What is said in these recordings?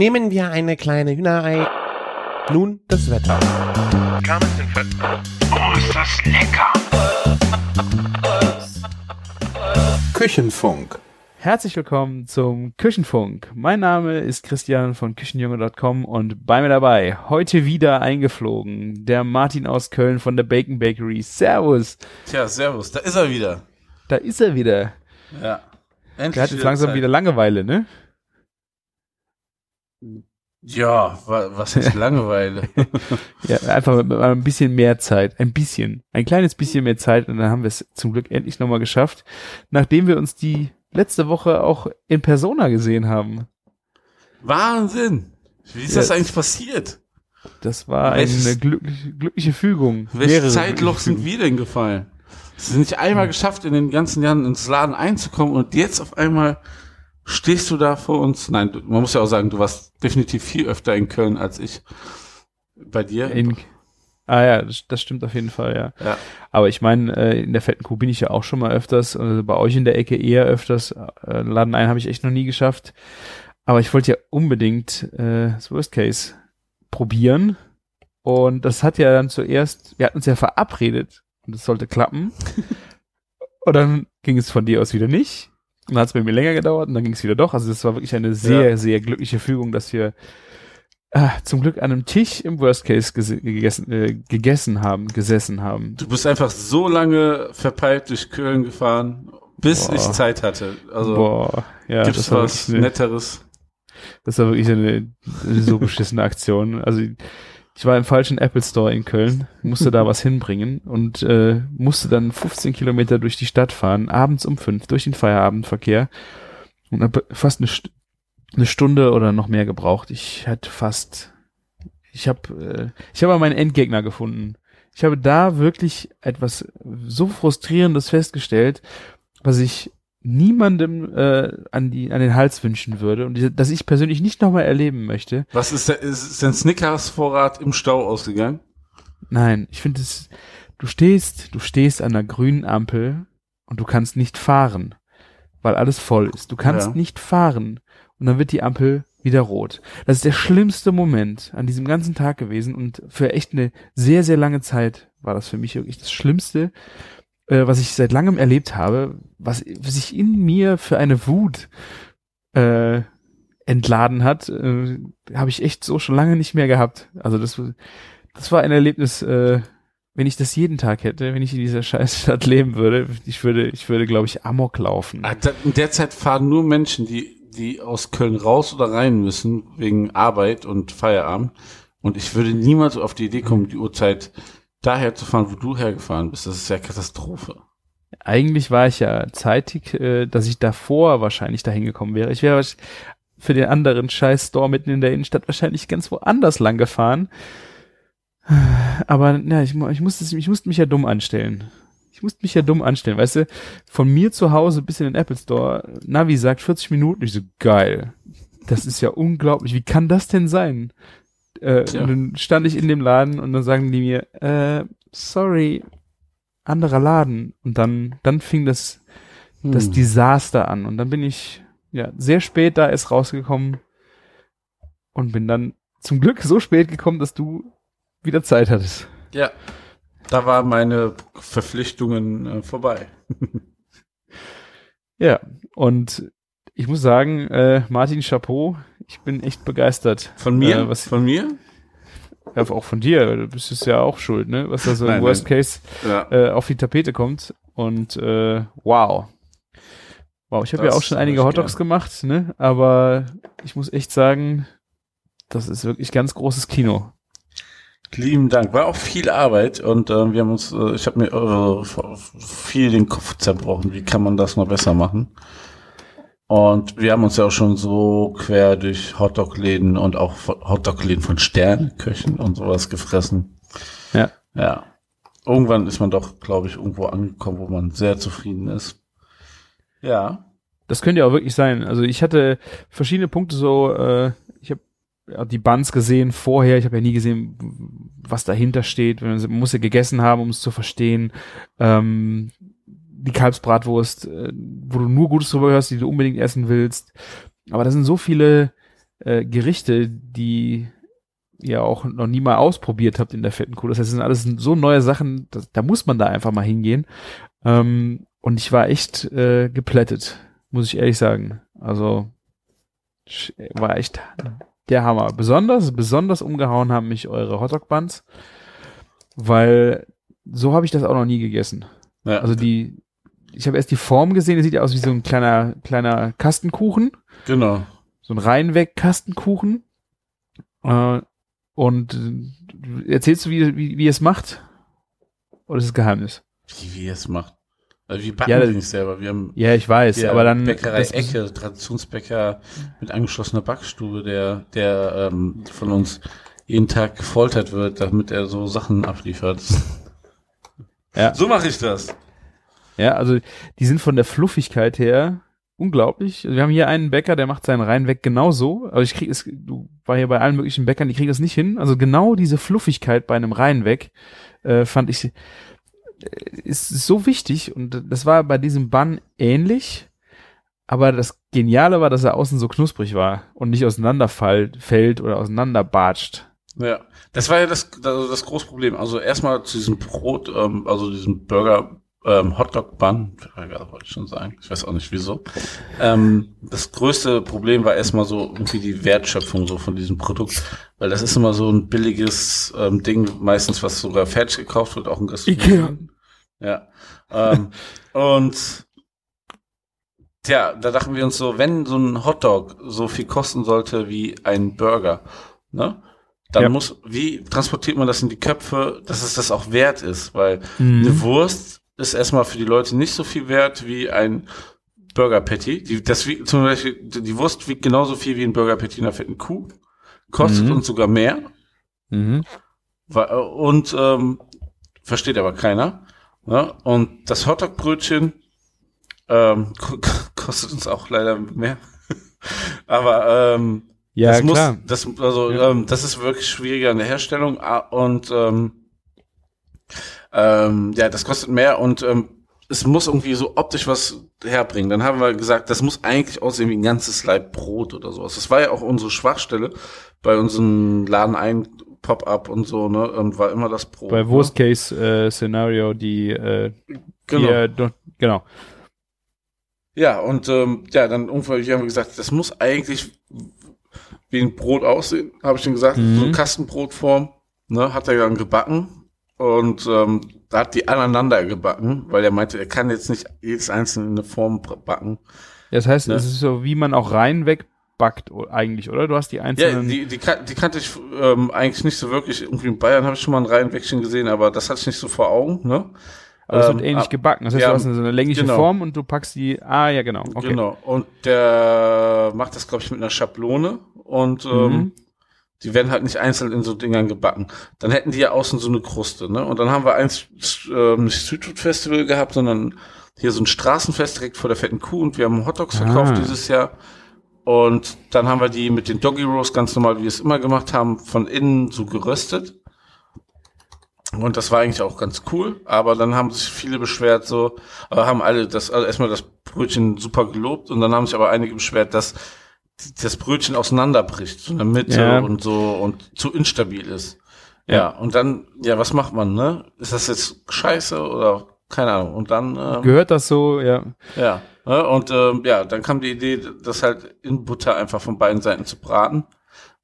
Nehmen wir eine kleine Hühnerei. Nun das Wetter. Oh, ist das lecker! Küchenfunk. Herzlich willkommen zum Küchenfunk. Mein Name ist Christian von Küchenjunge.com und bei mir dabei heute wieder eingeflogen der Martin aus Köln von der Bacon Bakery. Servus. Tja, servus, da ist er wieder. Da ist er wieder. Ja. Endlich Der hat jetzt langsam Zeit. wieder Langeweile, ne? Ja, wa was ist Langeweile? Ja, einfach ein bisschen mehr Zeit. Ein bisschen. Ein kleines bisschen mehr Zeit und dann haben wir es zum Glück endlich nochmal geschafft, nachdem wir uns die letzte Woche auch in Persona gesehen haben. Wahnsinn! Wie ist Ja. das eigentlich passiert? Das war Welches- eine glückliche, glückliche Fügung. Welches Zeitloch sind wir denn gefallen? Es ist nicht einmal geschafft, in den ganzen Jahren ins Laden einzukommen und jetzt auf einmal stehst du da vor uns. Nein, du, man muss ja auch sagen, du warst definitiv viel öfter in Köln als ich. Bei dir? In, ah ja, das, das stimmt auf jeden Fall, ja. Ja. Aber ich meine, äh, in der fetten Kuh bin ich ja auch schon mal öfters, also bei euch in der Ecke eher öfters. Äh, Laden ein habe ich echt noch nie geschafft. Aber ich wollte ja unbedingt äh, das Worst Case probieren. Und das hat ja dann zuerst, wir hatten uns ja verabredet und es sollte klappen. und dann ging es von dir aus wieder nicht. Dann hat es bei mir länger gedauert und dann ging es wieder doch. Also das war wirklich eine sehr, Ja. sehr glückliche Fügung, dass wir ah, zum Glück an einem Tisch im Worst Case gegessen, äh, gegessen haben, gesessen haben. Du bist einfach so lange verpeilt durch Köln gefahren, bis Boah. ich Zeit hatte. Also Boah, ja, gibt's das war, was eine, Netteres? das war wirklich eine, eine so beschissene Aktion. Also ich war im falschen Apple Store in Köln, musste da was hinbringen und äh, musste dann 15 Kilometer durch die Stadt fahren, abends um fünf, durch den Feierabendverkehr und habe fast eine, St eine Stunde oder noch mehr gebraucht. Ich hatte fast, ich habe, äh, ich habe meinen Endgegner gefunden. Ich habe da wirklich etwas so frustrierendes festgestellt, was ich niemandem äh, an die an den Hals wünschen würde und die- das ich persönlich nicht nochmal erleben möchte. Was ist, der, ist, ist dein Snickers-Vorrat im Stau ausgegangen? Nein, ich finde es. Du stehst, du stehst an einer grünen Ampel und du kannst nicht fahren, weil alles voll ist. Du kannst Ja. nicht fahren und dann wird die Ampel wieder rot. Das ist der schlimmste Moment an diesem ganzen Tag gewesen und für echt eine sehr sehr lange Zeit war das für mich wirklich das Schlimmste, äh, was ich seit langem erlebt habe, was sich in mir für eine Wut äh, entladen hat, äh, habe ich echt so schon lange nicht mehr gehabt. Also das, das war ein Erlebnis, äh, wenn ich das jeden Tag hätte, wenn ich in dieser Scheißstadt leben würde, ich würde, ich würde, glaube ich, Amok laufen. Ah, In der Zeit fahren nur Menschen, die, die aus Köln raus oder rein müssen, wegen Arbeit und Feierabend. Und ich würde niemals auf die Idee kommen, die Uhrzeit daher zu fahren, wo du hergefahren bist. Das ist ja Katastrophe. Eigentlich war ich ja zeitig, äh, dass ich davor wahrscheinlich dahin gekommen wäre. Ich wäre für den anderen Scheiß-Store mitten in der Innenstadt wahrscheinlich ganz woanders lang gefahren. Aber ja, ich, ich, musste, ich musste mich ja dumm anstellen. Ich musste mich ja dumm anstellen, weißt du? Von mir zu Hause bis in den Apple Store, Navi sagt 40 Minuten. Ich so, geil. Das ist ja unglaublich. Wie kann das denn sein? Äh, Tja. und dann stand ich in dem Laden und dann sagen die mir, äh, sorry, anderer Laden. Und dann, dann fing das, das Hm. Desaster an. Und dann bin ich ja sehr spät da erst rausgekommen und bin dann zum Glück so spät gekommen, dass du wieder Zeit hattest. Ja. Da waren meine Verpflichtungen äh, vorbei. Ja, und ich muss sagen, äh, Martin Chapeau, ich bin echt begeistert. Von mir? Äh, was, Von mir? ja, auch von dir, du bist es ja auch schuld, ne? Was da so im Worst nein. Case Ja. äh, auf die Tapete kommt. Und äh, wow. Wow, ich habe ja auch schon einige Hotdogs gemacht, ne? Aber ich muss echt sagen, das ist wirklich ganz großes Kino. Lieben Dank. War auch viel Arbeit und äh, wir haben uns, äh, ich habe mir äh, viel den Kopf zerbrochen. Wie kann man das noch besser machen? Und wir haben uns ja auch schon so quer durch Hotdog-Läden und auch Hotdog-Läden von Sternköchen und sowas gefressen. Ja. Ja. Irgendwann ist man doch, glaube ich, irgendwo angekommen, wo man sehr zufrieden ist. Ja. Das könnte ja auch wirklich sein. Also ich hatte verschiedene Punkte so, äh, ich habe ja, die Buns gesehen vorher, ich habe ja nie gesehen, was dahinter steht. Man muss ja gegessen haben, um es zu verstehen. Ähm, die Kalbsbratwurst, äh, wo du nur Gutes drüber hörst, die du unbedingt essen willst. Aber da sind so viele äh, Gerichte, die ihr auch noch nie mal ausprobiert habt in der fetten Kuh. Das heißt, das sind alles so neue Sachen, da, da muss man da einfach mal hingehen. Ähm, und ich war echt äh, geplättet, muss ich ehrlich sagen. Also war echt der Hammer. Besonders, besonders umgehauen haben mich eure Hotdog Buns, weil so habe ich das auch noch nie gegessen. Ja. Also die, ich habe erst die Form gesehen, die sieht ja aus wie so ein kleiner, kleiner Kastenkuchen, genau. so ein Reinweg-Kastenkuchen. Äh, und äh, erzählst du, wie, wie, wie es macht? Oder ist es Geheimnis? Wie wir es macht. Also wir backen Ja, das- nicht selber. Wir haben Ja, ich weiß, der aber dann. Bäckerei Ecke, Traditionsbäcker mit angeschlossener Backstube, der, der ähm, von uns jeden Tag gefoltert wird, damit er so Sachen abliefert. Ja. So mache ich das. Ja, also die sind von der Fluffigkeit her unglaublich. Also wir haben hier einen Bäcker, der macht seinen Reinweg genauso. Also ich krieg es, du war hier bei allen möglichen Bäckern, die kriegen das nicht hin. Also genau diese Fluffigkeit bei einem Reinweg äh, fand ich äh, ist so wichtig und das war bei diesem Bun ähnlich. Aber das Geniale war, dass er außen so knusprig war und nicht auseinanderfällt fällt oder auseinanderbatscht. Ja, das war ja das, das, das große Problem. Also erstmal zu diesem Brot, ähm, also diesem Burger, ähm, Hotdog Bun, ja, wollte ich schon sagen, ich weiß auch nicht wieso. Ähm, das größte Problem war erstmal so irgendwie die Wertschöpfung so von diesem Produkt, weil das ist immer so ein billiges ähm, Ding, meistens was sogar fertig gekauft wird, auch ein Gastronomie. Ja. Ähm, und tja, da dachten wir uns so, wenn so ein Hotdog so viel kosten sollte wie ein Burger, ne? Dann Ja. muss, wie transportiert man das in die Köpfe, dass es das auch wert ist? Weil Mhm. eine Wurst ist erstmal für die Leute nicht so viel wert wie ein Burger Patty. Die, das wiegt, zum Beispiel, die Wurst wiegt genauso viel wie ein Burger Patty in einer fetten Kuh. Kostet Mhm. uns sogar mehr. Mhm. Und ähm, versteht aber keiner. Ne? Und das Hotdog-Brötchen ähm, ko- kostet uns auch leider mehr. aber ähm, Ja, das muss, klar. das, also, Ja. ähm, das ist wirklich schwieriger in der Herstellung ah, und ähm, ähm, ja, das kostet mehr und ähm, es muss irgendwie so optisch was herbringen. Dann haben wir gesagt, das muss eigentlich aussehen wie ein ganzes Leib Brot oder sowas. Das war ja auch unsere Schwachstelle bei unserem Laden ein Pop-up und so, ne, und war immer das Brot. Bei ne? Worst Case äh, Szenario, die äh, Genau. hier, do, genau. Ja, und ähm, ja, dann irgendwann haben wir gesagt, das muss eigentlich wie ein Brot aussehen, habe ich ihm gesagt, Mhm. so eine Kastenbrotform, ne, hat er dann gebacken und ähm, da hat die aneinander gebacken, weil er meinte, er kann jetzt nicht jedes einzelne in eine Form backen. Das heißt, Ne? es ist so, wie man auch reinweg backt o- eigentlich, oder? Du hast die Ja, einzelnen. die, die, kan- die kannte ich ähm, eigentlich nicht so wirklich. Irgendwie in Bayern habe ich schon mal ein Reihenwäckchen gesehen, aber das hatte ich nicht so vor Augen, ne? aber es ähm, wird ähnlich ah, gebacken. Das heißt, ja, du hast eine, so eine längliche genau. Form und du packst die. Ah, ja, genau. Okay. Genau. Und der macht das, glaube ich, mit einer Schablone und ähm, Mhm. Die werden halt nicht einzeln in so Dingern gebacken. Dann hätten die ja außen so eine Kruste, ne? Und dann haben wir eins ähm, nicht Street Food Festival gehabt, sondern hier so ein Straßenfest direkt vor der fetten Kuh und wir haben Hotdogs Ah. verkauft dieses Jahr. Und dann haben wir die mit den Doggy Rolls ganz normal, wie wir es immer gemacht haben, von innen so geröstet. Und das war eigentlich auch ganz cool, aber dann haben sich viele beschwert, so, äh, haben alle das, also erstmal das Brötchen super gelobt und dann haben sich aber einige beschwert, dass das Brötchen auseinanderbricht, so in der Mitte Ja. und so und zu instabil ist. Ja. und dann, ja, was macht man, ne? Ist das jetzt scheiße oder keine Ahnung? Und dann, ähm, Gehört das so, ja. ja, ne? und ähm, ja, dann kam die Idee, das halt in Butter einfach von beiden Seiten zu braten.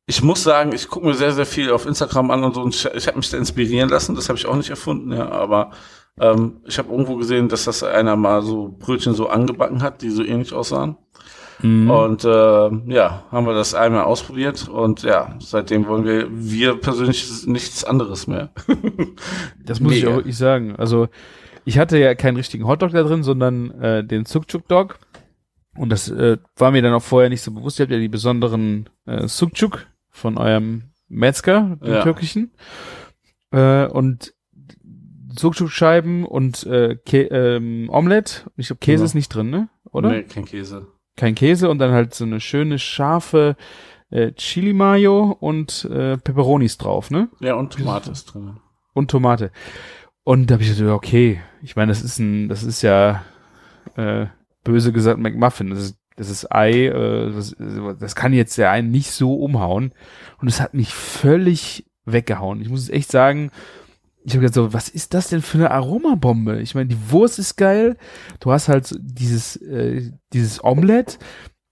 Ich muss sagen, ich gucke mir sehr, sehr viel auf Instagram an und so und ich, ich habe mich da inspirieren lassen, das habe ich auch nicht erfunden, ja, aber ähm, ich habe irgendwo gesehen, dass das einer mal so Brötchen so angebacken hat, die so ähnlich aussahen. Mhm. Und äh, ja, haben wir das einmal ausprobiert und ja, seitdem wollen wir, wir persönlich nichts anderes mehr. Das muss ich Mega. auch wirklich sagen. Also, ich hatte ja keinen richtigen Hotdog da drin, sondern äh, den Sukchuk Dog. Und das äh, war mir dann auch vorher nicht so bewusst. Ihr habt ja die besonderen äh, Sukchuk von eurem Metzger, den Ja. türkischen. Äh, und Sukchuk-Scheiben und äh, Kä ähm, Omelette. Ich glaube, Käse Ja. ist nicht drin, ne? Oder? Nee, kein Käse. Kein Käse und dann halt so eine schöne, scharfe äh, Chili Mayo und äh, Peperonis drauf, ne? Ja, und Tomate ist drin. und Tomate. Und da habe ich gedacht, okay, ich meine, das ist ein, das ist ja äh, böse gesagt McMuffin. Das ist das ist Ei, äh, das, das kann jetzt der einen nicht so umhauen. Und es hat mich völlig weggehauen. Ich muss es echt sagen, ich habe gedacht so, was ist das denn für eine Aromabombe? Ich meine, die Wurst ist geil. Du hast halt dieses äh, dieses Omelett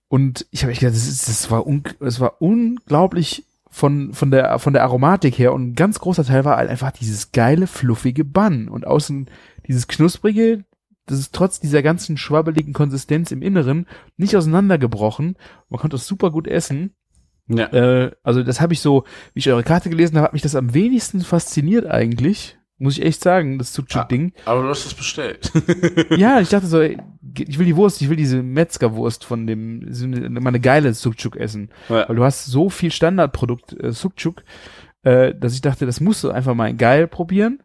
und ich habe echt gedacht, das, ist, das war das war unglaublich von von der von der Aromatik her und ein ganz großer Teil war halt einfach dieses geile fluffige Bun und außen dieses knusprige, das ist trotz dieser ganzen schwabbeligen Konsistenz im Inneren nicht auseinandergebrochen. Man konnte es super gut essen. Ja. Äh, also das habe ich so, wie ich eure Karte gelesen habe, hat mich das am wenigsten fasziniert eigentlich. Muss ich echt sagen, das Sucuk-Ding. Aber du hast es bestellt. Ja, ich dachte so, ey, ich will die Wurst, ich will diese Metzgerwurst von dem, so eine, mal eine geile Sucuk essen. Ja. Weil du hast so viel Standardprodukt äh, Sucuk, äh, dass ich dachte, das musst du einfach mal geil probieren.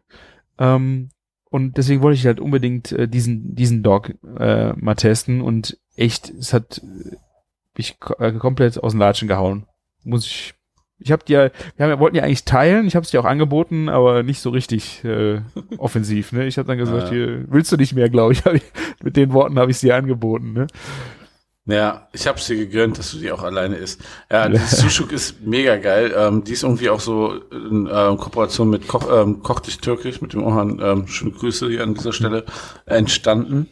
Ähm, und deswegen wollte ich halt unbedingt äh, diesen, diesen Dog äh, mal testen und echt, es hat äh, mich äh, komplett aus den Latschen gehauen. Muss ich. Ich hab dir, wir haben, wollten ja eigentlich teilen, ich habe es dir auch angeboten, aber nicht so richtig äh, offensiv. Ne? Ich habe dann gesagt, Ja. hier, willst du nicht mehr, glaube ich. Ich. Mit den Worten habe ich es dir angeboten. Ne? Ja, ich hab's dir gegönnt, dass du die auch alleine isst. Ja, Sushuk ist mega geil. Ähm, die ist irgendwie auch so in ähm, Kooperation mit Koch, ähm, Koch dich Türkisch, mit dem Ohan, ähm, schöne Grüße hier an dieser Stelle, entstanden.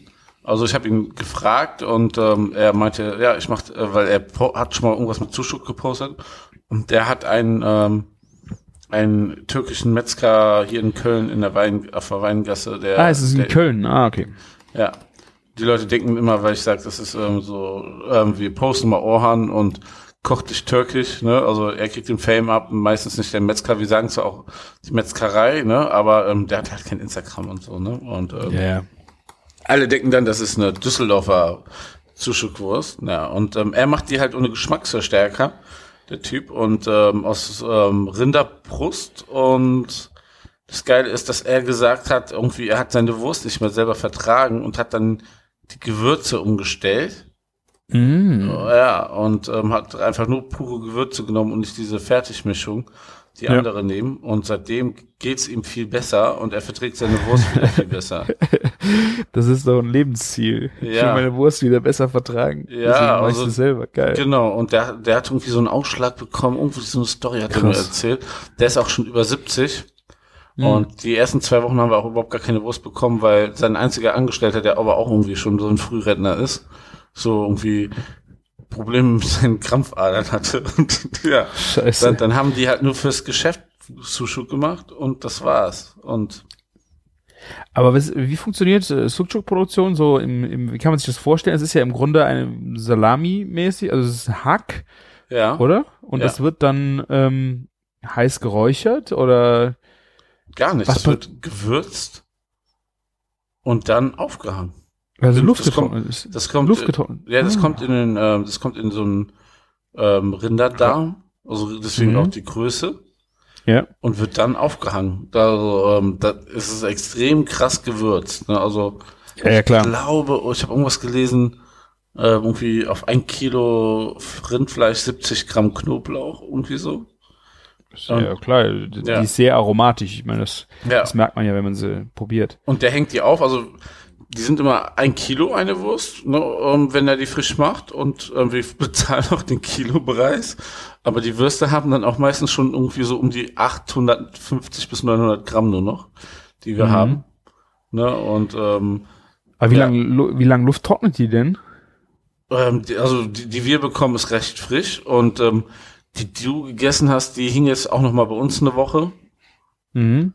Also ich habe ihn gefragt und ähm, er meinte, ja, ich mach, äh, weil er hat schon mal irgendwas mit Sushuk gepostet und der hat einen ähm, einen türkischen Metzger hier in Köln in der Wein auf der Weingasse, der Ah, es ist in der, Köln. Ah, okay. ja. Die Leute denken immer, weil ich sage, das ist ähm, so, ähm, wir posten mal Orhan und kocht dich türkisch, ne? Also er kriegt den Fame ab, meistens nicht der Metzger, wir sagen zwar auch die Metzgerei, ne? Aber ähm, der hat halt kein Instagram und so, ne? Und ähm, ja. Alle denken dann, das ist eine Düsseldorfer Zuschuckwurst. Ja, und ähm, er macht die halt ohne Geschmacksverstärker, der Typ, und ähm, aus ähm, Rinderbrust. Und das Geile ist, dass er gesagt hat, irgendwie, er hat seine Wurst nicht mehr selber vertragen und hat dann die Gewürze umgestellt. Mm. Ja, und ähm, hat einfach nur pure Gewürze genommen und nicht diese Fertigmischung, die Ja. andere nehmen. Und seitdem geht's ihm viel besser und er verträgt seine Wurst wieder viel besser. Das ist doch ein Lebensziel. Ich Ja. will meine Wurst wieder besser vertragen. Ja, ich also- selber. Geil. Genau, und der, der hat irgendwie so einen Ausschlag bekommen, irgendwie so eine Story hat er mir erzählt. Der ist auch schon über 70. Mhm. Und die ersten zwei Wochen haben wir auch überhaupt gar keine Wurst bekommen, weil sein einziger Angestellter, der aber auch irgendwie schon so ein Frührentner ist, so irgendwie Probleme mit seinen Krampfadern hatte. Und ja, Scheiße. dann, dann haben die halt nur fürs Geschäft Sushi gemacht und das war's. Und Aber was, wie funktioniert äh, Sucuk-Produktion so im, im, wie kann man sich das vorstellen? Es ist ja im Grunde eine Salami-mäßig, also es ist Hack, ja, oder? Und Ja. das wird dann ähm, heiß geräuchert oder gar nicht. Was Das wird gewürzt und dann aufgehangen. Also Das luftgetrocknet ist. Das kommt, Luftgetrocknet. Ja, das Ah. kommt in den, ähm, das kommt in so einen ähm, Rinderdarm, also deswegen Mhm. auch die Größe Ja. und wird dann aufgehangen. Da, ähm, da ist es extrem krass gewürzt. Ne? Also Ja, ja, klar. ich glaube, oh, ich habe irgendwas gelesen, äh, irgendwie auf ein Kilo Rindfleisch 70 Gramm Knoblauch, irgendwie so. Ja, klar. Die, Ja. die ist sehr aromatisch. Ich meine, das, Ja. das merkt man ja, wenn man sie probiert. Und der hängt die auf, also die sind immer ein Kilo eine Wurst, ne, ähm, wenn er die frisch macht und ähm, wir bezahlen auch den Kilopreis. Aber die Würste haben dann auch meistens schon irgendwie so um die 850 bis 900 Gramm nur noch, die wir Mhm. haben. Ne, und ähm, Aber wie Ja. lang, lu- wie lang Luft trocknet die denn? ähm, die, also die, die wir bekommen, ist recht frisch und ähm, die, die du gegessen hast, die hing jetzt auch noch mal bei uns eine Woche. Mhm.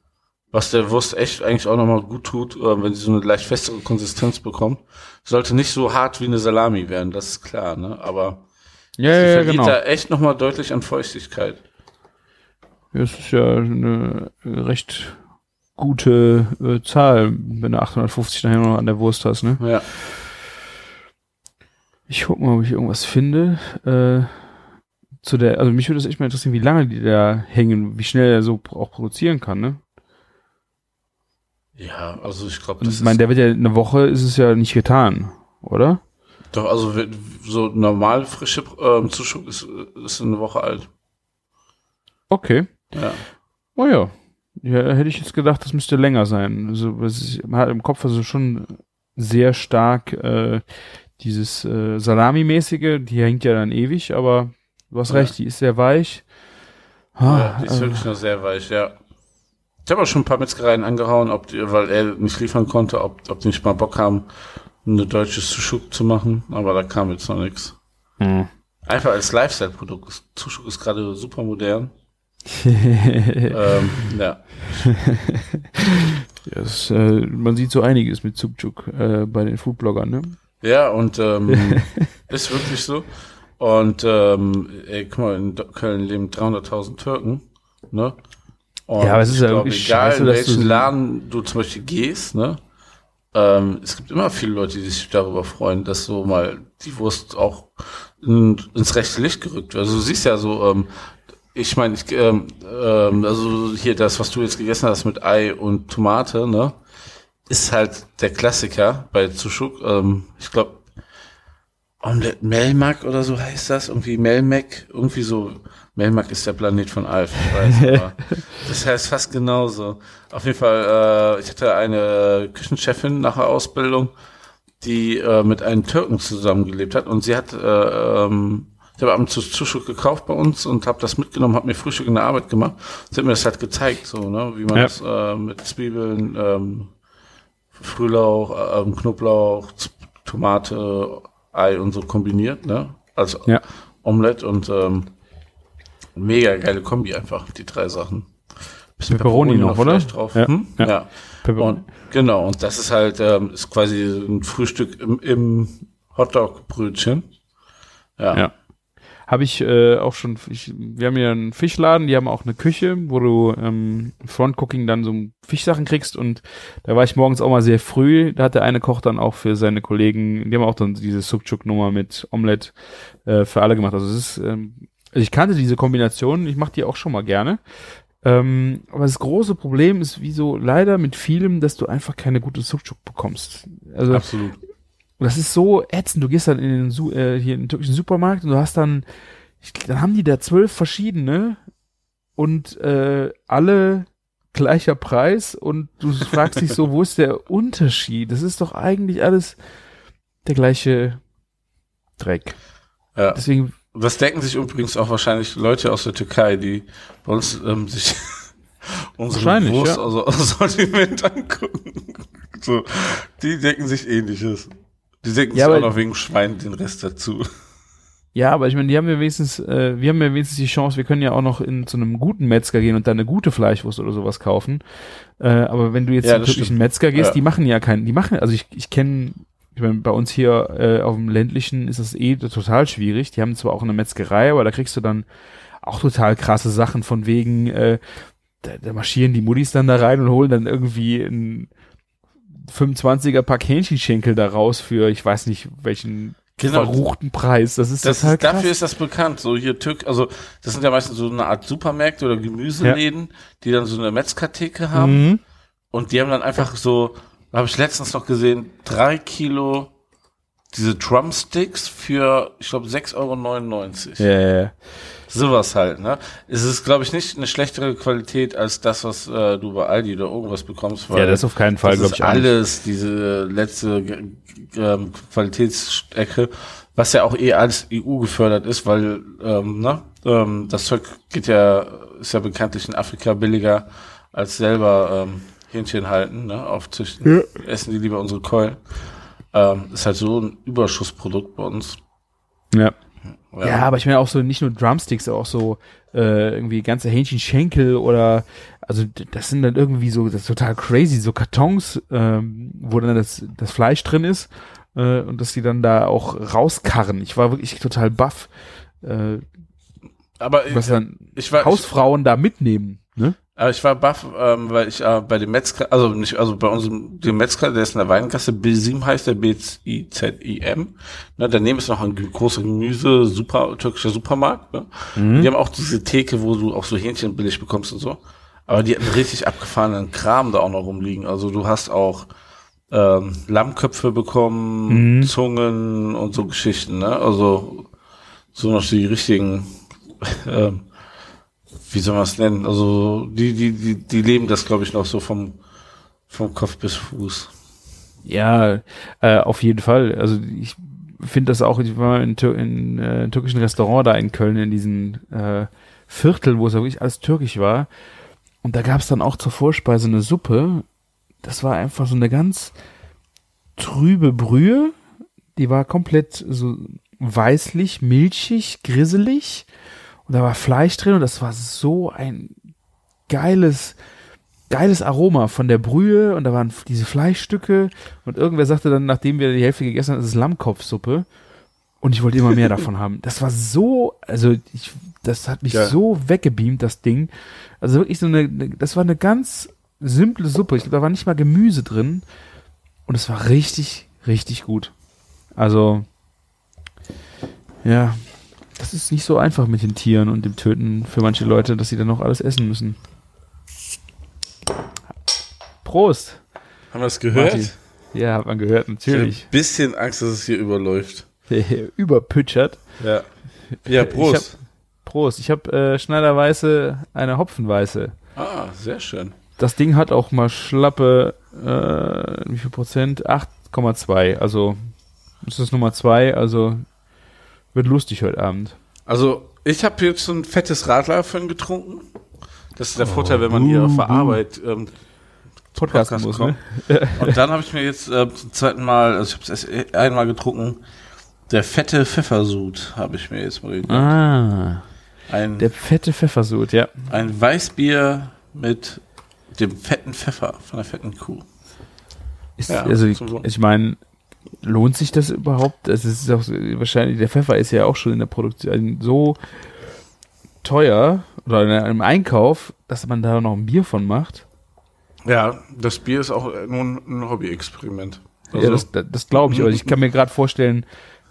Was der Wurst echt eigentlich auch nochmal gut tut, äh, wenn sie so eine leicht festere Konsistenz bekommt. Sollte nicht so hart wie eine Salami werden, das ist klar, ne? Aber Ja, sie ja, verliert genau. da echt nochmal deutlich an Feuchtigkeit. Das ist ja eine recht gute äh, Zahl, wenn du 850 nachher noch an der Wurst hast, ne? Ja. Ich guck mal, ob ich irgendwas finde. Äh, zu der, also mich würde das echt mal interessieren, wie lange die da hängen, wie schnell er so auch produzieren kann, ne? Ja, also ich glaube, das ich meine, der wird ja eine Woche ist es ja nicht getan, oder? doch, also so normal frische ähm, Zuschub ist, ist eine Woche alt. Okay. Ja. Oh ja. Ja, hätte ich jetzt gedacht, das müsste länger sein. Also, ich, man hat im Kopf also schon sehr stark äh, dieses äh, Salami-mäßige, die hängt ja dann ewig, aber du hast Ja. recht, die ist sehr weich. Ja, Ah, die ist also, wirklich nur sehr weich, ja. Ich habe auch schon ein paar Metzgereien angehauen, ob die, weil er nicht liefern konnte, ob, ob die nicht mal Bock haben, eine deutsche Sushuk zu machen, aber da kam jetzt noch nichts. hm. Einfach als Lifestyle-Produkt. Sushuk ist gerade super modern. ähm, ja. Ja, es, äh, man sieht so einiges mit Zugchuk äh, bei den Foodbloggern, ne? Ja, und ähm, ist wirklich so. Und ähm, ey, guck mal, in Köln leben 300.000 Türken, ne? Und Ja, aber es ist ja glaub, wirklich egal scheiße, in welchen du- Laden du zum Beispiel gehst, ne? Ähm, es gibt immer viele Leute, die sich darüber freuen, dass so mal die Wurst auch in, ins rechte Licht gerückt wird. Also du siehst ja so, ähm, ich meine, ich, ähm, ähm, also hier das, was du jetzt gegessen hast mit Ei und Tomate, ne? Ist halt der Klassiker bei Zuschuk. Ähm, ich glaube, Omelette Melmac oder so heißt das. Irgendwie Melmac, irgendwie so. Melmac ist der Planet von Alf, ich weiß, aber das heißt fast genauso. Auf jeden Fall, äh, ich hatte eine Küchenchefin nach der Ausbildung, die äh, mit einem Türken zusammengelebt hat und sie hat, äh, ähm, ich habe abends zu Zuschuk gekauft bei uns und habe das mitgenommen, habe mir Frühstück in der Arbeit gemacht. Sie hat mir das halt gezeigt, so, ne, wie man Ja. das äh, mit Zwiebeln, ähm, Frühlauch, ähm, Knoblauch, Z Tomate, Ei und so kombiniert, ne? Also Ja. Omelette und ähm, mega geile Kombi einfach, die drei Sachen. Bisschen Pepperoni noch, oder? Drauf. Ja, Hm? ja. ja. Und genau, und das ist halt, ähm, ist quasi ein Frühstück im, im Hotdog-Brötchen. Ja. Ja. Habe ich äh, auch schon, ich, wir haben ja einen Fischladen, die haben auch eine Küche, wo du ähm, Frontcooking dann so Fischsachen kriegst und da war ich morgens auch mal sehr früh, da hat der eine Koch dann auch für seine Kollegen, die haben auch dann diese Subchuk-Nummer mit Omelette äh, für alle gemacht. Also es ist, ähm, also ich kannte diese Kombination, ich mache die auch schon mal gerne. Ähm, aber das große Problem ist, wie so leider mit vielem, dass du einfach keine gute Subchuk bekommst. Also Absolut. Und das ist so ätzend. Du gehst dann in den, Su äh, hier in den türkischen Supermarkt und du hast dann, ich, dann haben die da zwölf verschiedene und äh, alle gleicher Preis und du fragst dich so, wo ist der Unterschied? Das ist doch eigentlich alles der gleiche Dreck. Ja. Deswegen, Das denken sich übrigens auch wahrscheinlich Leute aus der Türkei, die bei uns ähm, sich unsere Wurst ja. also aus Sortiment angucken. So, die denken sich ähnliches. Die denken Ja, sich auch noch wegen Schwein den Rest dazu. ja, aber ich meine, die haben ja wenigstens, äh, wir haben ja wenigstens die Chance, wir können ja auch noch in zu einem guten Metzger gehen und da eine gute Fleischwurst oder sowas kaufen. Äh, aber wenn du jetzt Ja, türkischen stimmt. Metzger gehst, Ja. die machen ja keinen, die machen, also ich, ich kenne, ich meine, bei uns hier äh, auf dem ländlichen ist das eh total schwierig. Die haben zwar auch eine Metzgerei, aber da kriegst du dann auch total krasse Sachen von wegen, äh, da, da marschieren die Muttis dann da rein und holen dann irgendwie ein 25er Pack Hähnchenschenkel da raus für, ich weiß nicht, welchen Genau. verruchten Preis. Das ist Das total ist, krass. dafür ist das bekannt. So hier Türk, also das sind ja meistens so eine Art Supermärkte oder Gemüseläden, die dann so eine Metzgertheke haben. Mhm. Und die haben dann einfach so, habe ich letztens noch gesehen, drei Kilo diese Drumsticks für, ich glaube, 6,99 Euro. Ja, ja, ja. Sowas halt, ne? Es ist, glaube ich, nicht eine schlechtere Qualität als das, was äh, du bei Aldi oder irgendwas bekommst. ja, das auf keinen Fall, das glaube ist ich, auch nicht. alles, diese letzte ähm, Qualitätsstrecke, was ja auch eh als EU gefördert ist, weil ähm, ne, ähm, das Zeug geht ja, ist ja bekanntlich in Afrika billiger als selber ähm, Hähnchen halten, ne, aufzüchten. Essen die lieber unsere Keulen. Ähm, ist halt so ein Überschussprodukt bei uns. Ja. Ja. aber ich meine auch so nicht nur Drumsticks, auch so äh, irgendwie ganze Hähnchenschenkel oder also das sind dann irgendwie so das ist total crazy, so Kartons, ähm, wo dann das, das Fleisch drin ist äh, und dass die dann da auch rauskarren. Ich war wirklich total baff, äh, aber was dann ich war, ich, Hausfrauen da mitnehmen. Ne? Aber ich war baff, ähm, weil ich äh, bei dem Metzger, also nicht, also bei unserem dem Metzger, der ist in der Weingasse, B7 heißt der B-I-Z-I-M. Ne, daneben ist noch ein großer Gemüse, super, türkischer Supermarkt. Ne? Die haben auch diese Theke, wo du auch so Hähnchen billig bekommst und so. Aber die hatten richtig abgefahrenen Kram da auch noch rumliegen. Also du hast auch ähm, Lammköpfe bekommen, Mhm. Zungen und so Geschichten, ne? Also so noch die richtigen ähm, wie soll man es nennen? Also die, die, die, die leben das, glaube ich, noch so vom, vom Kopf bis Fuß. Ja, äh, auf jeden Fall. Also ich finde das auch, ich war in, in äh, türkischen Restaurant da in Köln, in diesen äh, Viertel, wo es wirklich alles türkisch war. Und da gab es dann auch zur Vorspeise eine Suppe. Das war einfach so eine ganz trübe Brühe. Die war komplett so weißlich, milchig, grisselig. Und da war Fleisch drin und das war so ein geiles, geiles Aroma von der Brühe und da waren diese Fleischstücke und irgendwer sagte dann, nachdem wir die Hälfte gegessen haben, es ist Lammkopfsuppe und ich wollte immer mehr davon haben. Das war so, also ich, das hat mich Ja. so weggebeamt, das Ding. Also wirklich so eine, das war eine ganz simple Suppe. Ich glaube, da war nicht mal Gemüse drin und es war richtig, richtig gut. Also, ja, das ist nicht so einfach mit den Tieren und dem Töten für manche Leute, dass sie dann noch alles essen müssen. Prost! Haben wir es gehört? Martin. Ja, hat man gehört, Ich hab natürlich. ein bisschen Angst, dass es hier überläuft. Überpütschert. Ja. Ja, Prost. Prost. Ich habe äh, Schneiderweiße, eine Hopfenweiße. ah, sehr schön. Das Ding hat auch mal schlappe, äh, wie viel Prozent? 8,2. Also, das ist Nummer 2, also wird lustig heute Abend. Also, ich habe jetzt so ein fettes Radler-Föhn getrunken. Das ist der Oh, Vorteil, wenn man buh, hier auf der buh. Arbeit ähm, Podcast, Podcast muss, kommt. ne? Und dann habe ich mir jetzt äh, zum zweiten Mal, also ich habe es erst einmal getrunken, der fette Pfeffersud habe ich mir jetzt mal gegönnt. Ah, Ein, der fette Pfeffersud, ja. ein Weißbier mit dem fetten Pfeffer von der fetten Kuh. Ist, Ja, also ich meine, lohnt sich das überhaupt? Also es ist auch wahrscheinlich, der Pfeffer ist ja auch schon in der Produktion so teuer oder in einem Einkauf, dass man da noch ein Bier von macht. Ja, das Bier ist auch nur ein, Hobby-Experiment. ja, Also, das, das, das glaube ich. Aber ich kann mir gerade vorstellen,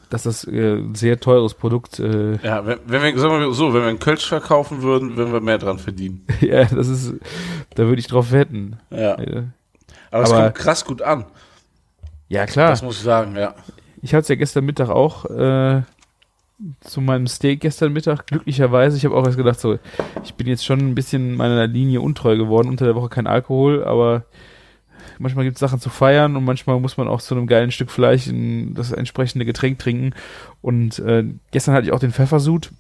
dass das äh, ein sehr teures Produkt, äh, ja, wenn, wenn wir, sagen wir so, wenn wir einen Kölsch verkaufen würden, würden wir mehr dran verdienen. ja, das ist, da würde ich drauf wetten. Ja. Äh, Aber es Aber- kommt krass gut an. Ja, klar. Das muss ich sagen, ja. Ich hatte es ja gestern Mittag auch äh, zu meinem Steak gestern Mittag. Glücklicherweise, ich habe auch erst gedacht, so, ich bin jetzt schon ein bisschen meiner Linie untreu geworden. Unter der Woche kein Alkohol, aber manchmal gibt es Sachen zu feiern und manchmal muss man auch zu einem geilen Stück Fleisch das entsprechende Getränk trinken. Und äh, gestern hatte ich auch den Pfeffersud.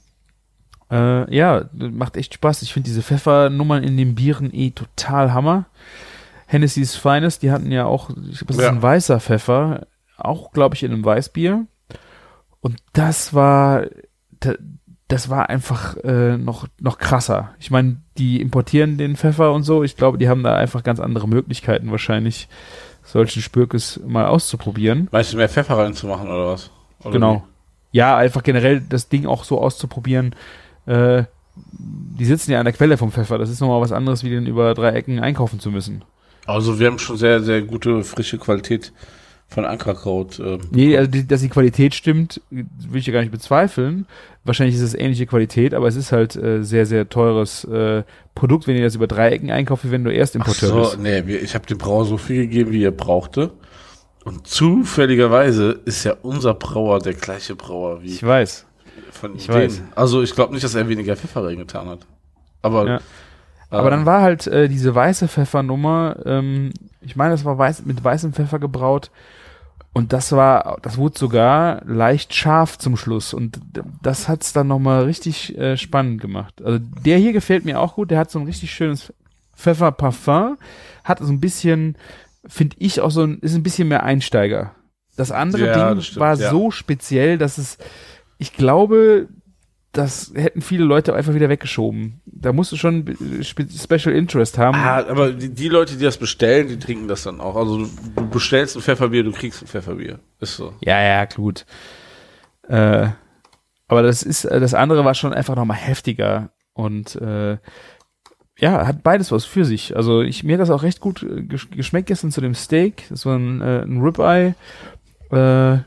Äh, ja, macht echt Spaß. Ich finde diese Pfeffernummern in den Bieren eh total Hammer. Hennessy's Finest, die hatten ja auch, ich glaube, das Ja. ist ein weißer Pfeffer, auch, glaube ich, in einem Weißbier. Und das war, da- das war einfach äh, noch, noch krasser. Ich meine, die importieren den Pfeffer und so. Ich glaube, die haben da einfach ganz andere Möglichkeiten, wahrscheinlich solchen Spürkes mal auszuprobieren. Meinst du, mehr Pfeffer reinzumachen oder was? Oder Genau. Ja, einfach generell das Ding auch so auszuprobieren. Äh, die sitzen ja an der Quelle vom Pfeffer. Das ist nochmal was anderes, wie den über drei Ecken einkaufen zu müssen. Also wir haben schon sehr, sehr gute, frische Qualität von Ankerkraut. Ähm, Nee, also die, dass die Qualität stimmt, will ich ja gar nicht bezweifeln. Wahrscheinlich ist es ähnliche Qualität, aber es ist halt äh, sehr, sehr teures äh, Produkt, wenn ihr das über drei Ecken einkauft, wie wenn du erst Ach Importeur so, bist. nee, ich habe dem Brauer so viel gegeben, wie er brauchte. Und zufälligerweise ist ja unser Brauer der gleiche Brauer wie Ich weiß. von ich denen. weiß. Also ich glaube nicht, dass er weniger Pfeffer reingetan hat. Aber, Ja. Aber dann war halt äh, diese weiße Pfeffernummer, ähm, ich meine, das war weiß, mit weißem Pfeffer gebraut. Und das war, das wurde sogar leicht scharf zum Schluss. Und das hat's dann nochmal richtig äh, spannend gemacht. Also der hier gefällt mir auch gut. Der hat so ein richtig schönes Pfefferparfum. Hat so ein bisschen, finde ich auch so ein, ist ein bisschen mehr Einsteiger. Das andere Ja, Ding das stimmt, war ja. so speziell, dass es, ich glaube, das hätten viele Leute einfach wieder weggeschoben. Da musst du schon spe- Special Interest haben. Ah, aber die, die Leute, die das bestellen, die trinken das dann auch. Also du, bestellst ein Pfefferbier, du kriegst ein Pfefferbier. Ist so. Ja, ja, gut. Äh, aber das ist, äh, das andere war schon einfach nochmal heftiger und äh, ja, hat beides was für sich. Also ich mir hat das auch recht gut äh, gesch- geschmeckt gestern zu dem Steak. Das war ein, äh, ein Ribeye. Äh,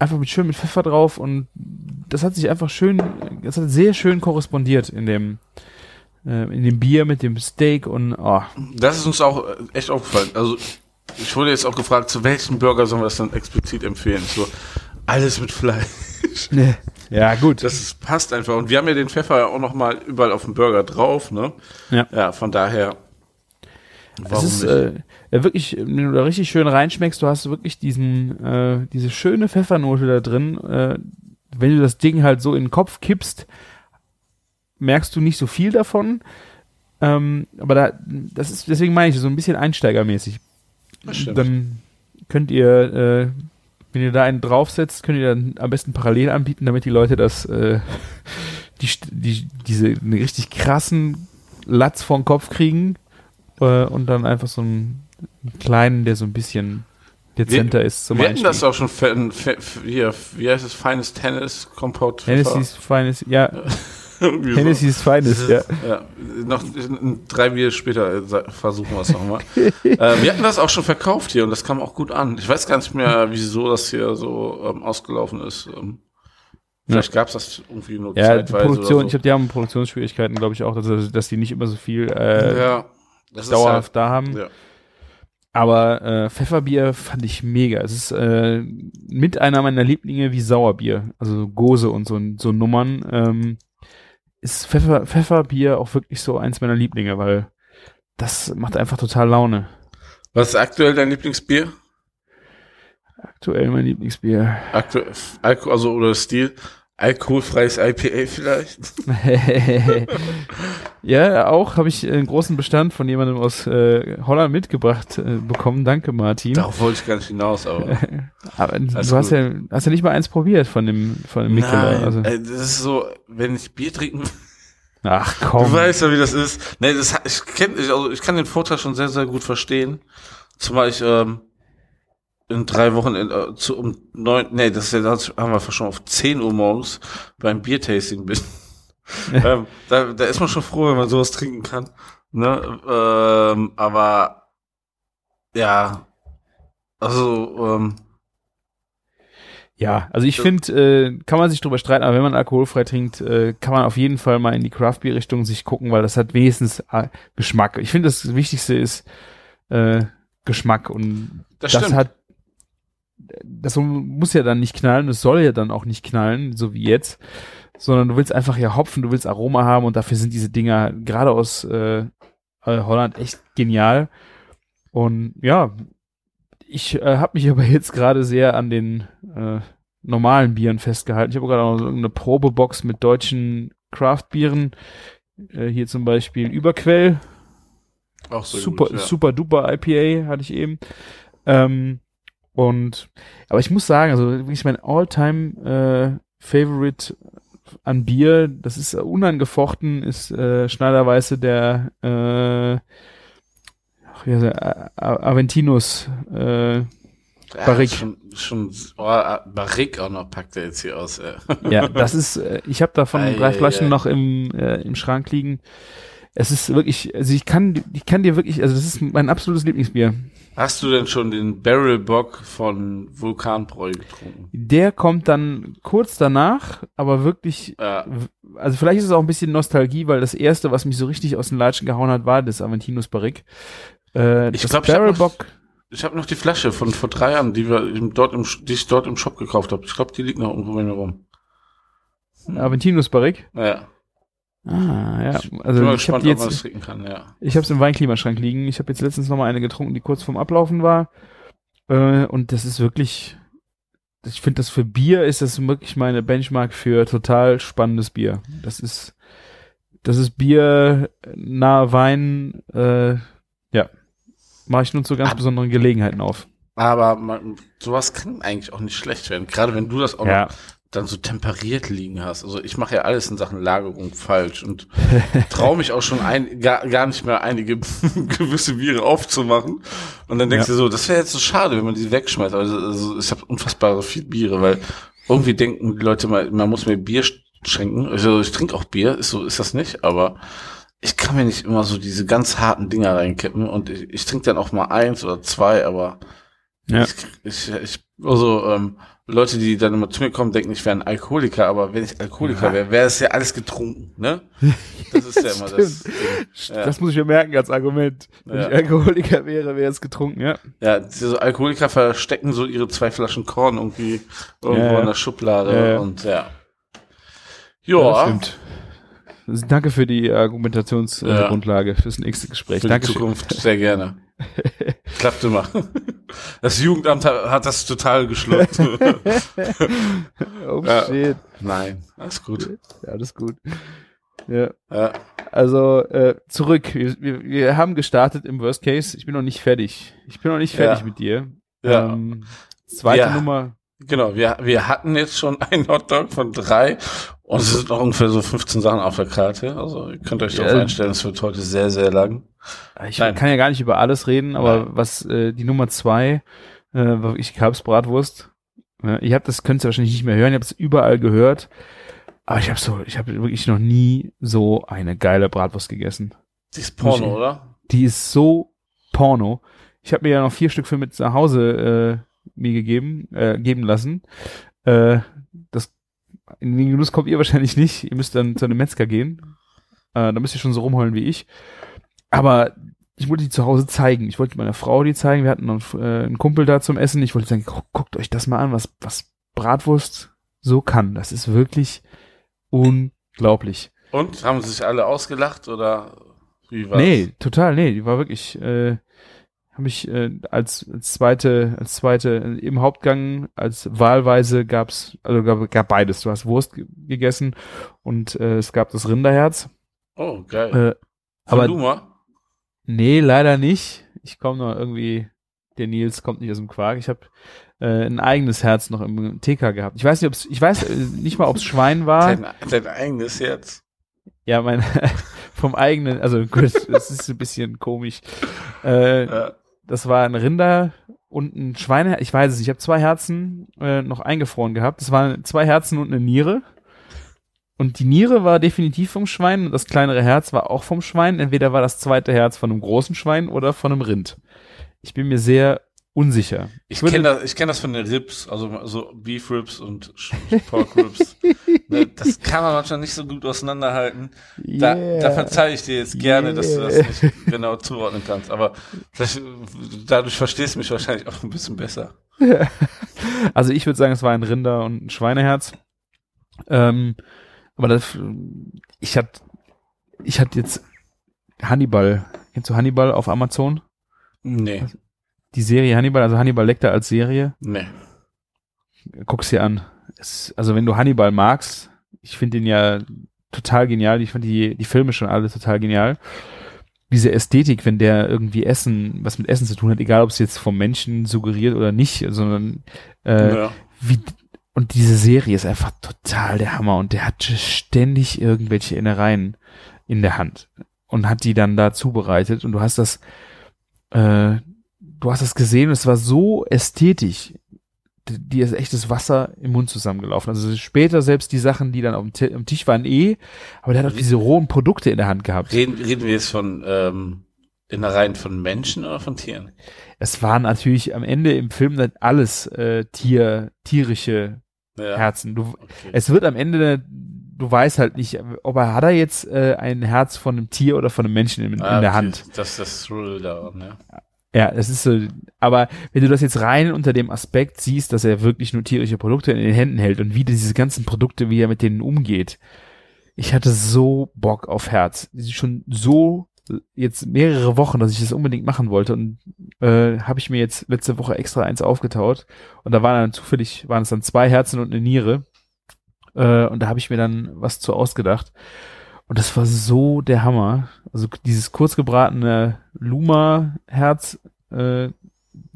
einfach mit schön mit Pfeffer drauf und das hat sich einfach schön, das hat sehr schön korrespondiert in dem in dem Bier mit dem Steak und oh, Das ist uns auch äh, echt aufgefallen. Also ich wurde jetzt auch gefragt, zu welchen Burger sollen wir das dann explizit empfehlen? So alles mit Fleisch. ja gut. Das ist, passt einfach. Und wir haben ja den Pfeffer ja auch noch mal überall auf dem Burger drauf, ne? Ja. Ja, von daher. Das ist äh, äh, wirklich, wenn du da richtig schön reinschmeckst, du hast wirklich diesen, äh, diese schöne Pfeffernote da drin. Äh, wenn du das Ding halt so in den Kopf kippst, merkst du nicht so viel davon. Ähm, aber da, das ist, deswegen meine ich, so ein bisschen einsteigermäßig. Dann könnt ihr, äh, wenn ihr da einen draufsetzt, könnt ihr dann am besten parallel anbieten, damit die Leute das, äh, die, die, diese richtig krassen Latz vor den Kopf kriegen äh, und dann einfach so einen, einen kleinen, der so ein bisschen dezenter ist zum Wir hatten das Einstieg. auch schon fe- fe- hier, wie heißt es, feines Tennis, Compound Hennessy's feines, ja, so. Hennessy's feines, ja. Ja, noch drei Bier später äh, versuchen wir es nochmal. äh, wir hatten das auch schon verkauft hier und das kam auch gut an. Ich weiß gar nicht mehr, wieso das hier so ähm, ausgelaufen ist. Ähm, vielleicht gab es das irgendwie nur Ja, zeitweise Produktion, oder ich so. glaube, die haben Produktionsschwierigkeiten, glaube ich auch, dass, dass die nicht immer so viel äh, ja, ist dauerhaft da haben. Halt, ja. Aber äh, Pfefferbier fand ich mega. Es ist äh, mit einer meiner Lieblinge wie Sauerbier, also Gose und so, so Nummern. Ähm, ist Pfeffer, Pfefferbier auch wirklich so eins meiner Lieblinge, weil das macht einfach total Laune. Was ist aktuell dein Lieblingsbier? Aktuell mein Lieblingsbier. Aktuell, Alko also oder Stil? Alkoholfreies IPA vielleicht? ja, auch habe ich einen großen Bestand von jemandem aus äh, Holland mitgebracht äh, bekommen. Danke, Martin. Darauf wollte ich gar nicht hinaus, aber. Aber du hast gut. ja, hast ja nicht mal eins probiert von dem, von dem. Nein, Also, ey, das ist so, wenn ich Bier trinken ach Du komm. weißt ja, wie das ist. Nee, das, ich, kenn, ich, also ich kann den Vorteil schon sehr, sehr gut verstehen. Zumal ich ähm, in drei Wochen in, äh, zu, um neun, nee, das ist ja, das haben wir schon auf 10 Uhr morgens beim Biertasting bin. ähm, da, da ist man schon froh, wenn man sowas trinken kann. Ne? Ähm, aber ja, also ähm, Ja, also ich finde, äh, kann man sich drüber streiten, aber wenn man alkoholfrei trinkt, äh, kann man auf jeden Fall mal in die Craft-Bier-Richtung sich gucken, weil das hat wenigstens äh, Geschmack. Ich finde, das Wichtigste ist äh, Geschmack und das, das, hat das muss ja dann nicht knallen, es soll ja dann auch nicht knallen, so wie jetzt, sondern du willst einfach ja Hopfen, du willst Aroma haben und dafür sind diese Dinger gerade aus äh, Holland echt genial. Und ja, ich äh, habe mich aber jetzt gerade sehr an den äh, normalen Bieren festgehalten. Ich habe gerade auch so eine Probebox mit deutschen Craft-Bieren. Äh, hier zum Beispiel Überquell, auch so super, gut, ja. super duper IPA hatte ich eben. Ähm, und, aber ich muss sagen, also wirklich mein all-time äh, Favorite an Bier, das ist äh, unangefochten, ist äh, Schneiderweise der äh, ach, wie heißt er, A- Aventinus. Äh, Ja, Barrique. Schon, schon oh, Barrique auch noch packt er jetzt hier aus. Äh. ja, das ist, äh, ich habe davon Ei, drei ei, Flaschen ei. noch im, äh, im Schrank liegen. Es ist wirklich, also ich kann, ich kann dir wirklich, also das ist mein absolutes Lieblingsbier. Hast du denn schon den Barrel Bock von Vulkanbräu getrunken? Der kommt dann kurz danach, aber wirklich, Ja, also vielleicht ist es auch ein bisschen Nostalgie, weil das erste, was mich so richtig aus den Latschen gehauen hat, war das Aventinus Barrique. Äh, Ich das glaub, ich hab noch- habe noch die Flasche von vor drei Jahren, die wir im, dort im, die ich dort im Shop gekauft habe. Ich glaube, die liegt noch irgendwo bei mir rum. Aventinus Barrique. Ja, Ah, ja. ich Also mal ich habe jetzt, kann. Ja, ich habe es im Weinklimaschrank liegen. Ich habe jetzt letztens noch mal eine getrunken, die kurz vorm Ablaufen war. Äh, und das ist wirklich, ich finde, das für Bier ist das wirklich meine Benchmark für total spannendes Bier. Das ist, das ist Bier nahe Wein, äh, ja, mache ich nur zu ganz besonderen Gelegenheiten auf. aber man, sowas kann eigentlich auch nicht schlecht werden. Gerade wenn du das auch Ja. noch dann so temperiert liegen hast. Also ich mache ja alles in Sachen Lagerung falsch und traue mich auch schon ein, gar, gar nicht mehr einige gewisse Biere aufzumachen. Und dann denkst Ja. du so, das wäre jetzt so schade, wenn man die wegschmeißt. Also, also ich habe unfassbare viel Biere, weil irgendwie denken die Leute mal, man muss mir Bier sch- schenken. Also ich trinke auch Bier, ist so ist das nicht, aber ich kann mir nicht immer so diese ganz harten Dinger reinkippen und ich, ich trinke dann auch mal eins oder zwei, aber Ja. ich, ich, ich also ähm, Leute, die dann immer zu mir kommen, denken, ich wäre ein Alkoholiker, aber wenn ich Alkoholiker Ja. wäre, wäre es ja alles getrunken, ne? Das ist ja immer das. Ja. Das muss ich mir merken als Argument. Wenn Ja. ich Alkoholiker wäre, wäre es getrunken, ja. Ja, diese Alkoholiker verstecken so ihre zwei Flaschen Korn irgendwie irgendwo in der Schublade und ja. Ja, stimmt. Danke für die Argumentationsgrundlage äh, fürs nächste Gespräch. Für Dankeschön. Zukunft sehr gerne. Klappt immer. Das Jugendamt hat, das total geschluckt. Oh Ja. shit. Nein, alles gut. Ja, alles gut. Ja. Ja, Also äh, zurück. Wir, wir, wir haben gestartet im Worst Case. Ich bin noch nicht fertig. Ich bin noch nicht fertig Ja. mit dir. ja. Ähm, zweite. Nummer. Genau. Wir, wir hatten jetzt schon einen Hotdog von drei und es sind noch ungefähr so 15 Sachen auf der Karte. Also ihr könnt euch Ja. darauf einstellen, es wird heute sehr, sehr lang. Ich Nein. kann ja gar nicht über alles reden, aber Nein. was äh, die Nummer zwei äh, war wirklich Kalbsbratwurst. Ja, ihr habt das könnt ihr wahrscheinlich nicht mehr hören. Ihr habt es überall gehört. Aber ich habe so, ich habe wirklich noch nie so eine geile Bratwurst gegessen. Die ist Porno, ich- oder? Die ist so Porno. Ich habe mir ja noch vier Stück für mit nach Hause äh, mir gegeben, äh, geben lassen. Äh, das in den Genuss kommt ihr wahrscheinlich nicht. Ihr müsst dann zu einem Metzger gehen. Äh, da müsst ihr schon so rumheulen wie ich. Aber ich wollte die zu Hause zeigen. Ich wollte meiner Frau die zeigen. Wir hatten noch äh, einen Kumpel da zum Essen. Ich wollte sagen, gu- guckt euch das mal an, was, was Bratwurst so kann. Das ist wirklich unglaublich. Und haben sich alle ausgelacht oder wie war's? Nee, total, nee, die war wirklich, äh, habe ich äh, als, als zweite, als zweite äh, im Hauptgang, als wahlweise gab's, also gab, gab beides. Du hast Wurst ge gegessen und äh, es gab das Rinderherz. Oh, geil. Äh, Von aber Luma? nee, leider nicht. Ich komme noch irgendwie, der Nils kommt nicht aus dem Quark. Ich habe äh, ein eigenes Herz noch im TK gehabt. Ich weiß nicht, ob's, ich weiß äh, nicht mal, ob's Schwein war. Dein, dein eigenes Herz. Ja, mein vom eigenen, also gut, das ist ein bisschen komisch. Äh, Ja. Das war ein Rinder und ein Schweine. Ich weiß es. Ich habe zwei Herzen äh, noch eingefroren gehabt. Das waren zwei Herzen und eine Niere. Und die Niere war definitiv vom Schwein und das kleinere Herz war auch vom Schwein. Entweder war das zweite Herz von einem großen Schwein oder von einem Rind. Ich bin mir sehr unsicher. Ich würde- kenne das, ich kenn das von den Ribs, also so Beef Ribs und Pork Ribs. Ne, das kann man manchmal nicht so gut auseinanderhalten. Da, Yeah. da verzeihe ich dir jetzt gerne, dass du Yeah. das nicht genau zuordnen kannst. Aber dadurch verstehst du mich wahrscheinlich auch ein bisschen besser. Also ich würde sagen, es war ein Rinder und ein Schweineherz. Ähm, aber das, ich hatte, ich hatte jetzt Hannibal. Kennst du Hannibal auf Amazon? Nee, Die Serie Hannibal, also Hannibal Lecter als Serie. nee. Guck's dir an. Es, also wenn du Hannibal magst, ich finde den ja total genial. Ich fand die, die Filme schon alle total genial. Diese Ästhetik, wenn der irgendwie Essen, was mit Essen zu tun hat, egal ob es jetzt vom Menschen suggeriert oder nicht, sondern äh, ja. wie und diese Serie ist einfach total der Hammer und der hat ständig irgendwelche Innereien in der Hand und hat die dann da zubereitet und du hast das äh, du hast das gesehen und es war so ästhetisch D- dir ist echtes Wasser im Mund zusammengelaufen also später selbst die Sachen die dann auf dem, Tisch waren eh aber der hat auch diese rohen Produkte in der Hand gehabt Reden, reden wir jetzt von ähm, Innereien von Menschen oder von Tieren? es waren natürlich am Ende im Film dann alles äh, Tier tierische Ja. Herzen du Okay. es wird am Ende, du weißt halt nicht, ob er hat er jetzt äh, ein Herz von einem Tier oder von einem Menschen in, in Ah, der okay. Hand. Das ist das Thrill da, ne? Ja, das ist so. Aber wenn du das jetzt rein unter dem Aspekt siehst, dass er wirklich nur tierische Produkte in den Händen hält und wie diese ganzen Produkte, wie er mit denen umgeht, ich hatte so Bock auf Herz. Schon so jetzt mehrere Wochen, dass ich das unbedingt machen wollte und äh, habe ich mir jetzt letzte Woche extra eins aufgetaut und da waren dann zufällig waren es dann zwei Herzen und eine Niere äh, und da habe ich mir dann was zu ausgedacht und das war so der Hammer. Also dieses kurzgebratene Luma-Herz, äh,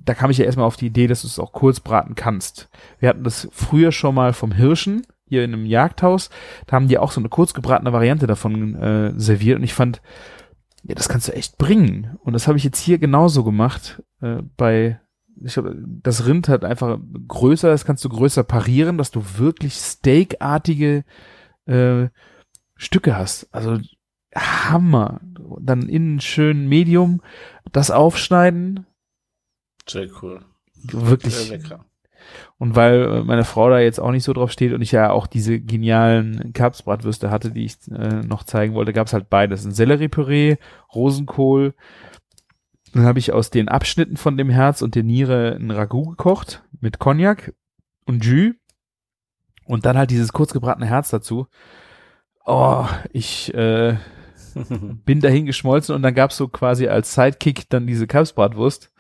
da kam ich ja erstmal auf die Idee, dass du es auch kurz braten kannst. Wir hatten das früher schon mal vom Hirschen hier in einem Jagdhaus. Da haben die auch so eine kurzgebratene Variante davon äh, serviert und ich fand, ja, das kannst du echt bringen. Und das habe ich jetzt hier genauso gemacht. Äh, bei, ich glaube, das Rind hat einfach größer, das kannst du größer parieren, dass du wirklich steakartige äh, Stücke hast. Also Hammer. Dann innen schön Medium, das aufschneiden, Sehr cool. wirklich. Sehr lecker. Und weil äh, meine Frau da jetzt auch nicht so drauf steht und ich ja auch diese genialen Kapsbratwürste hatte, die ich äh, noch zeigen wollte, gab es halt beides. Ein Selleriepüree, Rosenkohl. Dann habe ich aus den Abschnitten von dem Herz und der Niere ein Ragout gekocht mit Cognac und Jus. Und dann halt dieses kurz gebratene Herz dazu. Oh, ich äh, bin dahin geschmolzen und dann gab's so quasi als Sidekick dann diese Kalbsbratwurst.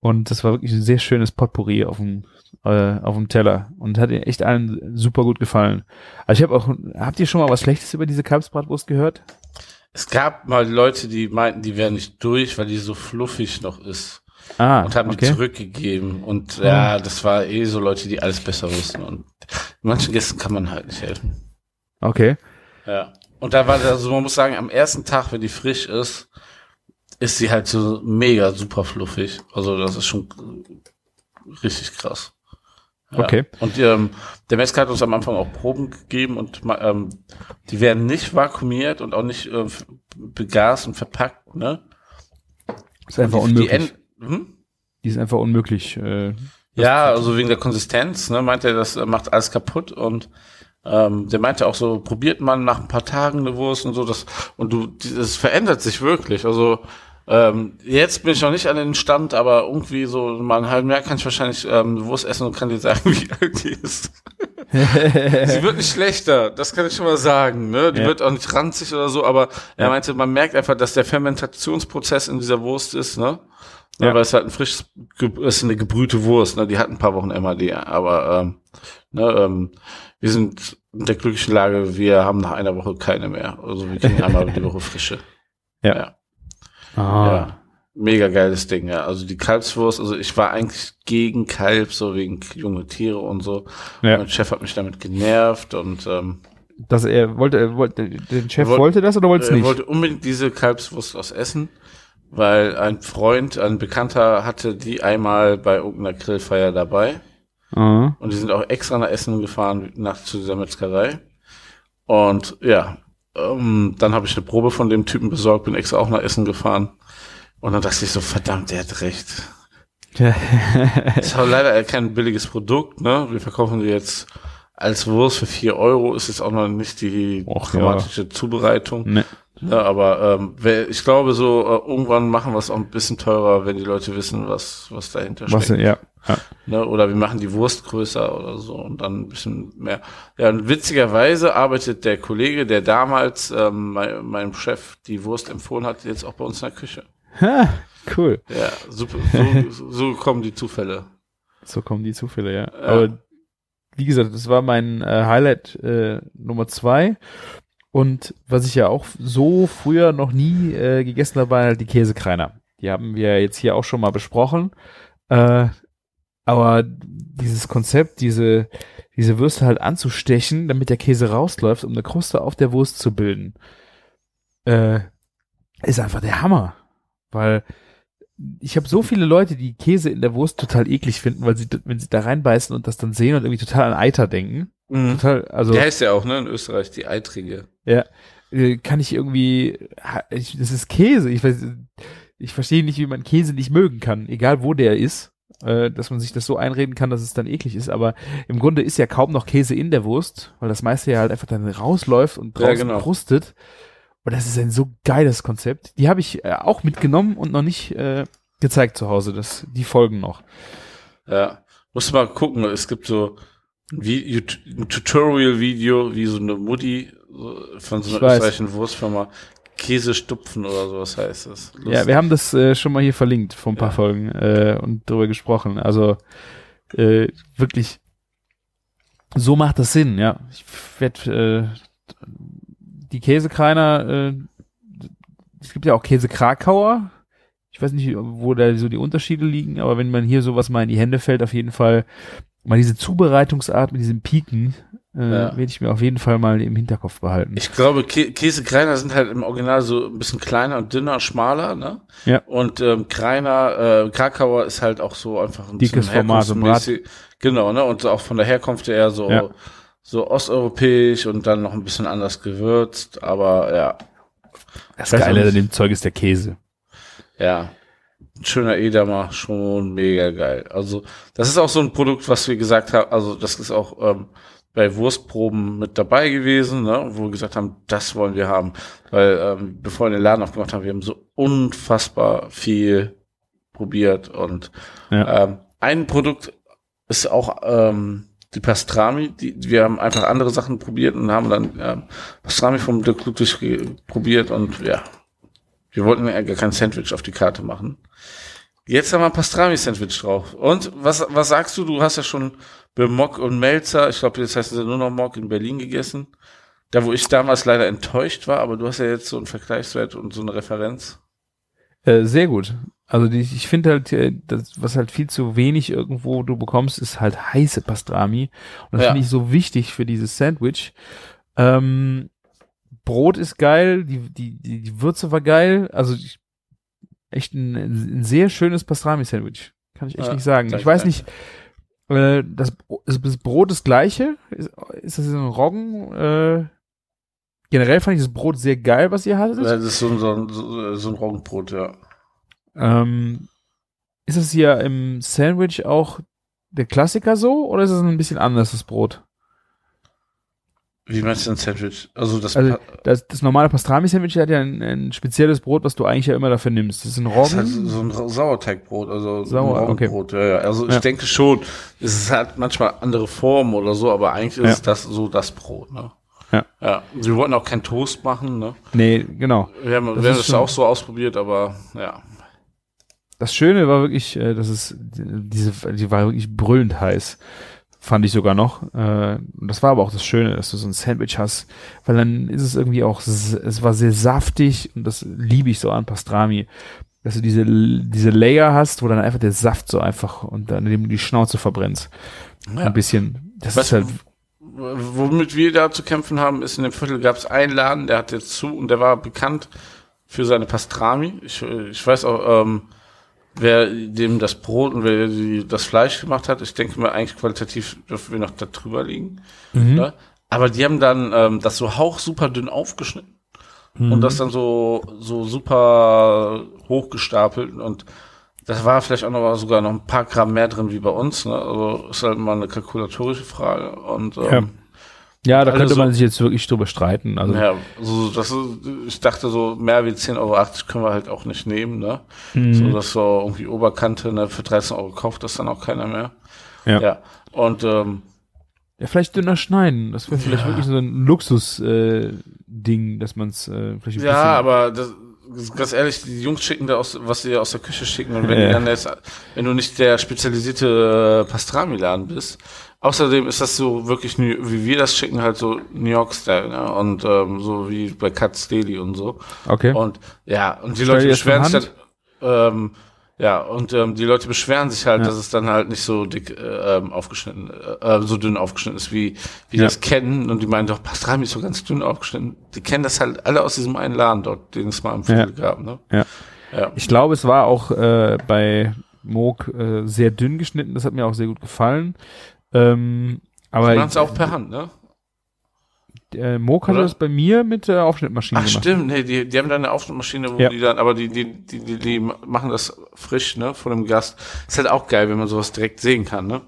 Und das war wirklich ein sehr schönes Potpourri auf dem, äh, auf dem Teller und hat echt allen super gut gefallen. Also ich habe auch, habt ihr schon mal was Schlechtes über diese Kalbsbratwurst gehört? Es gab mal Leute, die meinten, die wären nicht durch, weil die so fluffig noch ist. Ah, und haben okay. die zurückgegeben. Und ja, das war eh so Leute, die alles besser wissen. Und manchen Gästen kann man halt nicht helfen. Okay. Ja. Und da war das, also man muss sagen, am ersten Tag, wenn die frisch ist, ist sie halt so mega super fluffig. Also das ist schon richtig krass. Ja. Okay. Und ähm, der Metzger hat uns am Anfang auch Proben gegeben und ähm, die werden nicht vakuumiert und auch nicht äh, begast und verpackt, ne? Ist einfach die, die unmöglich. End- hm? Die ist einfach unmöglich. Äh, Ja, also wegen der Konsistenz, ne, meint er, das macht alles kaputt und ähm, der meinte auch so, probiert man nach ein paar Tagen eine Wurst und so, das und du, das verändert sich wirklich. Also ähm, jetzt bin ich noch nicht an den Stand, aber irgendwie so mal einen halben Jahr kann ich wahrscheinlich ähm, eine Wurst essen und kann dir sagen, wie alt die ist. Sie wird nicht schlechter, das kann ich schon mal sagen. Ne? Die Ja. wird auch nicht ranzig oder so, aber er meinte, man merkt einfach, dass der Fermentationsprozess in dieser Wurst ist, ne? Ja. Weil es halt ein frisches, ist eine gebrühte Wurst, ne? Die hat ein paar Wochen MAD, aber ähm, ne, ähm, wir sind in der glücklichen Lage, wir haben nach einer Woche keine mehr. Also wir kriegen einmal die Woche frische. Ja. ja. ah. Ja. Mega geiles Ding, ja. Also die Kalbswurst, also ich war eigentlich gegen Kalb, so wegen junge Tiere und so. Ja. Mein Chef hat mich damit genervt und ähm, Dass er wollte, er wollte, der Chef Wollt- wollte das oder wollte es er nicht? wollte unbedingt diese Kalbswurst aus Essen, weil ein Freund, ein Bekannter hatte die einmal bei irgendeiner Grillfeier dabei. Ah. Und die sind auch extra nach Essen gefahren, nach zu dieser Metzgerei. Und ja, ähm, dann habe ich eine Probe von dem Typen besorgt, bin extra auch nach Essen gefahren. Und dann dachte ich so, verdammt, der hat recht. Ist aber leider kein billiges Produkt, ne? Wir verkaufen die jetzt als Wurst für vier Euro, ist jetzt auch noch nicht die Och, dramatische Zubereitung. ne. Ne, aber ähm, ich glaube, so äh, irgendwann machen wir es auch ein bisschen teurer, wenn die Leute wissen, was, was dahinter Was, steckt. ja. ja. Ne? Oder wir machen die Wurst größer oder so und dann ein bisschen mehr. Ja, und witzigerweise arbeitet der Kollege, der damals ähm, mein, meinem Chef die Wurst empfohlen hat, jetzt auch bei uns in der Küche. Ha, cool. Ja, super. So, so kommen die Zufälle. So kommen die Zufälle, ja. Aber wie gesagt, das war mein äh, Highlight äh, Nummer zwei. Und was ich ja auch so früher noch nie äh, gegessen habe, waren halt die Käsekreiner. Die haben wir jetzt hier auch schon mal besprochen. Äh, aber dieses Konzept, diese, diese Würste halt anzustechen, damit der Käse rausläuft, um eine Kruste auf der Wurst zu bilden, äh, ist einfach der Hammer. Weil ich habe so viele Leute, die Käse in der Wurst total eklig finden, weil sie, wenn sie da reinbeißen und das dann sehen und irgendwie total an Eiter denken. Total, also Die heißt ja auch, ne, in Österreich, die Eitrige. ja, äh, kann ich irgendwie, ich, das ist Käse. Ich weiß, ich verstehe nicht, wie man Käse nicht mögen kann, egal wo der ist, äh, dass man sich das so einreden kann, dass es dann eklig ist. Aber im Grunde ist ja kaum noch Käse in der Wurst, weil das meiste ja halt einfach dann rausläuft und Ja, draußen genau. krustet. Und das ist ein so geiles Konzept. Die habe ich äh, auch mitgenommen und noch nicht äh, gezeigt zu Hause. Das, die folgen noch. Ja. Musst du mal gucken, es gibt so ein, Vi- ein Tutorial-Video, wie so eine Mutti von so Ich einer weiß. österreichischen Wurstfirma Käse stupfen oder sowas heißt das. Ja, wir haben das äh, schon mal hier verlinkt vor ein paar Ja. Folgen äh, und darüber gesprochen. Also äh, wirklich, so macht das Sinn, ja. Ich werde äh, die Käsekreiner, äh, es gibt ja auch Käse Krakauer. Ich weiß nicht, wo da so die Unterschiede liegen, aber wenn man hier sowas mal in die Hände fällt, auf jeden Fall mal diese Zubereitungsart mit diesen Piken, äh, Ja. werde ich mir auf jeden Fall mal im Hinterkopf behalten. Ich glaube, Kä Käsekreiner sind halt im Original so ein bisschen kleiner und dünner, schmaler, ne? Ja. Und ähm, Kreiner, äh, Krakauer ist halt auch so einfach ein Dickes bisschen Format, so ein Brat. Genau, ne? Und auch von der Herkunft eher so, Ja. so osteuropäisch und dann noch ein bisschen anders gewürzt, aber ja, Das Geile an dem Zeug ist der Käse. ja. Schöner Edamer, schon mega geil. Also, das ist auch so ein Produkt, was wir gesagt haben, also das ist auch ähm, bei Wurstproben mit dabei gewesen, ne, wo wir gesagt haben, das wollen wir haben. Weil, ähm, bevor wir den Laden aufgemacht haben, wir haben so unfassbar viel probiert und Ja. ähm, ein Produkt ist auch ähm, die Pastrami, die, wir haben einfach andere Sachen probiert und haben dann ja, Pastrami vom Dirk Ludwig probiert und ja, wir wollten ja gar kein Sandwich auf die Karte machen. Jetzt haben wir ein Pastrami-Sandwich drauf. Und was, was sagst du? Du hast ja schon bei Mock und Melzer, ich glaube, jetzt heißt es ja nur noch Mock in Berlin gegessen. Da, wo ich damals leider enttäuscht war, aber du hast ja jetzt so einen Vergleichswert und so eine Referenz. Äh, sehr gut. Also die, ich finde halt, äh, das, was halt viel zu wenig irgendwo du bekommst, ist halt heiße Pastrami. Und das Ja. finde ich so wichtig für dieses Sandwich. Ähm, Brot ist geil, die, die, die, die Würze war geil. Also ich, echt ein, ein sehr schönes Pastrami-Sandwich. Kann ich echt Ja, nicht sagen. ich weiß nicht, äh, das, ist das Brot das gleiche? Ist, ist das so ein Roggen? Äh, generell fand ich das Brot sehr geil, was ihr hattet. Das ist so, ein- so, so, so ein Roggenbrot, ja. Ähm, ist es hier im Sandwich auch der Klassiker so oder ist es ein bisschen anders, das Brot? Wie meinst du ein Sandwich? Also das, Also das, das normale Pastrami-Sandwich hat ja ein, ein spezielles Brot, was du eigentlich ja immer dafür nimmst. Das ist ein das ist halt Roggen. so ein Sauerteigbrot, also Sauer, ein Roggenbrot. Ja, ja. Also ich Ja. denke schon, es hat manchmal andere Formen oder so, aber eigentlich ist Ja. das so das Brot, ne? Ja. Ja. Wir wollten auch kein Toast machen, ne? Nee, genau. Wir haben, Das wir haben das auch so ausprobiert, aber ja. Das Schöne war wirklich, äh, dass es diese, die war wirklich brüllend heiß. Fand ich sogar noch. Äh, und das war aber auch das Schöne, dass du so ein Sandwich hast, weil dann ist es irgendwie auch, es war sehr saftig und das liebe ich so an Pastrami. Dass du diese, diese Layer hast, wo dann einfach der Saft so einfach und dann du die Schnauze verbrennst. ja. Ein bisschen. Das Was, ist halt, womit wir da zu kämpfen haben, ist in dem Viertel gab es einen Laden, der hat jetzt zu und der war bekannt für seine Pastrami. Ich, äh, ich weiß auch, ähm, wer dem das Brot und wer die, das Fleisch gemacht hat. Ich denke mal, eigentlich qualitativ dürfen wir noch da drüber liegen. mhm. Aber die haben dann ähm, das so hauch super dünn aufgeschnitten Mhm. und das dann so, so super hochgestapelt und das war vielleicht auch noch sogar noch ein paar Gramm mehr drin wie bei uns. Ne? Also ist halt mal eine kalkulatorische Frage. Und ähm, ja, da alle könnte so- man sich jetzt wirklich drüber streiten. Also, ja, so, das ist, ich dachte so, mehr wie 10,80 Euro können wir halt auch nicht nehmen, ne? mhm. So, das war irgendwie Oberkante, ne? Für 13 Euro kauft das dann auch keiner mehr. Ja. ja. Und ähm, ja, vielleicht dünner schneiden. Das wäre vielleicht Ja. wirklich so ein Luxus-Ding, äh, dass man es äh, vielleicht ein ja, aber das, ganz ehrlich, die Jungs schicken da aus, was sie aus der Küche schicken. Und wenn Ja. die dann jetzt, wenn du nicht der spezialisierte äh, Pastrami-Laden bist, außerdem ist das so wirklich, wie wir das schicken, halt so New York-Style, ne? Und ähm, so wie bei Katz Deli und so. Okay. Und ja, und die Leute beschweren sich dann, ähm, ja, und ähm, die Leute beschweren sich halt, Ja. dass es dann halt nicht so dick äh, ähm, aufgeschnitten, äh, so dünn aufgeschnitten ist, wie wie die Ja. das kennen. Und die meinen doch, Pastrami ist so ganz dünn aufgeschnitten. Die kennen das halt alle aus diesem einen Laden dort, den es mal im Viertel gab, ne? Ja. Ja. Ich glaube, es war auch äh, bei Moog äh, sehr dünn geschnitten. Das hat mir auch sehr gut gefallen. Ähm, aber machen es auch per Hand, ne? äh, Moog hatte Oder? das bei mir mit der Aufschnittmaschine Ach gemacht. stimmt, nee, die, die haben da eine Aufschnittmaschine, wo Ja. die dann, aber die, die, die, die, die machen das frisch, ne, von dem Gast. Ist halt auch geil, wenn man sowas direkt sehen kann, ne?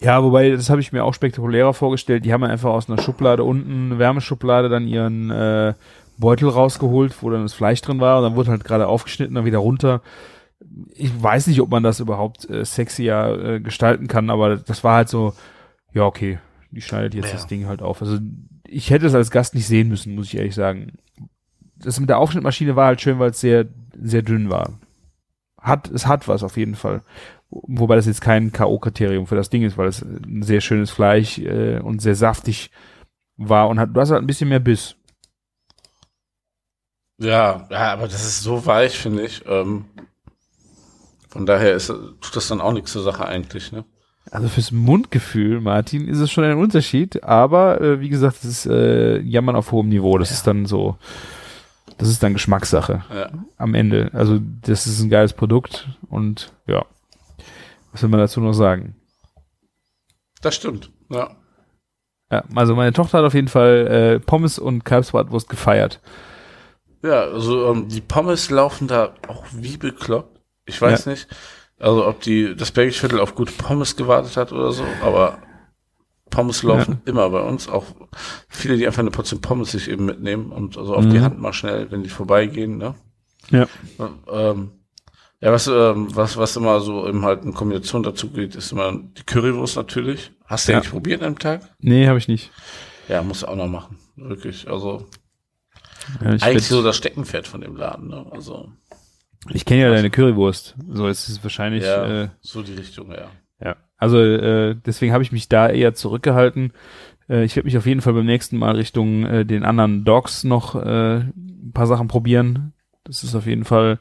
Ja, wobei, das habe ich mir auch spektakulärer vorgestellt. Die haben einfach aus einer Schublade unten, Wärmeschublade, dann ihren äh, Beutel rausgeholt, wo dann das Fleisch drin war und dann wurde halt gerade aufgeschnitten, dann wieder runter. Ich weiß nicht, ob man das überhaupt äh, sexier äh, gestalten kann, aber das war halt so, ja, okay, die schneidet jetzt Ja. das Ding halt auf. Also ich hätte es als Gast nicht sehen müssen, muss ich ehrlich sagen. Das mit der Aufschnittmaschine war halt schön, weil es sehr, sehr dünn war. Hat, es hat was auf jeden Fall. Wobei das jetzt kein K.O.-Kriterium für das Ding ist, weil es ein sehr schönes Fleisch äh, und sehr saftig war und hat, du hast halt ein bisschen mehr Biss. Ja, ja, aber das ist so weich, finde ich. Ähm, von daher ist, tut das dann auch nichts zur Sache eigentlich, ne? Also fürs Mundgefühl, Martin, ist es schon ein Unterschied, aber äh, wie gesagt, das ist äh, Jammern auf hohem Niveau. Das ist dann so, das ist dann Geschmackssache Ja. am Ende. Also das ist ein geiles Produkt und ja, was will man dazu noch sagen? Das stimmt, ja. Ja, also meine Tochter hat auf jeden Fall äh, Pommes und Kalbsbratwurst gefeiert. Ja, also ähm, die Pommes laufen da auch wie bekloppt. Ich weiß nicht, also ob die das Bergisch Viertel auf gute Pommes gewartet hat oder so, aber Pommes laufen immer bei uns. Auch viele, die einfach eine Portion Pommes sich eben mitnehmen und also auf die Mhm. Hand mal schnell, wenn die vorbeigehen, ne? Ja. Ähm, ja, was, ähm, was, was immer so eben halt in Kombination dazu geht, ist immer die Currywurst natürlich. Hast du Ja. eigentlich probiert am Tag? Nee, habe ich nicht. Ja, muss auch noch machen. Wirklich. Also Ja, ich eigentlich so das Steckenpferd von dem Laden. Ne? Also ich kenne ja deine Currywurst. So ist es wahrscheinlich. ja, Äh, so die Richtung, ja. Ja, also äh, deswegen habe ich mich da eher zurückgehalten. Äh, ich werde mich auf jeden Fall beim nächsten Mal Richtung äh, den anderen Dogs noch äh, ein paar Sachen probieren. Das ist auf jeden Fall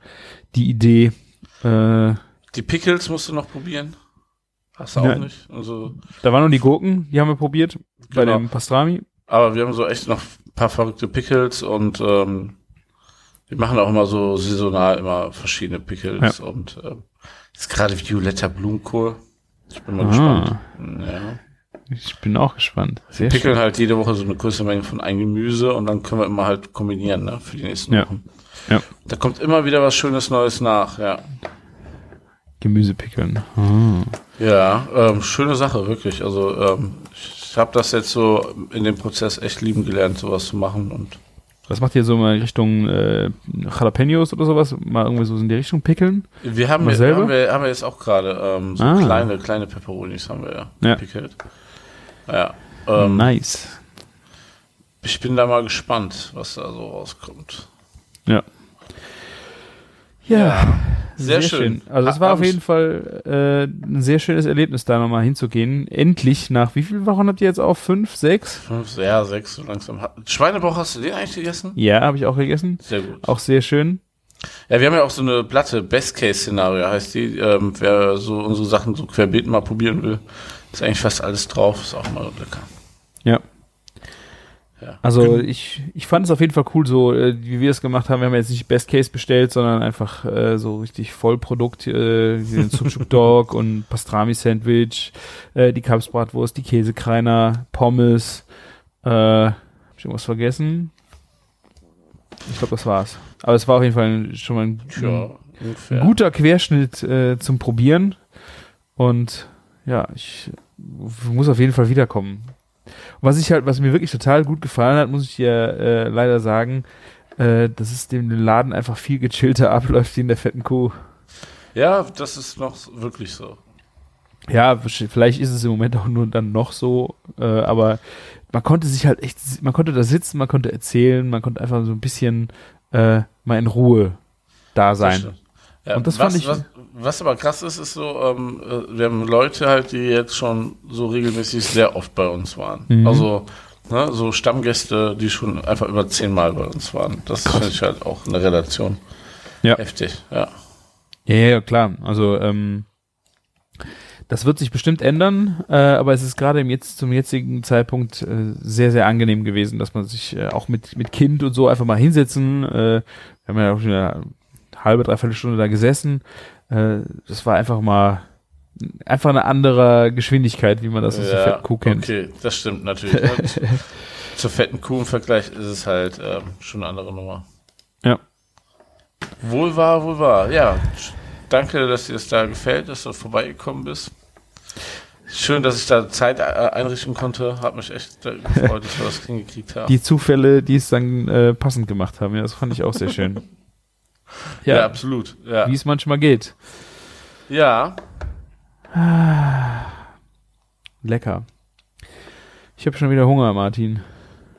die Idee. Äh, Die Pickles musst du noch probieren. Hast du auch Nein. nicht. Also, da waren noch die Gurken, die haben wir probiert bei Genau. dem Pastrami. aber wir haben so echt noch ein paar verrückte Pickles und ähm, wir machen auch immer so saisonal immer verschiedene Pickles und ähm, ist gerade violetta Blumenkohl. Ich bin mal Ah. gespannt. Ja. Ich bin auch gespannt. Sehr Pickeln schön. halt jede Woche so eine größere Menge von ein Gemüse und dann können wir immer halt kombinieren, ne, für die nächsten Ja. Wochen. Ja. Da kommt immer wieder was Schönes Neues nach, ja. Gemüsepickeln. Ah. Ja, ähm, schöne Sache, wirklich. Also ähm, ich habe das jetzt so in dem Prozess echt lieben gelernt, sowas zu machen und Was macht ihr so mal Richtung äh, Jalapenos oder sowas? Mal irgendwie so in die Richtung pickeln? wir haben, wir, haben, wir, haben wir jetzt auch gerade ähm, so Ah. kleine, kleine Peperonis haben wir ja, Ja. Ja, ähm, nice. ich bin da mal gespannt, was da so rauskommt. Ja. Ja. Sehr schön. Also es war auf jeden Fall äh, ein sehr schönes Erlebnis, da nochmal hinzugehen. Endlich nach wie vielen Wochen habt ihr jetzt auf? Fünf, sechs? Fünf, ja, sechs so langsam. Schweinebauch hast du den eigentlich gegessen? Ja, habe ich auch gegessen. Sehr gut. Auch sehr schön. Ja, wir haben ja auch so eine Platte, Best-Case-Szenario heißt die. Ähm, wer so unsere Sachen so querbeet mal probieren will, ist eigentlich fast alles drauf, ist auch mal lecker. Ja. Ja. Also ich, ich fand es auf jeden Fall cool, so äh, wie wir es gemacht haben. Wir haben jetzt nicht Best Case bestellt, sondern einfach äh, so richtig Vollprodukt, äh, wie den Sucuk Dog und Pastrami Sandwich, äh, die Kapsbratwurst, die Käsekreiner, Pommes. Äh, hab ich irgendwas vergessen? Ich glaube, das war's. Aber es war auf jeden Fall schon mal ein, Ja, ein guter Querschnitt äh, zum Probieren. Und ja, ich muss auf jeden Fall wiederkommen. Was ich halt, was mir wirklich total gut gefallen hat, muss ich dir äh, leider sagen, äh, dass es dem Laden einfach viel gechillter abläuft wie in der fetten Kuh. Ja, das ist noch wirklich so. Ja, vielleicht ist es im Moment auch nur dann noch so, äh, aber man konnte sich halt echt, man konnte da sitzen, man konnte erzählen, man konnte einfach so ein bisschen äh, mal in Ruhe da sein. Ja, Und das was, fand ich- Was, was aber krass ist, ist so, ähm, äh, wir haben Leute halt, die jetzt schon so regelmäßig sehr oft bei uns waren. Mhm. Also, ne, so Stammgäste, die schon einfach über zehnmal bei uns waren. Das finde ich halt auch eine Relation. Ja. Heftig, ja. Ja, ja, klar. Also ähm, das wird sich bestimmt ändern, äh, aber es ist gerade jetzt zum jetzigen Zeitpunkt äh, sehr, sehr angenehm gewesen, dass man sich äh, auch mit mit Kind und so einfach mal hinsetzen. Äh, wir haben ja auch schon eine halbe, dreiviertel Stunde da gesessen. Äh, das war einfach mal einfach eine andere Geschwindigkeit, wie man das aus der fetten Kuh kennt. Okay, das stimmt natürlich. Zur fetten Kuh im Vergleich ist es halt ähm, schon eine andere Nummer. Ja. Wohl wahr, wohl wahr. Ja, danke, dass dir das da gefällt, dass du vorbeigekommen bist. Schön, dass ich da Zeit äh, einrichten konnte. Hat mich echt äh, gefreut, dass wir das hingekriegt haben. Die Zufälle, die es dann äh, passend gemacht haben, ja, das fand ich auch sehr schön. ja, Ja, absolut. Ja. wie es manchmal geht. ja, Lecker. Ich habe schon wieder Hunger, Martin.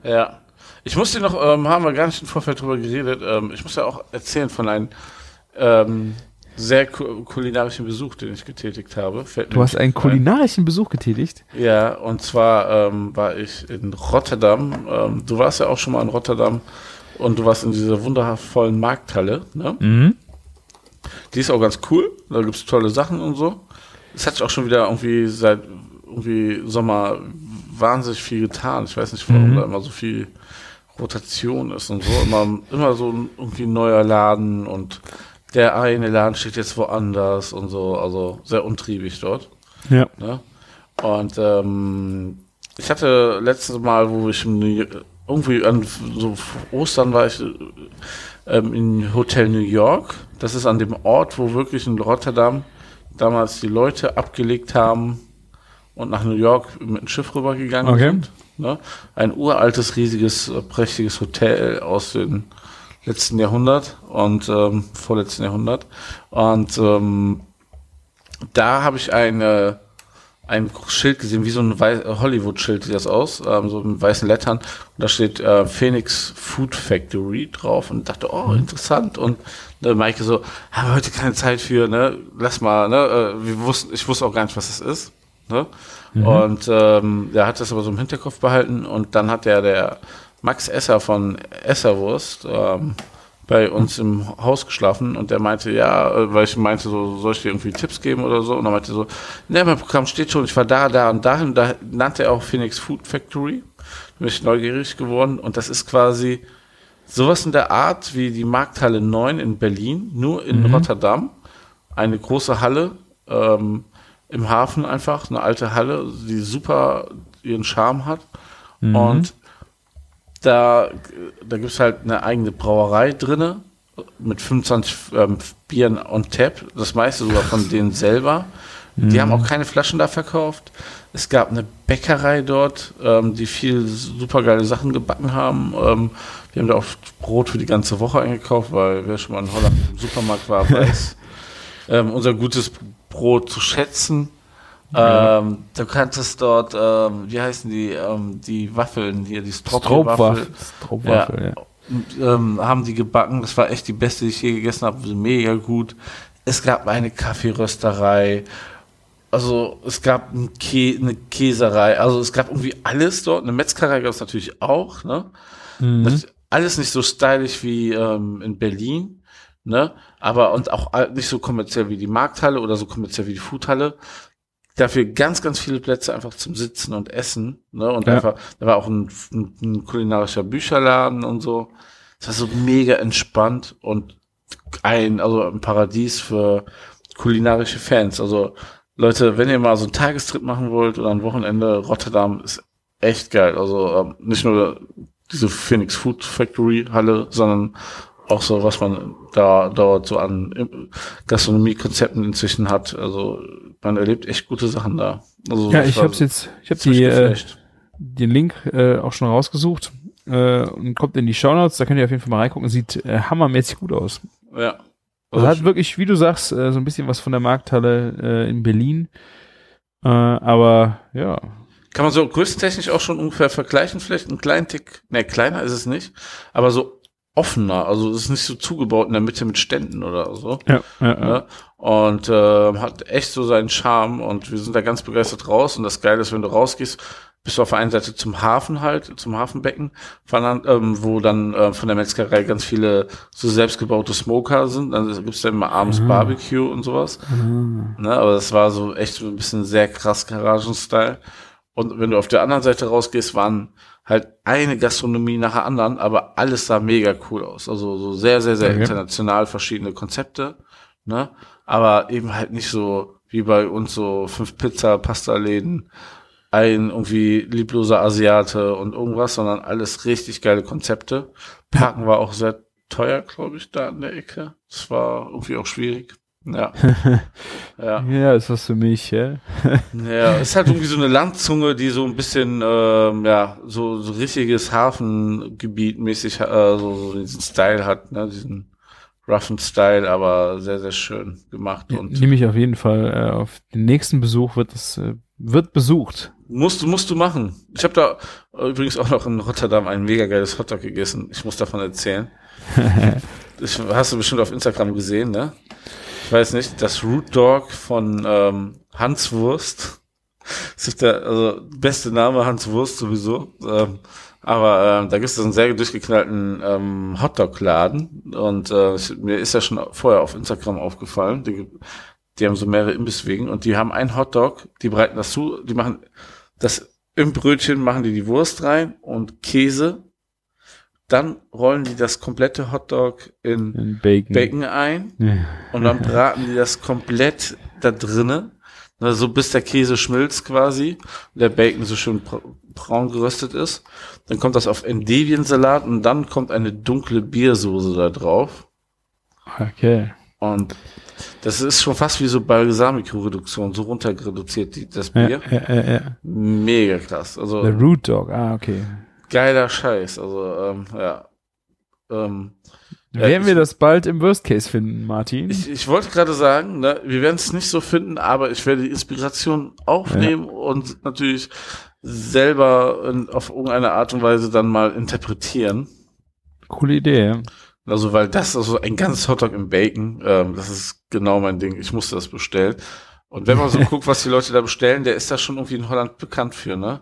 Ja. Ich muss dir noch, ähm, haben wir gar nicht im Vorfeld drüber geredet, ähm, ich muss ja auch erzählen von einem ähm, sehr ku kulinarischen Besuch, den ich getätigt habe. Fällt Du hast einen ein. kulinarischen Besuch getätigt. Ja, und zwar ähm, war ich in Rotterdam. Ähm, du warst ja auch schon mal in Rotterdam und du warst in dieser wundervollen Markthalle. Ne? Mhm. Die ist auch ganz cool. Da gibt's tolle Sachen und so. Es hat sich auch schon wieder irgendwie seit irgendwie Sommer wahnsinnig viel getan. Ich weiß nicht, warum Mhm. da immer so viel Rotation ist und so. Immer, immer so ein irgendwie ein neuer Laden und der eine Laden steht jetzt woanders und so. Also sehr untriebig dort. Ja. Ne? Und ähm, ich hatte letztes Mal, wo ich im irgendwie an so Ostern war ich ähm, in Hotel New York. Das ist an dem Ort, wo wirklich in Rotterdam damals die Leute abgelegt haben und nach New York mit dem Schiff rübergegangen Okay. sind. Ne? Ein uraltes, riesiges, äh, prächtiges Hotel aus dem letzten Jahrhundert und ähm, vorletzten Jahrhundert. Und ähm, da habe ich eine, ein Schild gesehen, wie so ein Hollywood-Schild sieht das aus, ähm, so mit weißen Lettern. Und da steht äh, Phoenix Food Factory drauf und dachte, oh, interessant. Und äh, Maike so, haben wir heute keine Zeit für, ne? Lass mal, ne? Äh, wir wussten, ich wusste auch gar nicht, was es ist. Ne? Und ähm, der hat das aber so im Hinterkopf behalten und dann hat der, der Max Esser von Esserwurst ähm, bei uns im Haus geschlafen und der meinte, ja, äh, weil ich meinte, so, soll ich dir irgendwie Tipps geben oder so? Und er meinte so, ne, mein Programm steht schon, ich war da, da und dahin. Da nannte er auch Phoenix Food Factory. Da bin ich neugierig geworden und das ist quasi sowas in der Art wie die Markthalle 9 in Berlin, nur in Rotterdam. Eine große Halle ähm, im Hafen einfach, eine alte Halle, die super ihren Charme hat. Und da, da gibt's halt eine eigene Brauerei drinne mit 25 ähm, Bieren on tap, das meiste sogar von denen selber. Die haben auch keine Flaschen da verkauft. Es gab eine Bäckerei dort, ähm, die viel super geile Sachen gebacken haben. Ähm, wir haben da auch Brot für die ganze Woche eingekauft, weil wer schon mal in Holland im Supermarkt war, weiß ähm, unser gutes Brot zu schätzen. Ähm, du kanntest dort, ähm, wie heißen die, ähm, die Waffeln hier, die Stroopwaffeln. Stroopwaffel, ja. Und, ähm, haben die gebacken. Das war echt die beste, die ich je gegessen habe. Mega gut. Es gab eine Kaffeerösterei. Also es gab ein Kä eine Käserei. Also es gab irgendwie alles dort. Eine Metzgerei gab es natürlich auch. Ne? Das, alles nicht so stylisch wie ähm, in Berlin. Ne? Aber und auch nicht so kommerziell wie die Markthalle oder so kommerziell wie die Foodhalle. Dafür ganz, ganz viele Plätze einfach zum Sitzen und Essen. Ne? Und Ja. einfach, da war auch ein, ein, ein kulinarischer Bücherladen und so. Es war so mega entspannt und ein, also ein Paradies für kulinarische Fans. Also Leute, wenn ihr mal so einen Tagestrip machen wollt oder ein Wochenende, Rotterdam ist echt geil. Also ähm, nicht nur diese Phoenix Food Factory Halle, sondern auch so, was man da dort so an Gastronomiekonzepten inzwischen hat. Also man erlebt echt gute Sachen da. Also Ja, ich hab's jetzt, ich habe die, äh, den Link äh, auch schon rausgesucht äh, und kommt in die Shownotes, da könnt ihr auf jeden Fall mal reingucken. Sieht äh, hammermäßig gut aus. ja. Also hat wirklich, wie du sagst, äh, so ein bisschen was von der Markthalle äh, in Berlin. Äh, aber ja, Kann man so größentechnisch auch schon ungefähr vergleichen, vielleicht einen kleinen Tick, ne, kleiner ist es nicht, aber so offener, also es ist nicht so zugebaut in der Mitte mit Ständen oder so. ja, ja, ja. Ne? Und äh, hat echt so seinen Charme und wir sind da ganz begeistert raus. Und das Geile ist, wenn du rausgehst, bist du auf der einen Seite zum Hafen halt, zum Hafenbecken, von ähm, wo dann äh, von der Metzgerei ganz viele so selbstgebaute Smoker sind. Dann gibt's da immer abends Barbecue und sowas. Ne? Aber das war so echt so ein bisschen sehr krass Garagen-Style. Und wenn du auf der anderen Seite rausgehst, waren halt eine Gastronomie nach der anderen, aber alles sah mega cool aus. Also so sehr, sehr, sehr Okay. international verschiedene Konzepte, ne? Aber eben halt nicht so wie bei uns so fünf Pizza, Pasta-Läden, ein irgendwie liebloser Asiate und irgendwas, sondern alles richtig geile Konzepte. Parken war auch sehr teuer, glaube ich, da in der Ecke. Das war irgendwie auch schwierig. Ja. ja. ja, ist was für mich, ja. Ja, ist halt irgendwie so eine Landzunge, die so ein bisschen, ähm, ja, so, so richtiges Hafengebiet mäßig, äh, so, so diesen Style hat, ne, diesen roughen Style, aber sehr, sehr schön gemacht und Nehme ich auf jeden Fall äh, auf den nächsten Besuch wird es äh, wird besucht. musst du, musst du machen. Ich habe da äh, übrigens auch noch in Rotterdam ein mega geiles Hotdog gegessen. Ich muss davon erzählen. das hast du bestimmt auf Instagram gesehen, ne? Ich weiß nicht, das Root Dog von ähm, Hans Wurst. Das ist der also, beste Name, Hans Wurst sowieso. Ähm, aber ähm, da gibt es einen sehr durchgeknallten ähm, Hotdog-Laden. Und äh, mir ist ja schon vorher auf Instagram aufgefallen. Die, die haben so mehrere Imbisswegen und die haben einen Hotdog, die bereiten das zu, die machen das im Brötchen, machen die die Wurst rein und Käse. Dann rollen die das komplette Hotdog in In Bacon. Bacon ein Ja. und dann braten die das komplett da drinnen, ne, so bis der Käse schmilzt quasi, und der Bacon so schön bra- braun geröstet ist. Dann kommt das auf Endiviensalat und dann kommt eine dunkle Biersoße da drauf. Okay. Und das ist schon fast wie so Balsamico-Reduktion, so runterreduziert die, das Bier. ja, ja, ja. Mega krass. Also Der Root Dog, ah, okay. Geiler Scheiß. Also, ähm, ja. Ähm, Ja, Werden ich- wir das bald im Worst Case finden, Martin? Ich, ich wollte gerade sagen, ne, wir werden es nicht so finden, aber ich werde die Inspiration aufnehmen und natürlich selber in, auf irgendeine Art und Weise dann mal interpretieren. Coole Idee. ja. Also, weil das, also ein ganzes Hotdog im Bacon, ähm, das ist genau mein Ding. Ich musste das bestellen. Und wenn man so guckt, was die Leute da bestellen, der ist da schon irgendwie in Holland bekannt für, ne?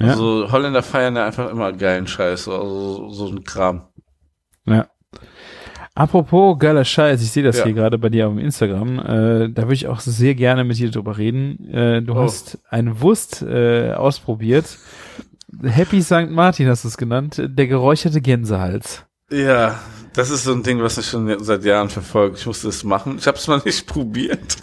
Ja. Also Holländer feiern ja einfach immer geilen Scheiß, so- also so, ein Kram. Ja. Apropos geiler Scheiß, ich sehe das Ja. hier gerade bei dir auf Instagram. Äh, da würde ich auch sehr gerne mit dir drüber reden. Äh, du Oh. hast einen Wurst äh, ausprobiert. Happy St. Martin hast du es genannt. Der geräucherte Gänsehals. Ja, das ist so ein Ding, was ich schon seit Jahren verfolge. Ich musste es machen. Ich habe es noch nicht probiert.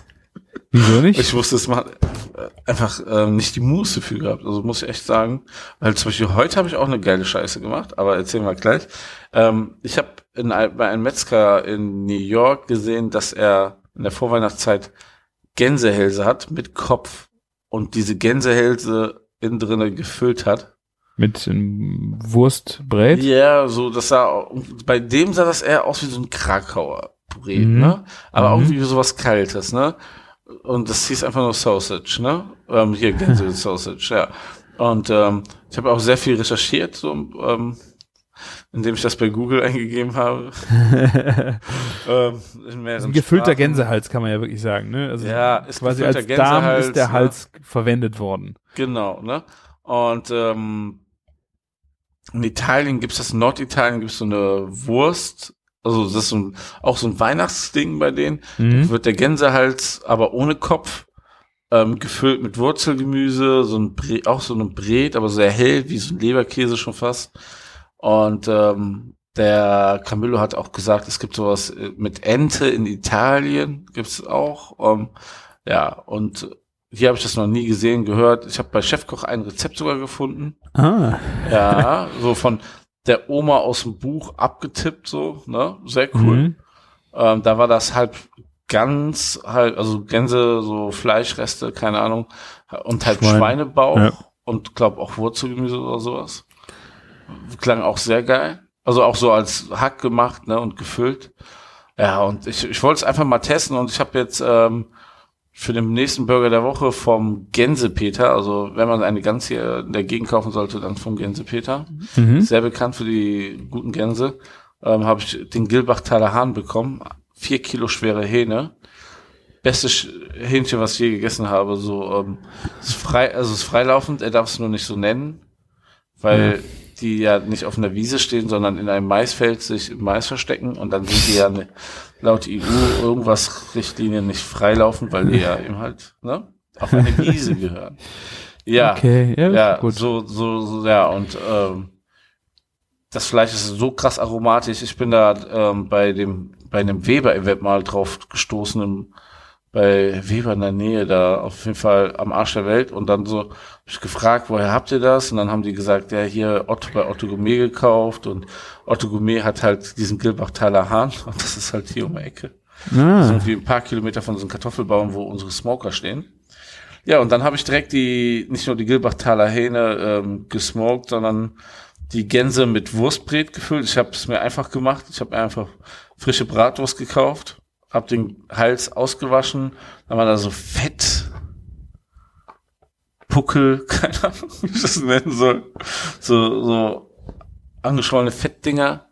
Wieso nicht? Ich wusste es machen. Äh, Einfach ähm, nicht die Muße für gehabt. Also muss ich echt sagen. Weil zum Beispiel heute habe ich auch eine geile Scheiße gemacht, aber erzählen wir gleich. Ähm, ich habe bei einem Metzger in New York gesehen, dass er in der Vorweihnachtszeit Gänsehälse hat mit Kopf und diese Gänsehälse innen drinne gefüllt hat. Mit Wurstbrät? Ja, so, das sah, bei dem sah das eher aus wie so ein Krakauer Brät, Mhm. ne? Aber Mhm. irgendwie sowas Kaltes, ne? Und das hieß einfach nur Sausage, ne? Ähm, hier, Gänse Sausage, ja. Und ähm, ich habe auch sehr viel recherchiert, so, ähm, indem ich das bei Google eingegeben habe. ähm, in mehreren ein gefüllter Sprachen. Gänsehals kann man ja wirklich sagen, ne? Also Ja, ist quasi als gefüllter Darm Gänsehals, ist der ne? Hals verwendet worden. Genau, ne? Und ähm, in Italien gibt's das, in Norditalien gibt's so eine Wurst, also das ist ein, auch so ein Weihnachtsding bei denen. Mhm. Wird der Gänsehals aber ohne Kopf ähm, gefüllt mit Wurzelgemüse, so ein Bre auch so ein Bret, aber sehr hell, wie so ein Leberkäse schon fast. Und ähm, der Camillo hat auch gesagt, es gibt sowas äh, mit Ente in Italien, gibt's auch. Ähm, ja, und hier habe ich das noch nie gesehen, gehört. Ich habe bei Chefkoch ein Rezept sogar gefunden. Ah. Ja, so von der Oma aus dem Buch abgetippt, so, ne? Sehr cool. Mhm. Ähm, da war das halb ganz, halt, also Gänse, so Fleischreste, keine Ahnung, und halt Schwein. Schweinebauch Ja. und glaub auch Wurzelgemüse oder sowas. Klang auch sehr geil. Also auch so als Hack gemacht, ne, und gefüllt. Ja, und ich, ich wollte es einfach mal testen und ich habe jetzt ähm, für den nächsten Burger der Woche vom Gänsepeter, also wenn man eine Gans hier in der Gegend kaufen sollte, dann vom Gänsepeter Mhm. sehr bekannt für die guten Gänse, ähm, habe ich den Gilbachtaler Hahn bekommen. Vier Kilo schwere Hähne. Beste Hähnchen, was ich je gegessen habe. So ähm, ist frei, also ist freilaufend. Er darf es nur nicht so nennen, weil die ja nicht auf einer Wiese stehen, sondern in einem Maisfeld sich im Mais verstecken und dann sind die ja ne, laut EU irgendwas Richtlinien nicht freilaufend, weil die ja eben halt ne, auf eine Wiese gehören. Ja, Okay, ja, ja, gut. so, so, so, ja, und ähm, das Fleisch ist so krass aromatisch. Ich bin da ähm, bei dem, bei einem Weber-Event mal drauf gestoßen, im, bei Weber in der Nähe, da auf jeden Fall am Arsch der Welt. Und dann so, hab ich gefragt, woher habt ihr das? Und dann haben die gesagt, ja, hier Otto bei Otto Gourmet gekauft. Und Otto Gourmet hat halt diesen Gilbachtaler Hahn. Und das ist halt hier um die Ecke. Das Ah. sind irgendwie ein paar Kilometer von so einem Kartoffelbaum, wo unsere Smoker stehen. Ja, und dann habe ich direkt die, nicht nur die Gilbachtaler Hähne ähm, gesmoked, sondern die Gänse mit Wurstbret gefüllt. Ich habe es mir einfach gemacht. Ich habe mir einfach frische Bratwurst gekauft, habe den Hals ausgewaschen, dann war da so Fett, Puckel, keine Ahnung, wie ich das nennen soll. So, so angeschwollene Fettdinger.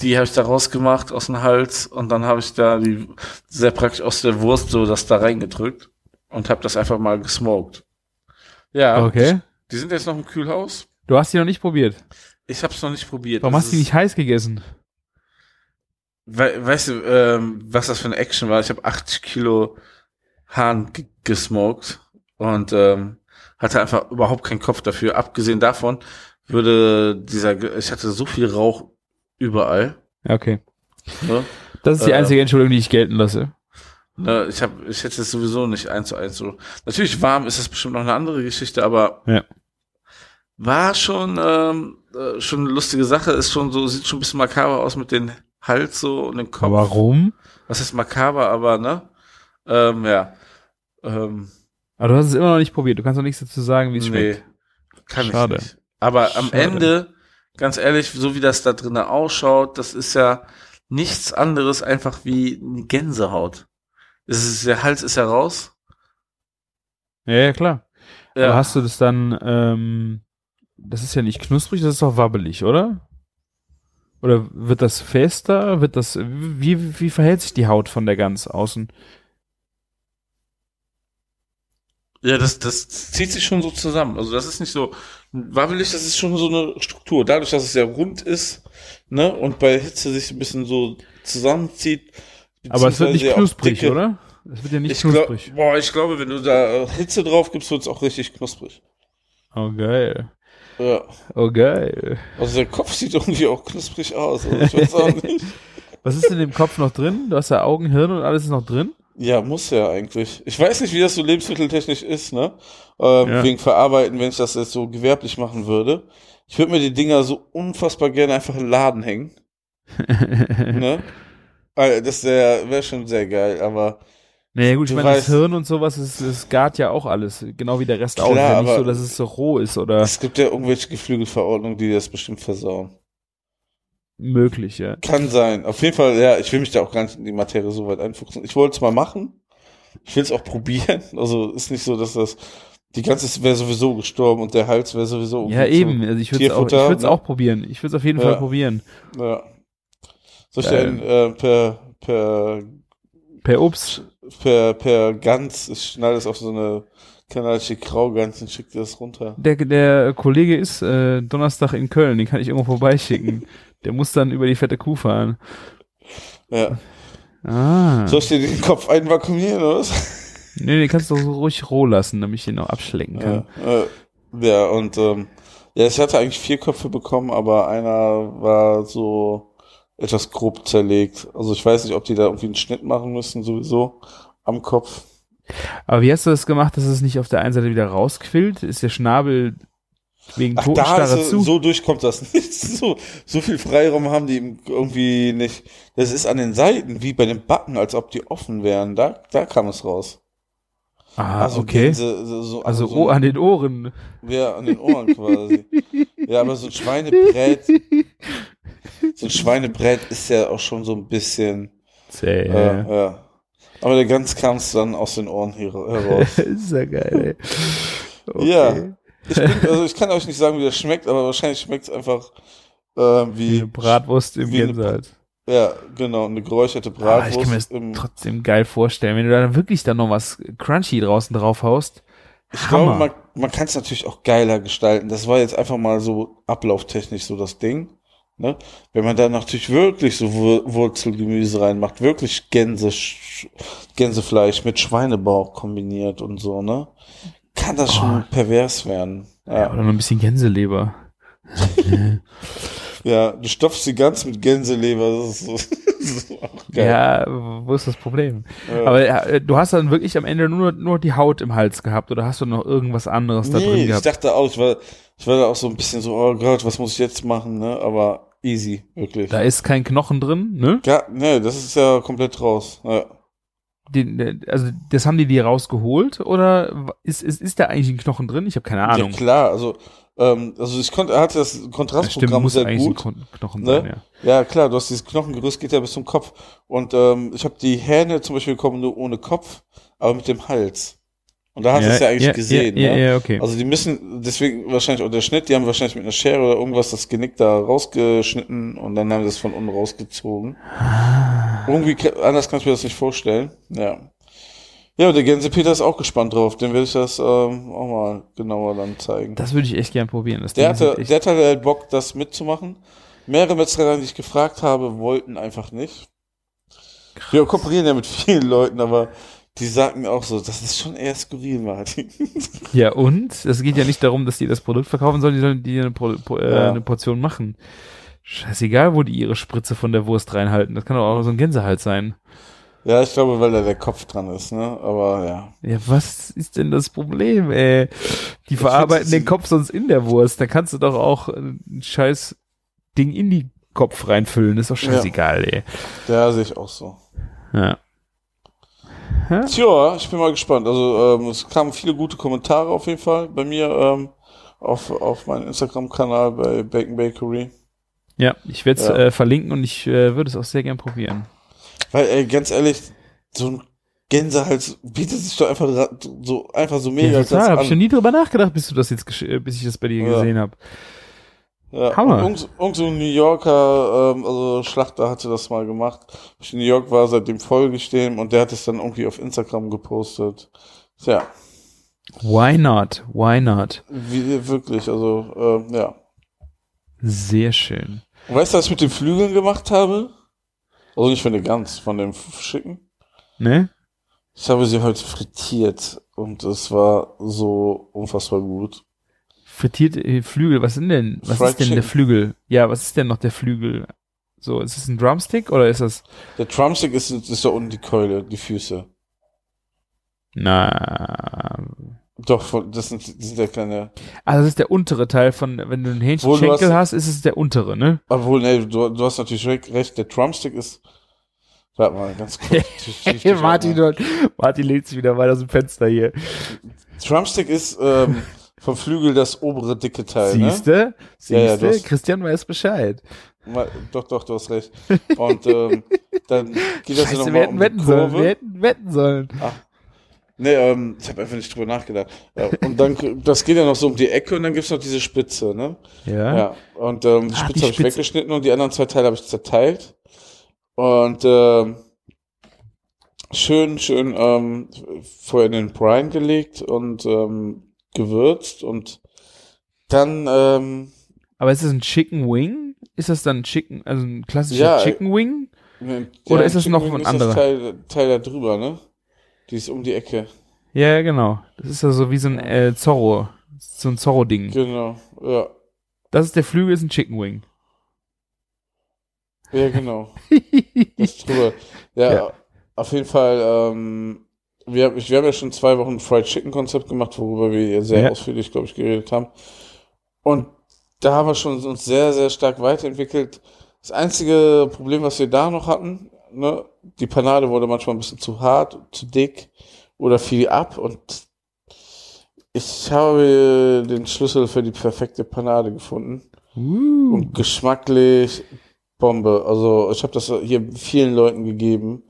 Die habe ich da rausgemacht aus dem Hals und dann habe ich da die sehr praktisch aus der Wurst so das da reingedrückt und habe das einfach mal gesmoked. Ja, Okay. die sind jetzt noch im Kühlhaus. Du hast die noch nicht probiert. Ich habe es noch nicht probiert. Warum Das hast du die nicht heiß gegessen? We weißt du, ähm, was das für eine Action war? Ich habe 80 Kilo Hahn ge- gesmoked und ähm, hatte einfach überhaupt keinen Kopf dafür. Abgesehen davon würde dieser, ich hatte so viel Rauch überall. Okay. Ne? Das ist die Äh, einzige Entschuldigung, die ich gelten lasse. Ne, ich habe, ich hätte es sowieso nicht eins zu eins so. Natürlich warm ist das bestimmt noch eine andere Geschichte, aber Ja. war schon ähm, äh, schon eine lustige Sache. Ist schon so, sieht schon ein bisschen makaber aus mit den Hals so und dem Kopf. Warum? Was ist makaber, aber ne? Ähm, ja. Ähm, Aber du hast es immer noch nicht probiert. Du kannst noch nichts dazu sagen, wie es nee, schmeckt. kann Schade. ich nicht. Aber am Schade. Ende, ganz ehrlich, so wie das da drinnen ausschaut, das ist ja nichts anderes einfach wie eine Gänsehaut. Es ist, der Hals ist ja raus. Ja, ja, klar. Aber hast du das dann, ähm, das ist ja nicht knusprig, das ist auch wabbelig, oder? Oder wird das fester? Wird das, wie, wie verhält sich die Haut von der Gans außen? Ja, das, das zieht sich schon so zusammen. Also das ist nicht so wabbelig, das ist schon so eine Struktur. Dadurch, dass es ja rund ist, ne, und bei Hitze sich ein bisschen so zusammenzieht. Aber es wird nicht knusprig, dicke- oder? Es wird ja nicht Ich glaub, knusprig. boah, ich glaube, wenn du da Hitze drauf gibst, wird's auch richtig knusprig. Oh, geil. Ja. Oh, geil. Also der Kopf sieht irgendwie auch knusprig aus. Also ich weiß auch nicht. Was ist in dem Kopf noch drin? Du hast ja Augen, Hirn und alles ist noch drin? Ja, muss ja eigentlich. Ich weiß nicht, wie das so lebensmitteltechnisch ist, ne? Ähm, Ja. Wegen Verarbeiten, wenn ich das jetzt so gewerblich machen würde. Ich würde mir die Dinger so unfassbar gerne einfach in den Laden hängen. ne? Äh, Das wäre wär schon sehr geil, aber Naja gut, ich meine, das Hirn und sowas, das, das gart ja auch alles, genau wie der Rest Klar, auch. Ja nicht so, dass es so roh ist oder es gibt ja irgendwelche Geflügelverordnungen, die das bestimmt versauen. möglich, ja. Kann sein. Auf jeden Fall, ja, ich will mich da auch gar nicht in die Materie so weit einfuchsen. Ich wollte es mal machen. Ich will es auch probieren. Also ist nicht so, dass das die ganze wäre sowieso gestorben und der Hals wäre sowieso Ja, eben. Also ich würde es auch, ich Tierfutter, würd's ne? auch probieren. Ich würde es auf jeden Ja. Fall probieren. Ja. Soll ich denn äh, per per Per Obst. Per per Gans, ich schneide es auf so eine kanadische Graugans und schicke dir das runter. Der, der Kollege ist äh, Donnerstag in Köln, den kann ich irgendwo vorbeischicken. der muss dann über die fette Kuh fahren. Ja. Ah. Soll ich dir den Kopf einvakuumieren oder was? Nee, den kannst du so ruhig roh lassen, damit ich den auch abschlecken kann. Ja, äh, ja und ähm, ja, ich hatte eigentlich vier Köpfe bekommen, aber einer war so etwas grob zerlegt. Also ich weiß nicht, ob die da irgendwie einen Schnitt machen müssen, sowieso am Kopf. Aber wie hast du das gemacht, dass es nicht auf der einen Seite wieder rausquillt? Ist der Schnabel wegen Ach, da Totenstarre ist, zu? so durchkommt das nicht. So, so viel Freiraum haben die irgendwie nicht. Das ist an den Seiten, wie bei den Backen, als ob die offen wären. Da, da kam es raus. ah, also okay. Gänse, so, so, also so an den Ohren. Ja, an den Ohren quasi. ja, aber so ein Schweinebrett, so ein Schweinebrett ist ja auch schon so ein bisschen, Zäh. äh, ja. Aber der Gans kam es dann aus den Ohren hier heraus. ist ja geil, ey. Okay. Ja. Ich bin, also ich kann euch nicht sagen, wie das schmeckt, aber wahrscheinlich schmeckt es einfach äh, Wie wie, eine Bratwurst im Gänsehals. ja, genau, eine geräucherte Ah, ich Bratwurst. kann mir das trotzdem geil vorstellen. Wenn du da wirklich dann noch was Crunchy draußen drauf haust. ich glaube, Hammer. man, man kann es natürlich auch geiler gestalten. Das war jetzt einfach mal so ablauftechnisch so das Ding. Ne? Wenn man da natürlich wirklich so Wur Wurzelgemüse reinmacht, wirklich Gänse, Sch- Gänsefleisch mit Schweinebauch kombiniert und so, ne? Kann das schon pervers werden. Ja. Ja, Oder noch ein bisschen Gänseleber. ja, du stopfst die ganz mit Gänseleber, das ist so, Ja, wo ist das Problem? Ja. Aber äh, du hast dann wirklich am Ende nur, nur die Haut im Hals gehabt oder hast du noch irgendwas anderes da nee, drin ich gehabt? dachte auch, ich war, ich war da auch so ein bisschen so, oh Gott, was muss ich jetzt machen, ne? Aber easy, wirklich. Da ist kein Knochen drin, ne? Ja, ne, das ist ja komplett raus. Ja. Den, der- also das haben die dir rausgeholt oder ist, ist, ist da eigentlich ein Knochen drin? Ich habe keine Ahnung. Ja, klar, also, ähm, also ich konnte, er hatte das Ja, stimmt, Kontrastprogramm muss sehr eigentlich gut. ein Knochen Ne? sein, ja. Ja, klar, du hast dieses Knochengerüst, geht ja bis zum Kopf. Und ähm, ich habe die Hähne zum Beispiel bekommen nur ohne Kopf, aber mit dem Hals. Und da hast du es ja eigentlich gesehen, ja, ne? Ja, ja, okay. Also die müssen, deswegen wahrscheinlich auch der Schnitt, die haben wahrscheinlich mit einer Schere oder irgendwas das Genick da rausgeschnitten und dann haben sie es von unten rausgezogen. Irgendwie ka- anders kannst du mir das nicht vorstellen. Ja. Ja, und der Gänsepeter ist auch gespannt drauf. Den werde ich das ähm, auch mal genauer dann zeigen. das würde ich echt gern probieren. Das Der hatte, echt- der hatte halt Bock, das mitzumachen. Mehrere Metzgereien, die ich gefragt habe, wollten einfach nicht. Wir kooperieren ja mit vielen Leuten, aber die sagten auch so, das ist schon eher skurril, Martin. Ja, und? Es geht ja nicht darum, dass die das Produkt verkaufen sollen, die sollen die eine, Pro, Po- äh, Ja. eine Portion machen. Scheißegal, wo die ihre Spritze von der Wurst reinhalten. Das kann doch auch so ein Gänsehals sein. Ja, ich glaube, weil da der Kopf dran ist, ne? Aber ja. Ja, was ist denn das Problem, ey? Die verarbeiten find's- den Kopf sonst in der Wurst. Da kannst du doch auch ein scheiß Ding in die Kopf reinfüllen. ist doch scheißegal, ey. Ja, sehe ich auch so. Ja. Tja, ich bin mal gespannt. Also ähm, es kamen viele gute Kommentare auf jeden Fall bei mir ähm, auf, auf meinem Instagram-Kanal bei Bacon Bakery. Ja, ich werde es Ja. äh, verlinken und ich äh, würde es auch sehr gern probieren. Weil, ey, ganz ehrlich, so ein Gänsehals bietet sich doch einfach so, einfach so mega Ja, total, habe ich schon nie drüber nachgedacht, bis du das jetzt, äh, bis ich das bei dir Ja. gesehen habe. Ja, Hammer. und Irgend, irgend so ein New Yorker, ähm, also Schlachter hatte das mal gemacht. Ich in New York war, seitdem folge dem und der hat es dann irgendwie auf Instagram gepostet. Tja, Why not? Why not? wie, wirklich, also, ähm, ja. Sehr schön. Weißt du, was ich mit den Flügeln gemacht habe? Also nicht von der Gans, von dem Schicken. Ne? Ich habe sie heute frittiert und es war so unfassbar gut. Frittierte äh, Flügel, was sind denn, was Fried ist denn der Chicken. Flügel? Ja, was ist denn noch der Flügel? So, ist es ein Drumstick oder ist das, Der Drumstick ist, ist da unten die Keule, die Füße. na, Doch, das sind, das sind ja keine. also das ist der untere Teil von, wenn du einen Wohl, du Hähnchenschenkel hast- hast, ist es der untere, ne? Obwohl, nee, du, du hast natürlich recht, der Drumstick ist. Warte mal, ganz kurz. Ich- Martin, dort, Martin lehnt sich wieder weit aus dem Fenster hier. Drumstick ist ähm, vom Flügel das obere dicke Teil, ne? Siehste? Ja, ja, Siehste? du hast- Christian weiß Bescheid. Mal- Doch, doch, du hast recht. Und ähm, dann geht das Scheiße, nochmal wir hätten um wetten die sollen. Wir Kurve. hätten wetten sollen. Nee, ähm, ich habe einfach nicht drüber nachgedacht. Ja, und dann, das geht ja noch so um die Ecke und dann gibt's noch diese Spitze, ne? Ja. Ja, und ähm, die Ah, Spitze habe ich weggeschnitten und die anderen zwei Teile habe ich zerteilt. Und ähm, schön, schön ähm, vorher in den Brine gelegt und ähm, gewürzt und dann ähm, Aber ist es ein Chicken Wing? Ist das dann Chicken, also ein klassischer Ja, Chicken Wing? ne, Oder ist das Chicken noch Wing ein das anderer? Teil, Teil da drüber, ne? Die ist um die Ecke. Ja, genau. Das ist ja so wie so ein äh, Zorro. So ein Zorro-Ding. Genau, ja. Das ist der Flügel, ist ein Chicken Wing. Ja, genau. Das drüber. Ja, Ja. auf jeden Fall, ähm, wir, ich, wir haben ja schon zwei Wochen Fried Chicken Konzept gemacht, worüber wir sehr Ja. ausführlich, glaube ich, geredet haben. Und da haben wir schon uns sehr, sehr stark weiterentwickelt. Das einzige Problem, was wir da noch hatten, ne, die Panade wurde manchmal ein bisschen zu hart, zu dick oder fiel ab und ich habe den Schlüssel für die perfekte Panade gefunden. Uh. Und geschmacklich Bombe. Also ich habe das hier vielen Leuten gegeben.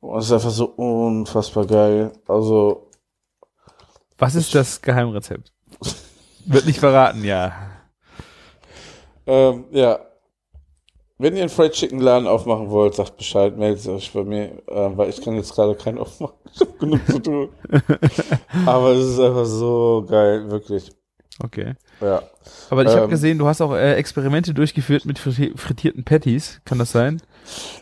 Und es ist einfach so unfassbar geil. Also, Was ist das Geheimrezept? Wird nicht verraten, ja. ähm, ja. Wenn ihr einen Fried Chicken Laden aufmachen wollt, sagt Bescheid, meldet euch bei mir, äh, weil ich kann jetzt gerade keinen aufmachen. Ich habe genug zu tun. Aber es ist einfach so geil, wirklich. Okay. Ja. Aber ich habe Ähm. gesehen, du hast auch äh, Experimente durchgeführt mit frittierten Patties. Kann das sein?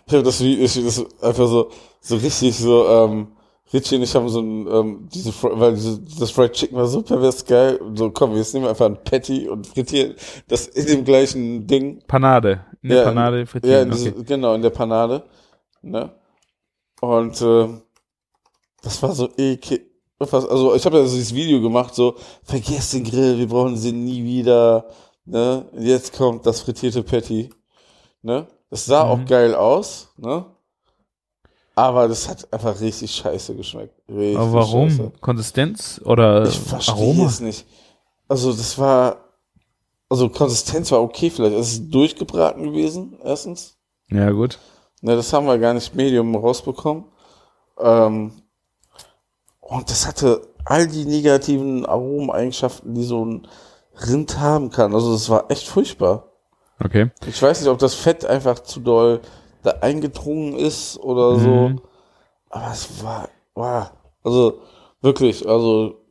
Ich habe das wie, ich, das einfach so, so richtig so, ähm, Richie und ich haben so ein, ähm, diese, weil diese, das Fried Chicken war so pervers geil. So, komm, jetzt nehmen wir einfach ein Patty und frittieren das in dem gleichen Ding. Panade. In der Ja, Panade Ja, frittieren. diese, okay. genau, in der Panade. Ne? Und ähm, das war so eklig. Also ich habe ja dieses Video gemacht, so, vergesst den Grill, wir brauchen sie nie wieder. Ne? Jetzt kommt das frittierte Patty. Ne? Das sah Mhm. auch geil aus, ne? Aber das hat einfach richtig scheiße geschmeckt. Richtig Aber warum? Scheiße. Konsistenz oder Ich verstehe es nicht. Also das war, also Konsistenz war okay vielleicht. Es ist durchgebraten gewesen, erstens. Ja, gut. Ne, das haben wir gar nicht Medium rausbekommen. Ähm, und das hatte all die negativen Aromeneigenschaften, die so ein Rind haben kann. Also das war echt furchtbar. Okay. Ich weiß nicht, ob das Fett einfach zu doll da eingedrungen ist oder so. Mhm. Aber es war, wow. Also wirklich, also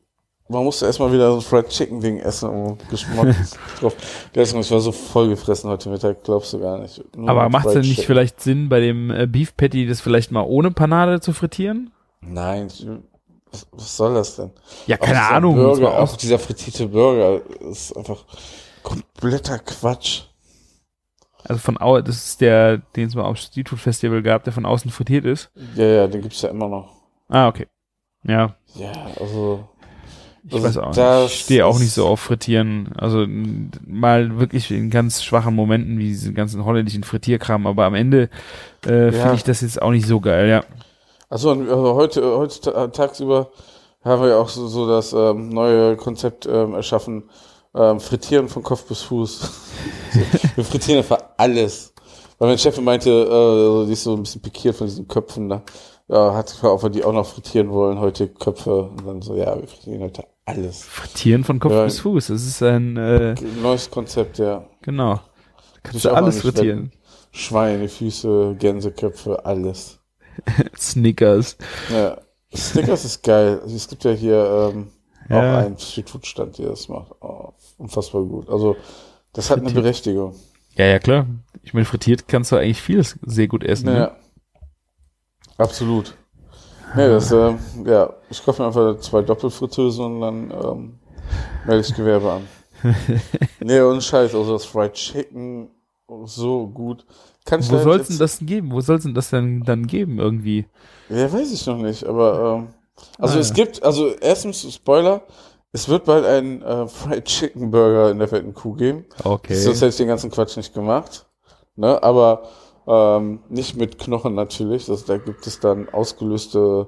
man musste erstmal wieder so ein Fried Chicken Ding essen, um Geschmack drauf. Ich war so voll gefressen heute Mittag, glaubst du gar nicht. Nur Aber macht es denn nicht Chicken. vielleicht Sinn, bei dem äh, Beef Patty das vielleicht mal ohne Panade zu frittieren? Nein, was, was soll das denn? Ja, Auch keine dieser Ahnung. Burger, auch dieser frittierte Burger ist einfach kompletter Quatsch. Also von au das ist der, den es mal auf Street Food Festival gab, der von außen frittiert ist. Ja, ja, den gibt's ja immer noch. Ah, okay. Ja, Ja, also. Ich Also weiß auch nicht. Ich stehe auch nicht so auf Frittieren. Also mal wirklich in ganz schwachen Momenten, wie diese ganzen holländischen Frittierkram, aber am Ende äh, Ja. finde ich das jetzt auch nicht so geil, ja. Achso, und also heute, heute ta- tagsüber haben wir ja auch so, so das ähm, neue Konzept ähm, erschaffen. Ähm, frittieren von Kopf bis Fuß. wir frittieren einfach alles. Weil mein Chef meinte, äh, die ist so ein bisschen pikiert von diesen Köpfen da. Ja, hat gefragt, ob wir die auch noch frittieren wollen, heute Köpfe. Und dann so, ja, wir frittieren heute alles. Frittieren von Kopf Ja. bis Fuß. Das ist ein, äh, Neues Konzept, ja. genau. Kannst du alles frittieren. Schweine, Füße, Gänseköpfe, alles. Snickers. Ja. Snickers ist geil. Also es gibt ja hier ähm, Ja. auch einen Streetfood-Stand, der das macht. Oh, unfassbar gut. Also, das hat eine. Berechtigung. Ja, ja, klar. Ich meine, frittiert kannst du eigentlich vieles sehr gut essen. Ne? Ja. Absolut. Nee, das, ähm, ja, ich kaufe mir einfach zwei Doppelfritteusen und dann ähm, melde ich Gewerbe an. nee, und Scheiß, also das Fried Chicken, so gut. Kann ich Wo soll's jetzt- denn das denn geben? Wo soll's denn das denn dann geben irgendwie? Ja, weiß ich noch nicht, aber ähm, also Ah, es ja. gibt, also erstens Spoiler, es wird bald einen äh, Fried Chicken Burger in der fetten Kuh geben. Okay. Sonst hätte ich den ganzen Quatsch nicht gemacht. Ne? Aber ähm, nicht mit Knochen natürlich. Das, da gibt es dann ausgelöste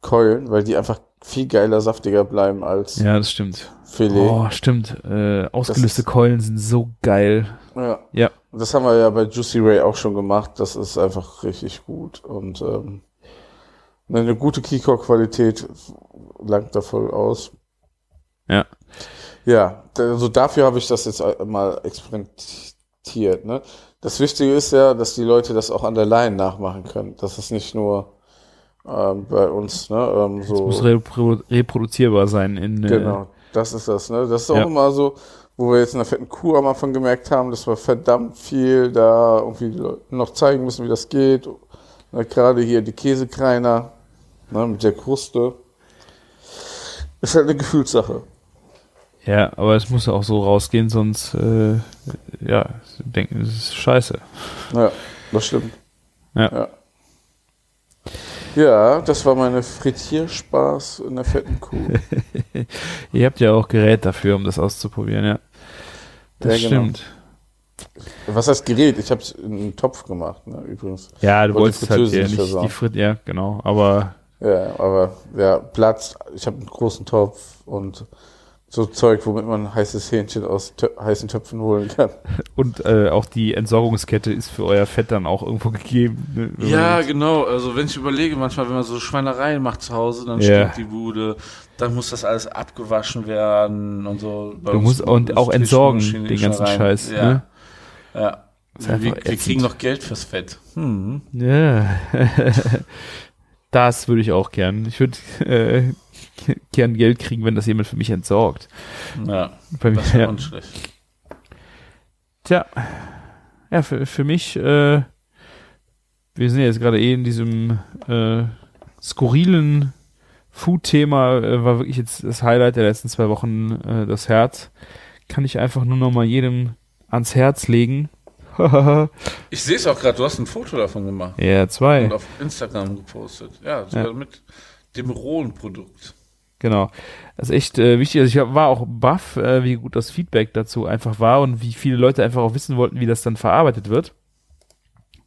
Keulen, weil die einfach viel geiler, saftiger bleiben als Ja, das stimmt. Filet. Oh, stimmt. Äh, ausgelöste ist- Keulen sind so geil. Ja. Ja. Das haben wir ja bei Juicy Ray auch schon gemacht. Das ist einfach richtig gut. Und ähm, eine gute Keycore-Qualität langt da voll aus. Ja. Ja, also dafür habe ich das jetzt mal experimentiert. Ne? Das Wichtige ist ja, dass die Leute das auch an der Line nachmachen können. Das ist nicht nur ähm, bei uns ne, ähm, Es so. muss repro reproduzierbar sein in äh, Genau, das ist das. Ne? Das ist auch Ja. immer so, wo wir jetzt in der fetten Kuh am Anfang gemerkt haben, dass wir verdammt viel da irgendwie noch zeigen müssen, wie das geht. Ne, Gerade hier die Käsekreiner ne, mit der Kruste. Ist halt eine Gefühlssache. Ja, aber es muss auch so rausgehen, sonst äh, ja, denken, es ist scheiße. Ja, das stimmt. Ja. Ja, ja das war meine Frittierspaß in der fetten Kuh. Ihr habt ja auch Gerät dafür, um das auszuprobieren, ja. Das Ja, genau. stimmt. Was heißt Gerät? Ich habe es in einen Topf gemacht, ne, übrigens. Ja, du Wollte wolltest halt ja nicht nicht versauen. die Frit, ja, genau, aber Ja, aber ja, Platz, ich habe einen großen Topf und so Zeug, womit man heißes Hähnchen aus Tö heißen Töpfen holen kann. und äh, auch die Entsorgungskette ist für euer Fett dann auch irgendwo gegeben. ne? Ja, genau. Also wenn ich überlege, manchmal, wenn man so Schweinereien macht zu Hause, dann Ja. stinkt die Bude, dann muss das alles abgewaschen werden und so. Bei Du musst und auch entsorgen, den ganzen. Scheiß, Ja. ne? ja. Wir, wir kriegen noch Geld fürs Fett. Hm. Ja. das würde ich auch gern. Ich würde äh, gern Geld kriegen, wenn das jemand für mich entsorgt. Ja, Bei mir, das wäre ja. auch nicht schlecht. Tja, ja, für, für mich, äh, wir sind ja jetzt gerade eh in diesem äh, skurrilen Food-Thema, äh, war wirklich jetzt das Highlight der letzten zwei Wochen äh, das Herz. Kann ich einfach nur noch mal jedem ans Herz legen. Ich sehe es auch gerade, du hast ein Foto davon gemacht ja, zwei. und auf Instagram gepostet. Ja, sogar Ja. mit dem rohen Produkt. Genau. Das ist echt äh, wichtig. Also ich war auch baff, äh, wie gut das Feedback dazu einfach war und wie viele Leute einfach auch wissen wollten, wie das dann verarbeitet wird.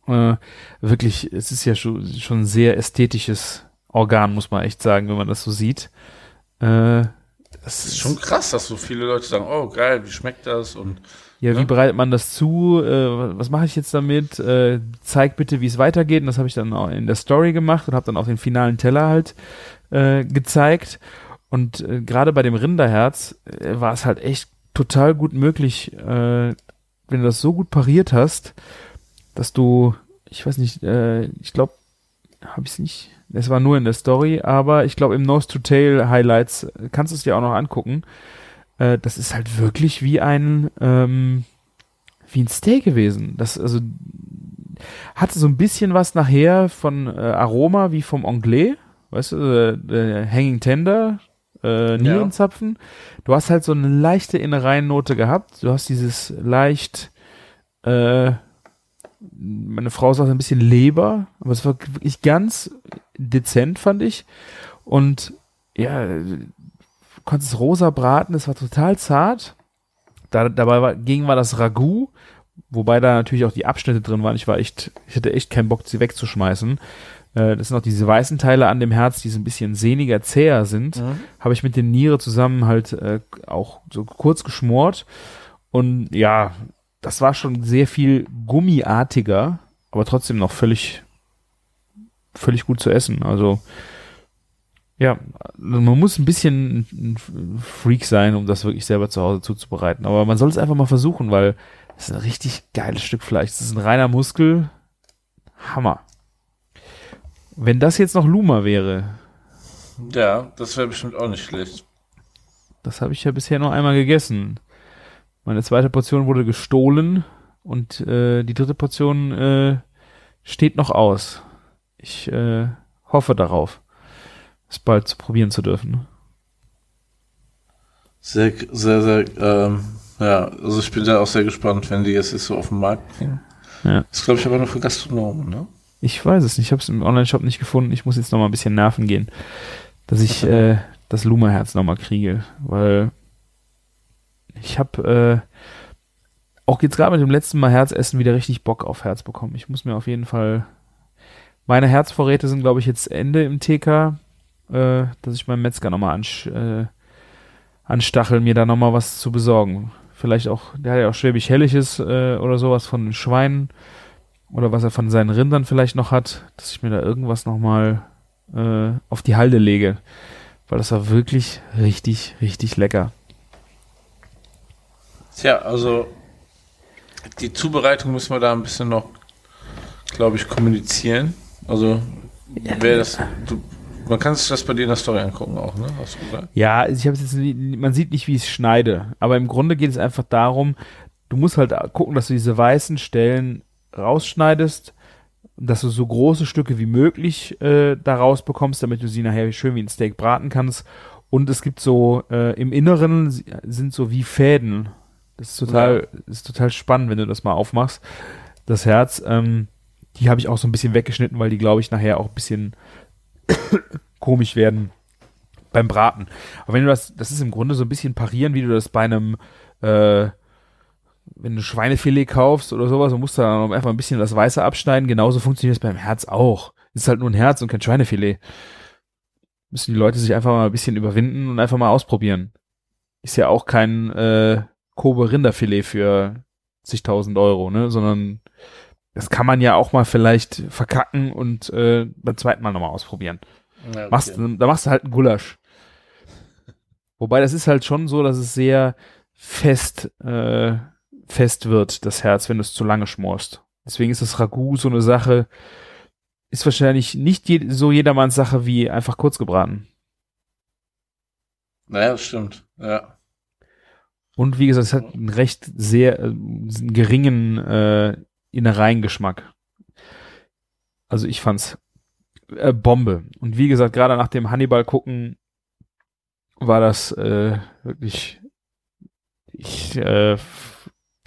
Äh, wirklich, es ist ja schon, schon ein sehr ästhetisches Organ, muss man echt sagen, wenn man das so sieht. Äh, das Es ist schon krass, dass so viele Leute sagen, oh geil, wie schmeckt das? Und Ja, wie Ne? bereitet man das zu? Äh, was mache ich jetzt damit? Äh, zeig bitte, wie es weitergeht. Und das habe ich dann auch in der Story gemacht und habe dann auch den finalen Teller halt äh, gezeigt. Und äh, gerade bei dem Rinderherz äh, war es halt echt total gut möglich, äh, wenn du das so gut pariert hast, dass du, ich weiß nicht, äh, ich glaube, habe ich es nicht. Es war nur in der Story, aber ich glaube im Nose to Tail Highlights äh, kannst du es dir auch noch angucken äh, das ist halt wirklich wie ein ähm, wie ein Steak gewesen. Das also hatte so ein bisschen was nachher von äh, Aroma wie vom Anglais, weißt du, äh, Hanging Tender, äh, Nierenzapfen. Du hast halt so eine leichte Innereiennote gehabt. Du hast dieses leicht äh, meine Frau sagt ein bisschen Leber, aber es war wirklich ganz dezent, fand ich. Und ja, konntest es rosa braten, es war total zart. Da, dabei war, gegen war das Ragout, wobei da natürlich auch die Abschnitte drin waren. Ich war echt, ich hatte echt keinen Bock, sie wegzuschmeißen. Äh, das sind auch diese weißen Teile an dem Herz, die so ein bisschen sehniger, zäher sind. Habe ich mit den Niere zusammen halt äh, auch so kurz geschmort. Und ja, das war schon sehr viel gummiartiger, aber trotzdem noch völlig, völlig gut zu essen. Also, ja, man muss ein bisschen ein Freak sein, um das wirklich selber zu Hause zuzubereiten. Aber man soll es einfach mal versuchen, weil es ist ein richtig geiles Stück Fleisch. Es ist ein reiner Muskel. Hammer. Wenn das jetzt noch Luma wäre, Ja, das wäre bestimmt auch nicht schlecht. das habe ich ja bisher nur einmal gegessen. Meine zweite Portion wurde gestohlen und äh, die dritte Portion äh, steht noch aus. Ich äh, hoffe darauf, es bald zu probieren zu dürfen. Sehr, sehr, sehr, ähm, ja, also ich bin da auch sehr gespannt, wenn die jetzt so auf den Markt bringen. Ja. Das glaube ich aber nur für Gastronomen, ne? Ich weiß es nicht. Ich habe es im Online-Shop nicht gefunden. Ich muss jetzt noch mal ein bisschen nerven gehen, dass ich äh, das Luma-Herz noch mal kriege, weil ich habe äh, auch jetzt gerade mit dem letzten Mal Herzessen wieder richtig Bock auf Herz bekommen. Ich muss mir auf jeden Fall meine Herzvorräte sind, glaube ich, jetzt Ende im TK, äh, dass ich meinem Metzger noch mal ansch äh, anstachel, mir da noch mal was zu besorgen. Vielleicht auch, der hat ja auch Schwäbisch Helliges äh, oder sowas von den Schweinen oder was er von seinen Rindern vielleicht noch hat, dass ich mir da irgendwas nochmal äh, auf die Halde lege. Weil das war wirklich richtig, richtig lecker. Tja, also die Zubereitung müssen wir da ein bisschen noch, glaube ich, kommunizieren. Also wer das, du, man kann sich das bei dir in der Story angucken auch, ne? Hast du gesagt? Ja, ich habe jetzt nie, man sieht nicht, wie ich es schneide, aber im Grunde geht es einfach darum, du musst halt gucken, dass du diese weißen Stellen rausschneidest, dass du so große Stücke wie möglich äh, da rausbekommst, damit du sie nachher schön wie ein Steak braten kannst. Und es gibt so äh, im Inneren sind so wie Fäden. Das ist total, ist total spannend, wenn du das mal aufmachst. Das Herz, ähm, die habe ich auch so ein bisschen weggeschnitten, weil die, glaube ich, nachher auch ein bisschen komisch werden beim Braten. Aber wenn du das, das ist im Grunde so ein bisschen parieren, wie du das bei einem, äh, wenn du Schweinefilet kaufst oder sowas, dann musst du dann einfach ein bisschen das Weiße abschneiden. Genauso funktioniert es beim Herz auch. Es ist halt nur ein Herz und kein Schweinefilet. Müssen die Leute sich einfach mal ein bisschen überwinden und einfach mal ausprobieren. Ist ja auch kein äh, Kobe Rinderfilet für zigtausend Euro, ne, sondern das kann man ja auch mal vielleicht verkacken und äh, beim zweiten Mal nochmal ausprobieren. Ja, okay. Machst, da machst du halt einen Gulasch. Wobei das ist halt schon so, dass es sehr fest, äh, fest wird, das Herz, wenn du es zu lange schmorst. Deswegen ist das Ragout so eine Sache, ist wahrscheinlich nicht je, so jedermanns Sache wie einfach kurz gebraten. Naja, das stimmt. Ja. Und wie gesagt, es hat einen recht sehr äh, einen geringen äh, Innereiengeschmack. Also ich fand's äh, Bombe. Und wie gesagt, gerade nach dem Hannibal gucken war das äh, wirklich ich äh,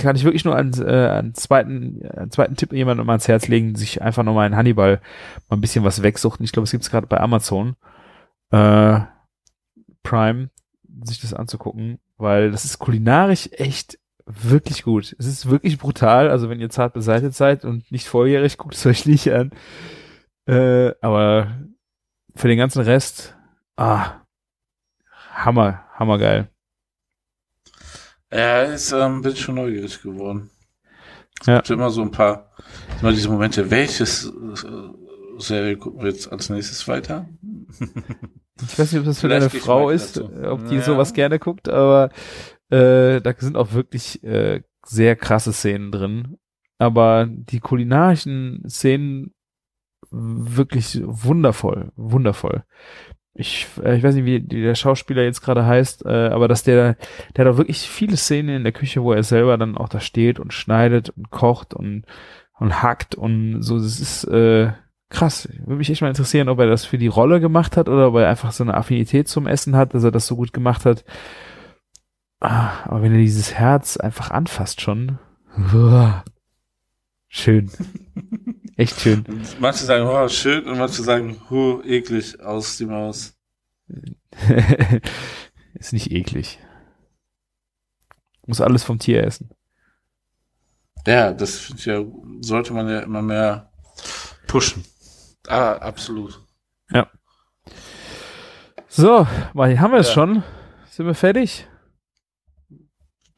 kann ich wirklich nur einen, äh, einen zweiten einen zweiten Tipp jemandem mal ans Herz legen, sich einfach nochmal in Hannibal mal ein bisschen was wegsuchten. Ich glaube, es gibt's gerade bei Amazon äh, Prime, sich das anzugucken, weil das ist kulinarisch echt wirklich gut. Es ist wirklich brutal, also wenn ihr zart beseitigt seid und nicht volljährig, guckt es euch nicht an. Äh, aber für den ganzen Rest, ah, Hammer, hammergeil. Ja, jetzt ähm, bin ich schon neugierig geworden. Es Ja. gibt immer so ein paar, immer diese Momente, welches äh, Serie gucken wir jetzt als nächstes weiter? Ich weiß nicht, ob das für Vielleicht deine Frau ist, dazu. äh, ob die Ja. sowas gerne guckt, aber äh, da sind auch wirklich äh, sehr krasse Szenen drin. Aber die kulinarischen Szenen wirklich wundervoll, wundervoll. Ich, äh, ich weiß nicht, wie der Schauspieler jetzt gerade heißt, äh, aber dass der, der hat auch wirklich viele Szenen in der Küche, wo er selber dann auch da steht und schneidet und kocht und, und hackt und so. Das ist äh, krass. Würde mich echt mal interessieren, ob er das für die Rolle gemacht hat oder ob er einfach so eine Affinität zum Essen hat, dass er das so gut gemacht hat. Ah, aber wenn er dieses Herz einfach anfasst schon. Schön. Echt schön. Und manche sagen, oh, schön, und manche sagen, huh, eklig, aus die Maus. ist nicht eklig. Muss alles vom Tier essen. Ja, das finde ich ja, sollte man ja immer mehr pushen. Ah, absolut. So, Martin, haben wir es Ja. schon? Sind wir fertig?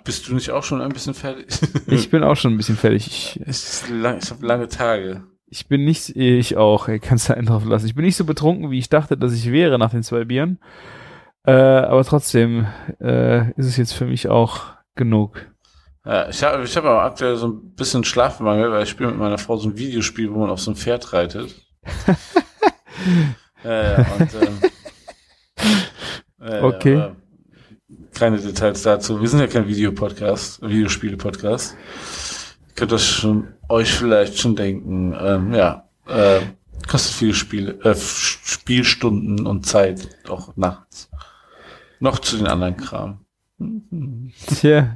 Bist du nicht auch schon ein bisschen fertig? Ich bin auch schon ein bisschen fertig. Ich, ich, lang, ich habe lange Tage. ich bin nicht, ich auch, ey, kannst du einen drauf lassen. Ich bin nicht so betrunken, wie ich dachte, dass ich wäre nach den zwei Bieren. Äh, aber trotzdem äh, ist es jetzt für mich auch genug. Ja, ich habe ich hab aber aktuell so ein bisschen Schlafmangel, weil ich spiele mit meiner Frau so ein Videospiel, wo man auf so einem Pferd reitet. ja, ja, und, ähm, äh, Okay. aber Keine Details dazu. Wir sind ja kein Videopodcast, Videospiele-Podcast. Ihr könnt das schon, euch vielleicht schon denken. Ähm, ja, äh, kostet viele Spiele, äh, Spielstunden und Zeit, auch nachts. Noch zu den anderen Kram. Tja,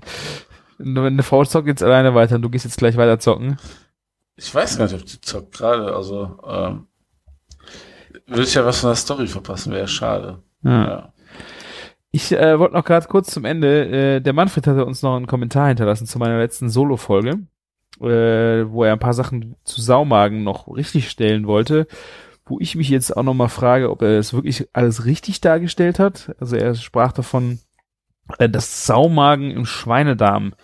nur eine Frau zockt jetzt alleine weiter und du gehst jetzt gleich weiter zocken. Ich weiß gar nicht, ob die zockt gerade. Also, ähm, würde ich ja was von der Story verpassen, wäre schade. Ja. Ja. Ich äh, wollte noch gerade kurz zum Ende, äh, der Manfred hatte uns noch einen Kommentar hinterlassen zu meiner letzten Solo-Folge, äh, wo er ein paar Sachen zu Saumagen noch richtig stellen wollte, wo ich mich jetzt auch noch mal frage, ob er das wirklich alles richtig dargestellt hat. Also er sprach davon, äh, dass Saumagen im Schweinedarm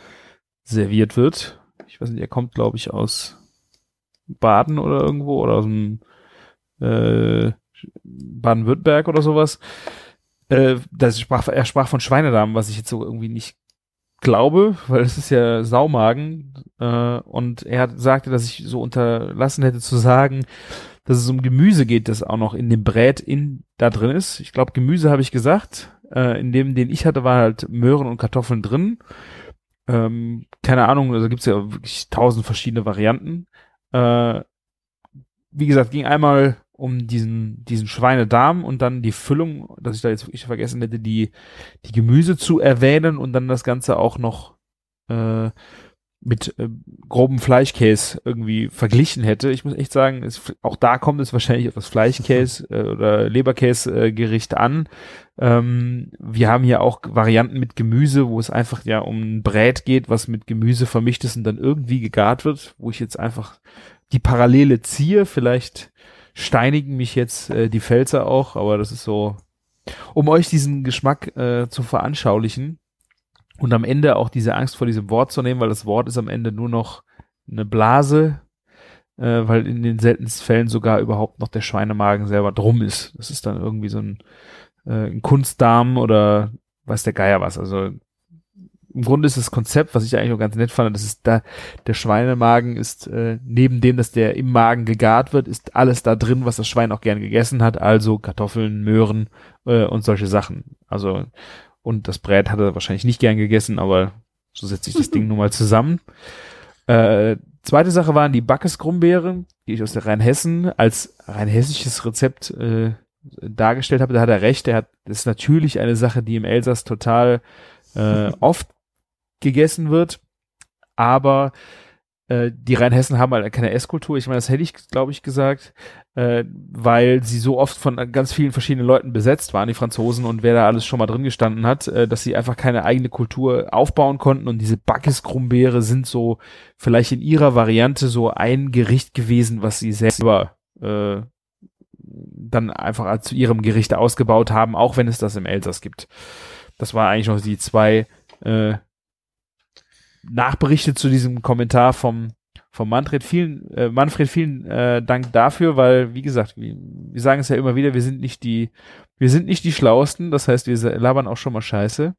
serviert wird. Ich weiß nicht, er kommt, glaube ich, aus Baden oder irgendwo oder aus dem äh, Baden-Württemberg oder sowas. Äh, das sprach, er sprach von Schweinedarm, was ich jetzt so irgendwie nicht glaube, weil es ist ja Saumagen. Äh, und er hat, sagte, dass ich so unterlassen hätte zu sagen, dass es um Gemüse geht, das auch noch in dem Brät in da drin ist. Ich glaube, Gemüse habe ich gesagt. Äh, in dem, den ich hatte, waren halt Möhren und Kartoffeln drin. Ähm, keine Ahnung, also gibt's ja wirklich tausend verschiedene Varianten. Äh, wie gesagt, ging einmal um diesen, diesen Schweinedarm und dann die Füllung, dass ich da jetzt wirklich vergessen hätte, die, die Gemüse zu erwähnen und dann das Ganze auch noch äh, mit äh, groben Fleischkäse irgendwie verglichen hätte. Ich muss echt sagen, es, auch da kommt es wahrscheinlich auf das Fleischkäse äh, oder Leberkäse-Gericht an. Ähm, wir haben hier auch Varianten mit Gemüse, wo es einfach ja um ein Brät geht, was mit Gemüse vermischt ist und dann irgendwie gegart wird, wo ich jetzt einfach die Parallele ziehe. Vielleicht steinigen mich jetzt äh, die Pfälzer auch, aber das ist so, um euch diesen Geschmack äh, zu veranschaulichen und am Ende auch diese Angst vor diesem Wort zu nehmen, weil das Wort ist am Ende nur noch eine Blase, äh, weil in den seltensten Fällen sogar überhaupt noch der Schweinemagen selber drum ist. Das ist dann irgendwie so ein, äh, ein Kunstdarm oder weiß der Geier was. Also im Grunde ist das Konzept, was ich eigentlich auch ganz nett fand, das ist da, der Schweinemagen ist, äh, neben dem, dass der im Magen gegart wird, ist alles da drin, was das Schwein auch gern gegessen hat, also Kartoffeln, Möhren äh, und solche Sachen. Also, und das Brät hat er wahrscheinlich nicht gern gegessen, aber so setzt sich das Ding nun mal zusammen. Äh, zweite Sache waren die Backesgrumbeere, die ich aus der Rheinhessen als rheinhessisches Rezept äh, dargestellt habe. Da hat er recht, er hat, das ist natürlich eine Sache, die im Elsass total äh, oft gegessen wird, aber äh, die Rheinhessen haben halt keine Esskultur. Ich meine, das hätte ich, glaube ich, gesagt, äh, weil sie so oft von ganz vielen verschiedenen Leuten besetzt waren, die Franzosen und wer da alles schon mal drin gestanden hat, äh, dass sie einfach keine eigene Kultur aufbauen konnten und diese Backesgrumbeere sind so vielleicht in ihrer Variante so ein Gericht gewesen, was sie selber äh, dann einfach zu ihrem Gericht ausgebaut haben, auch wenn es das im Elsass gibt. Das war eigentlich noch die zwei äh, Nachberichte zu diesem Kommentar vom vom Manfred. Vielen, äh, Manfred, vielen äh, Dank dafür, weil, wie gesagt, wir, wir sagen es ja immer wieder, wir sind nicht die, wir sind nicht die Schlauesten, das heißt, wir labern auch schon mal Scheiße.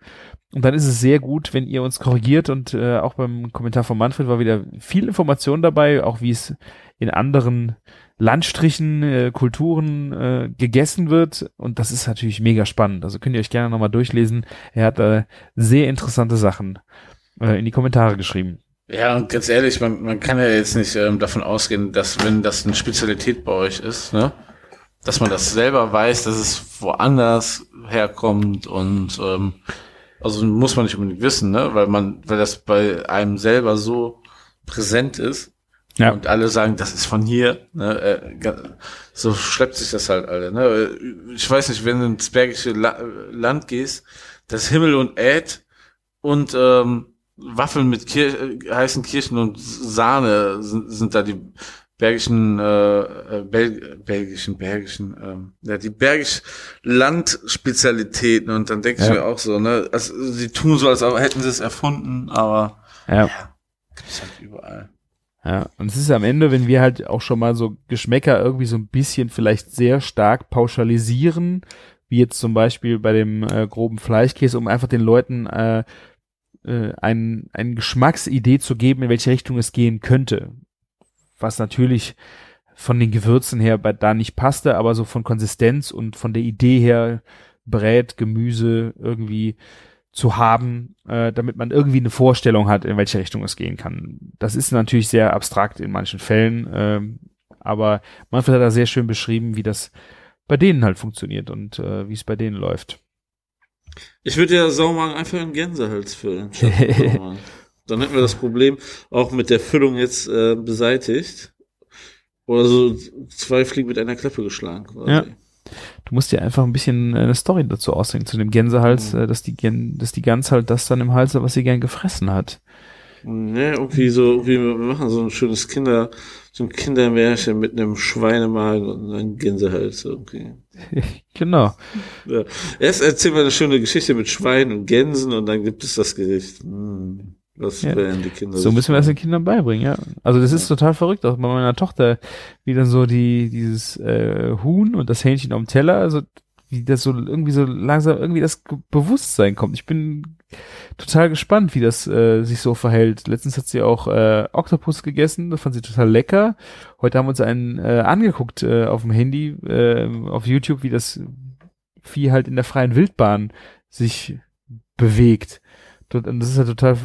Und dann ist es sehr gut, wenn ihr uns korrigiert und äh, auch beim Kommentar von Manfred war wieder viel Information dabei, auch wie es in anderen Landstrichen, äh, Kulturen äh, gegessen wird. Und das ist natürlich mega spannend. Also könnt ihr euch gerne nochmal durchlesen. Er hat äh, sehr interessante Sachen äh, in die Kommentare geschrieben. Ja, und ganz ehrlich, man, man kann ja jetzt nicht ähm, davon ausgehen, dass wenn das eine Spezialität bei euch ist, ne, dass man das selber weiß, dass es woanders herkommt und ähm, also muss man nicht unbedingt wissen, ne, weil man, weil das bei einem selber so präsent ist Ja. und alle sagen, das ist von hier, ne, äh, so schleppt sich das halt alle, ne. Ich weiß nicht, wenn du ins Bergische La Land gehst, das Himmel und Äd und ähm, Waffeln mit Kir äh, heißen Kirchen und Sahne sind, sind da die bergischen, äh, äh, Bel belgischen, belgischen, ähm, ja, die bergisch Landspezialitäten und dann denke ich Ja. mir auch so, ne, also sie tun so, als hätten sie es erfunden, aber Ja. gibt's halt überall. Ja, und es ist am Ende, wenn wir halt auch schon mal so Geschmäcker irgendwie so ein bisschen vielleicht sehr stark pauschalisieren, wie jetzt zum Beispiel bei dem äh, groben Fleischkäse, um einfach den Leuten äh, äh, ein, eine Geschmacksidee zu geben, in welche Richtung es gehen könnte. Was natürlich von den Gewürzen her bei, da nicht passte, aber so von Konsistenz und von der Idee her Brät, Gemüse irgendwie zu haben, äh, damit man irgendwie eine Vorstellung hat, in welche Richtung es gehen kann. Das ist natürlich sehr abstrakt in manchen Fällen, ähm, aber Manfred hat da sehr schön beschrieben, wie das bei denen halt funktioniert und äh, wie es bei denen läuft. Ich würde ja Saumagen einfach in Gänsehals füllen. Dann hätten wir das Problem auch mit der Füllung jetzt äh, beseitigt. Oder so zwei Fliegen mit einer Klappe geschlagen. quasi. Ja. Du musst dir einfach ein bisschen äh, eine Story dazu ausdenken, zu dem Gänsehals, Mhm. äh, dass die, Gen dass die Gans halt das dann im Hals hat, was sie gern gefressen hat. Ne, irgendwie so, irgendwie, wir machen so ein schönes Kinder, so ein Kindermärchen mit einem Schweinemagen und einem Gänsehals irgendwie. genau. Ja. Erst erzählen wir eine schöne Geschichte mit Schweinen und Gänsen und dann gibt es das Gericht. Hm, was Ja. werden die Kinder So müssen wir das den. Kindern beibringen, ja. Also das ist total verrückt, auch bei meiner Tochter, wie dann so die, dieses äh, Huhn und das Hähnchen auf dem Teller, also wie das so irgendwie so langsam irgendwie das Bewusstsein kommt. Ich bin total gespannt, wie das äh, sich so verhält. Letztens hat sie auch äh, Oktopus gegessen, das fand sie total lecker. Heute haben wir uns einen äh, angeguckt äh, auf dem Handy, äh, auf YouTube, wie das Vieh halt in der freien Wildbahn sich bewegt. Und das ist ja total,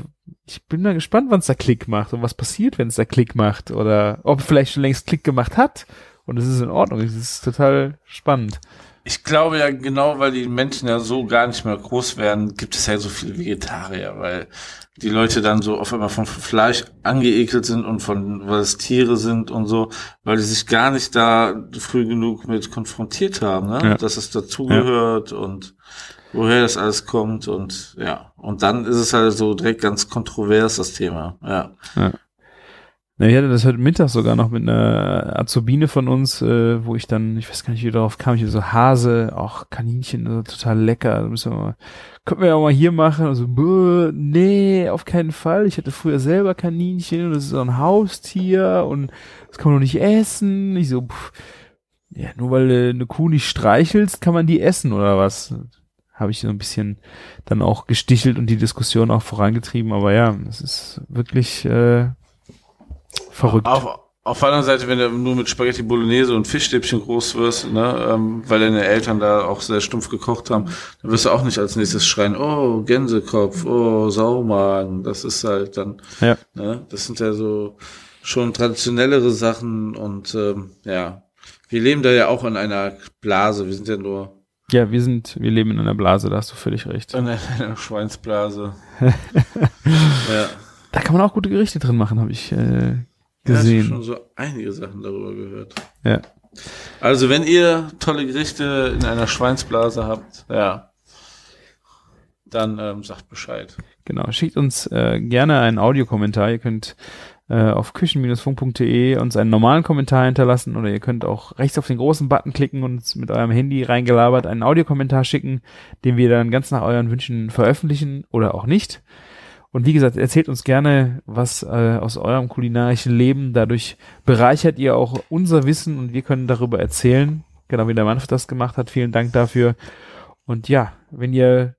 ich bin mal gespannt, wann es da Klick macht und was passiert, wenn es da Klick macht oder ob vielleicht schon längst Klick gemacht hat und es ist in Ordnung. Es ist total spannend. Ich glaube ja genau, weil die Menschen ja so gar nicht mehr groß werden, gibt es ja so viele Vegetarier, weil die Leute dann so auf einmal von Fleisch angeekelt sind und von, weil es Tiere sind und so, weil die sich gar nicht da früh genug mit konfrontiert haben, ne? Ja. dass es dazugehört und woher das alles kommt und ja. Und dann ist es halt so direkt ganz kontrovers, das Thema, ja. Na, ich hatte das heute Mittag sogar noch mit einer Azubine von uns, äh, wo ich dann, ich weiß gar nicht, wie darauf kam, ich so Hase, auch Kaninchen, so total lecker. Müssen wir mal, können wir ja auch mal hier machen. Also, bäh, nee, auf keinen Fall. Ich hatte früher selber Kaninchen und das ist so ein Haustier und das kann man doch nicht essen. Ich so, pff, ja, nur weil du eine Kuh nicht streichelst, kann man die essen oder was? Habe ich so ein bisschen dann auch gestichelt und die Diskussion auch vorangetrieben. Aber ja, es ist wirklich äh, verrückt. Auf, auf der anderen Seite, wenn du nur mit Spaghetti Bolognese und Fischstäbchen groß wirst, ne, ähm, weil deine Eltern da auch sehr stumpf gekocht haben, dann wirst du auch nicht als nächstes schreien, oh, Gänsekopf, oh, Saumagen. Das ist halt dann, Ja. ne, das sind ja so schon traditionellere Sachen und ähm, ja, wir leben da ja auch in einer Blase. Wir sind ja nur Ja, wir sind, wir leben in einer Blase, da hast du völlig recht. in einer Schweinsblase. ja. Da kann man auch gute Gerichte drin machen, habe ich äh, Ja, ich habe gesehen. schon so einige Sachen darüber gehört. Ja. Also wenn ihr tolle Gerichte in einer Schweinsblase habt, ja, dann ähm, sagt Bescheid. Genau, schickt uns äh, gerne einen Audiokommentar. Ihr könnt äh, auf küchen-funk.de uns einen normalen Kommentar hinterlassen oder ihr könnt auch rechts auf den großen Button klicken und mit eurem Handy reingelabert einen Audiokommentar schicken, den wir dann ganz nach euren Wünschen veröffentlichen oder auch nicht. Und wie gesagt, erzählt uns gerne was äh, aus eurem kulinarischen Leben. Dadurch bereichert ihr auch unser Wissen und wir können darüber erzählen. Genau wie der Manfred das gemacht hat. Vielen Dank dafür. Und ja, wenn ihr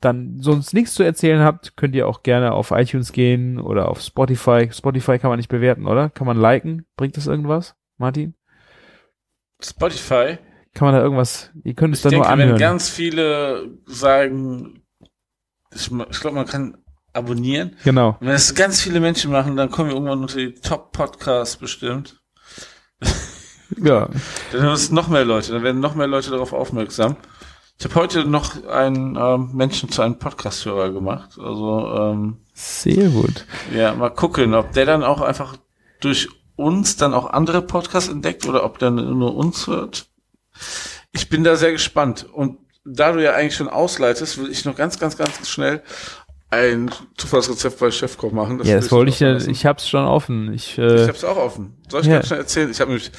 dann sonst nichts zu erzählen habt, könnt ihr auch gerne auf iTunes gehen oder auf Spotify. Spotify kann man nicht bewerten, oder? Kann man liken? Bringt das irgendwas, Martin? Spotify. Kann man da irgendwas, ihr könnt es da nur denke, wenn anhören. ganz viele sagen, ich, ich glaube, man kann abonnieren. Genau. Und wenn es ganz viele Menschen machen, dann kommen wir irgendwann unter die Top-Podcasts bestimmt. Ja. Dann hören es noch mehr Leute, dann werden noch mehr Leute darauf aufmerksam. Ich habe heute noch einen ähm, Menschen zu einem Podcast-Hörer gemacht. Also ähm, Sehr gut. ja, mal gucken, ob der dann auch einfach durch uns dann auch andere Podcasts entdeckt oder ob der nur uns hört. Ich bin da sehr gespannt. Und da du ja eigentlich schon ausleitest, will ich noch ganz, ganz, ganz schnell ein Zufallsrezept bei Chefkoch machen. ja, das wollte ich ja, Ich, ich hab's schon offen. Ich, ich äh, hab's auch offen. Soll ich Ja. ganz schnell erzählen? Ich habe nämlich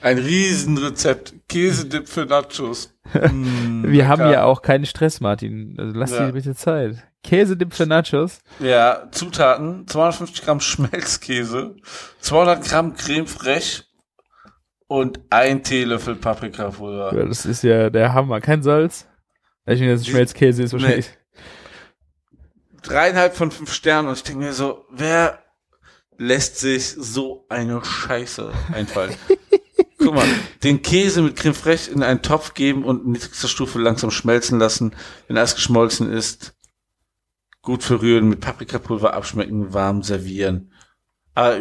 ein Riesenrezept. Käsedip für Nachos. Mm, wir haben ja auch keinen Stress, Martin. Also lass Ja. dir bitte Zeit. Käsedip für Nachos. Ja, Zutaten, 250 Gramm Schmelzkäse, 200 Gramm Creme fraiche und ein Teelöffel Paprikapulver. Ja, das ist ja der Hammer. Kein Salz. Ich meine, das Schmelzkäse ist wahrscheinlich. Dreieinhalb von fünf Sternen und ich denke mir so, wer lässt sich so eine Scheiße einfallen? Guck mal, den Käse mit Creme fraiche in einen Topf geben und in niedrigster Stufe langsam schmelzen lassen. Wenn alles geschmolzen ist, gut verrühren, mit Paprikapulver abschmecken, warm servieren. Aber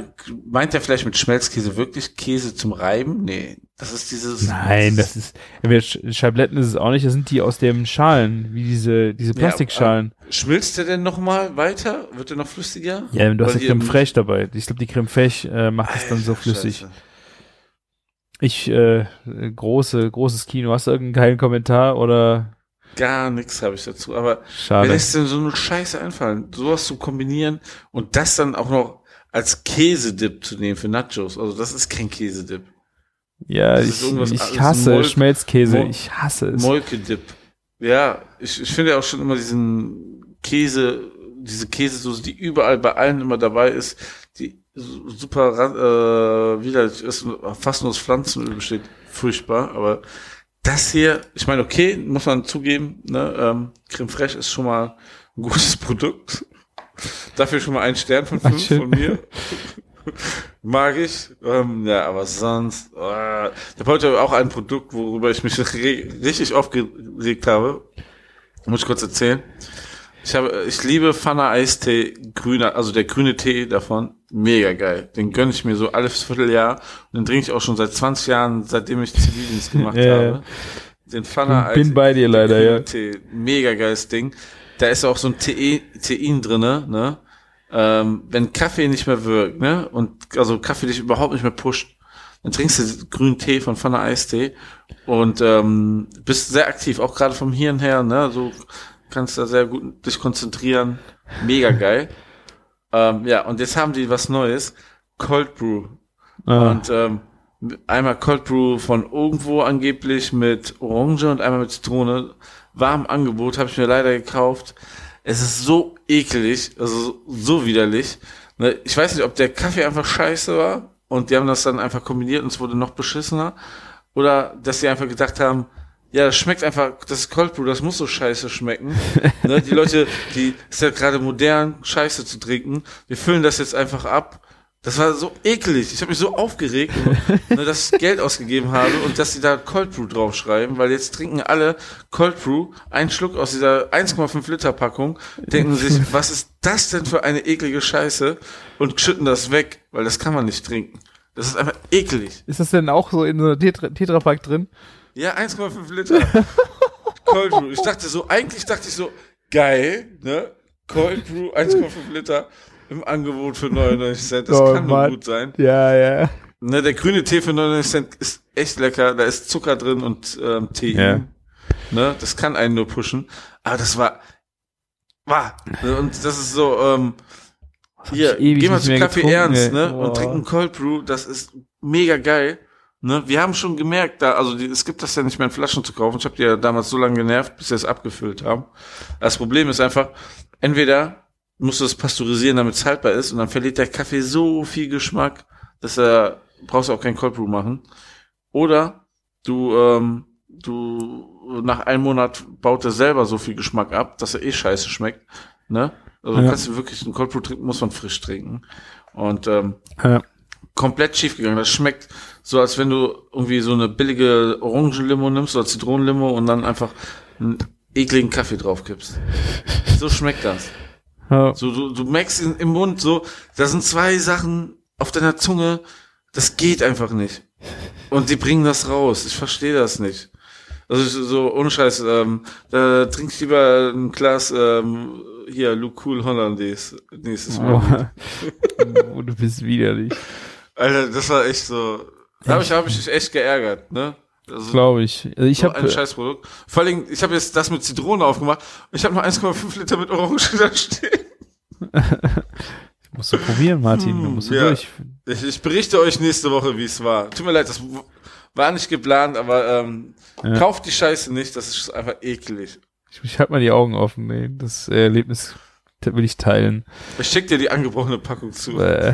meint er vielleicht mit Schmelzkäse wirklich Käse zum Reiben? Nee, das ist dieses. Nein, das ist. entweder Sch- Schabletten ist es auch nicht. Das sind die aus den Schalen, wie diese diese Ja, Plastikschalen. Schmilzt der denn noch mal weiter? Wird der noch flüssiger? Ja, du hast die Creme fraiche dabei. Ich glaube, die Creme fraiche äh, macht es dann so flüssig. Scheiße. Ich äh, große großes Kino. Hast du irgendeinen geilen Kommentar oder Gar nichts habe ich dazu. Aber wer schade? lässt denn so eine Scheiße einfallen? Sowas zu kombinieren und das dann auch noch als Käsedip zu nehmen für Nachos. Also das ist kein Käsedip. Ja, ich, ich hasse Mol- Schmelzkäse. Mol- ich hasse es. Molke-Dip. Ja, ich, ich finde ja auch schon immer diesen Käse, diese Käsesoße, die überall bei allen immer dabei ist, die su- super äh, widerlich ist und fast nur aus Pflanzenöl besteht. Furchtbar, aber das hier, ich meine, okay, muss man zugeben, ne, ähm, Creme Fraiche ist schon mal ein gutes Produkt. Dafür schon mal ein Stern von fünf Dankeschön. von mir. Mag ich. Ähm, ja, aber sonst. Äh, ich habe heute auch ein Produkt, worüber ich mich richtig aufgeregt habe. Muss ich kurz erzählen. Ich habe, ich liebe Fana Eistee grüner, also der grüne Tee davon, mega geil. Den gönne ich mir so alles Vierteljahr und den trinke ich auch schon seit 20 Jahren, seitdem ich Zivildienst gemacht Ja, habe. Den Fana Bin bei dir leider, ja. Tee, mega geiles Ding. Da ist auch so ein Te Tein drinne, ne? Ähm, wenn Kaffee nicht mehr wirkt, ne? Und also Kaffee dich überhaupt nicht mehr pusht, dann trinkst du grünen Tee von Pfanne Eistee und ähm, bist sehr aktiv, auch gerade vom Hirn her, ne? So kannst da sehr gut dich konzentrieren. Mega geil. ähm, ja, und jetzt haben die was Neues. Cold Brew. Ah, Und ähm, einmal Cold Brew von irgendwo angeblich mit Orange und einmal mit Zitrone. War im Angebot, habe ich mir leider gekauft. Es ist so ekelig, also so, so widerlich. Ne, Ich weiß nicht, ob der Kaffee einfach scheiße war und die haben das dann einfach kombiniert und es wurde noch beschissener. Oder dass sie einfach gedacht haben, ja, das schmeckt einfach, das ist Cold Brew, das muss so scheiße schmecken. ne, die Leute, die ist ja gerade modern, scheiße zu trinken. Wir füllen das jetzt einfach ab. Das war so eklig. Ich habe mich so aufgeregt, ne, dass ich Geld ausgegeben habe und dass sie da Cold Brew draufschreiben, weil jetzt trinken alle Cold Brew einen Schluck aus dieser 1,5 Liter Packung, denken sich, was ist das denn für eine eklige Scheiße und schütten das weg, weil das kann man nicht trinken. Das ist einfach eklig. ist das denn auch so in so einer Tetra Tetrapack drin? Ja, 1,5 Liter. Cold Brew. Ich dachte so, eigentlich dachte ich so, geil, ne? Cold Brew, 1,5 Liter im Angebot für 99 Cent. Das Oh, kann nur Mann. gut sein. Ja, ja. Ne, der grüne Tee für 99 Cent ist echt lecker. Da ist Zucker drin und ähm, Tee. Ja. Ne, das kann einen nur pushen. Aber das war, war. Ne, Und das ist so, ähm, hier, geh mal zu Kaffee Ernst, ne, Boah. und trink einen Cold Brew. Das ist mega geil. Ne, wir haben schon gemerkt, da, also die, es gibt das ja nicht mehr in Flaschen zu kaufen. Ich habe die ja damals so lange genervt, bis sie es abgefüllt haben. Das Problem ist einfach, entweder musst du es pasteurisieren, damit es haltbar ist, und dann verliert der Kaffee so viel Geschmack, dass er brauchst du auch kein Cold Brew machen. Oder du, ähm, du nach einem Monat baut er selber so viel Geschmack ab, dass er eh scheiße schmeckt. Ne? Also Ja. kannst du wirklich einen Cold Brew trinken, muss man frisch trinken. Und ähm, ja. komplett schief gegangen. Das schmeckt so, als wenn du irgendwie so eine billige Orangenlimo nimmst oder Zitronenlimo und dann einfach einen ekligen Kaffee draufkippst. So schmeckt das. Ja. So, du, du merkst im Mund so, da sind zwei Sachen auf deiner Zunge, das geht einfach nicht. Und die bringen das raus. Ich verstehe das nicht. Also so ohne Scheiß, ähm, da trink ich lieber ein Glas ähm, hier Luke Cool Hollandaise nächstes Mal. Oh, du bist widerlich. Alter, das war echt so. Da habe ich, hab ich mich echt geärgert, ne? Also, Glaube ich. Also ich habe ein Scheißprodukt. Vor allem, ich habe jetzt das mit Zitrone aufgemacht. Ich habe noch 1,5 Liter mit Orange da stehen. musst du probieren, Martin. Du musst du Ja. durch. Ich, ich berichte euch nächste Woche, wie es war. Tut mir leid, das war nicht geplant, aber ähm, Ja. kauft die Scheiße nicht, das ist einfach eklig. Ich, ich halte mal die Augen offen. Nee, das Erlebnis will ich teilen. Ich schick dir die angebrochene Packung zu. Äh,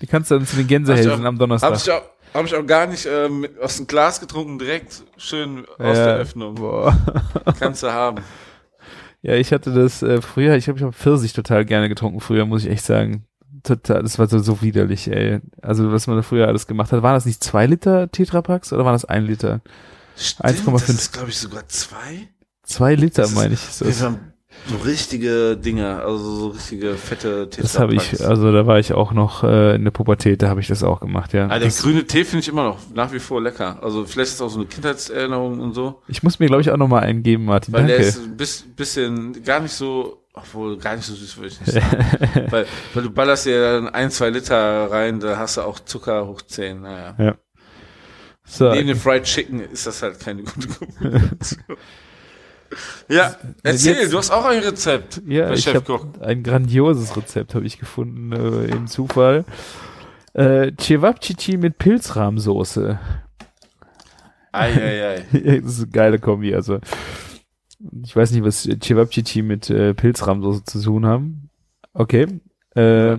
die kannst du dann zu den Gänsehälsen am Hab Donnerstag. ich auch, hab ich auch gar nicht ähm, aus dem Glas getrunken, direkt schön aus Ja, der Öffnung. Boah. Kannst du haben. Ja, ich hatte das äh, früher, ich habe ich hab Pfirsich total gerne getrunken früher, muss ich echt sagen. Total, das war so, so widerlich, ey. Also, was man da früher alles gemacht hat. Waren das nicht zwei Liter Tetrapacks oder waren das ein Liter? Stimmt, 1,5. Das ist, glaube ich, sogar zwei. Zwei Liter, meine ich. Das Das, waren so richtige Dinger, also so richtige fette das habe ich, also da war ich auch noch äh, in der Pubertät, da habe ich das auch gemacht, ja. Ah, der das, grüne Tee finde ich immer noch nach wie vor lecker. Also vielleicht ist es auch so eine Kindheitserinnerung und so. ich muss mir, glaube ich, auch noch mal einen geben, Martin. Weil der Danke. ist ein bis- bisschen gar nicht so, obwohl gar nicht so süß würde ich nicht sagen. weil, weil du ballerst dir dann ein, zwei Liter rein, da hast du auch Zucker hoch 10. Naja. so, Neben dem Fried Chicken ist das halt keine gute Kombination. ja, erzähl, Jetzt- du hast auch ein Rezept. Ja, ich habe ein grandioses Rezept habe ich gefunden äh, im Zufall. Äh, Cevapcici mit Pilzrahmsoße. Eieiei. das ist eine geile Kombi. Also ich weiß nicht, was Cevapcici mit äh, Pilzrahmsoße zu tun haben. Okay. Äh,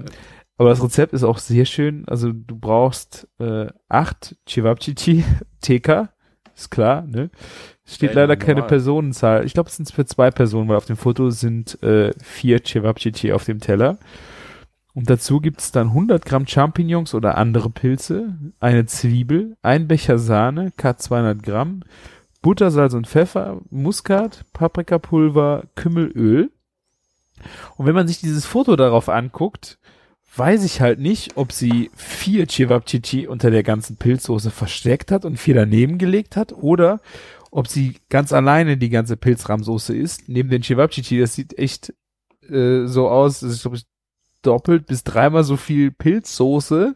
aber das Rezept ist auch sehr schön. Also du brauchst äh, acht Cevapcici TK, ist klar, ne? Es steht Ja, leider keine normal. Personenzahl. Ich glaube, es sind für zwei Personen, weil auf dem Foto sind äh, vier Cevapcici auf dem Teller. Und dazu gibt's dann 100 Gramm Champignons oder andere Pilze, eine Zwiebel, ein Becher Sahne, K 200 Gramm, Butter, Salz und Pfeffer, Muskat, Paprikapulver, Kümmelöl. Und wenn man sich dieses Foto darauf anguckt, weiß ich halt nicht, ob sie vier Cevapcici unter der ganzen Pilzsoße versteckt hat und vier daneben gelegt hat oder ob sie ganz alleine die ganze Pilzrahmsoße isst, neben den Cevapcici. Das sieht echt äh, so aus, das ist, glaube ich, doppelt bis dreimal so viel Pilzsoße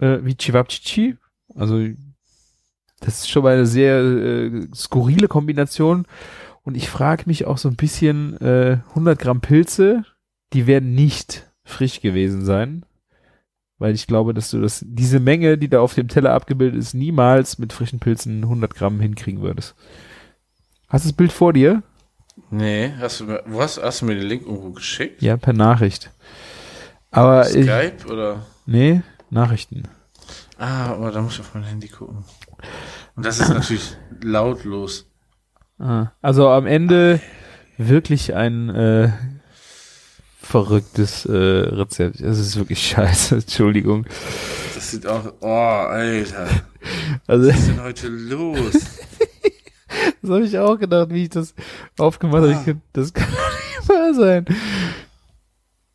äh, wie Cevapcici. Also das ist schon mal eine sehr äh, skurrile Kombination. Und ich frage mich auch so ein bisschen, äh, 100 Gramm Pilze, die werden nicht frisch gewesen sein. Weil ich glaube, dass du das, diese Menge, die da auf dem Teller abgebildet ist, niemals mit frischen Pilzen 100 Gramm hinkriegen würdest. Hast du das Bild vor dir? Nee, hast du mir, wo hast, du mir den Link irgendwo geschickt? Ja, per Nachricht. Aber ich, Skype oder? nee, Nachrichten. Ah, aber da muss ich auf mein Handy gucken. Und das ist natürlich lautlos. Ah, also am Ende wirklich ein äh, verrücktes äh, Rezept. Es ist wirklich scheiße, Entschuldigung. Das sieht auch, oh, Alter. Also Was ist denn heute los? das habe ich auch gedacht, wie ich das aufgemacht habe. Ich, das kann doch nicht wahr sein.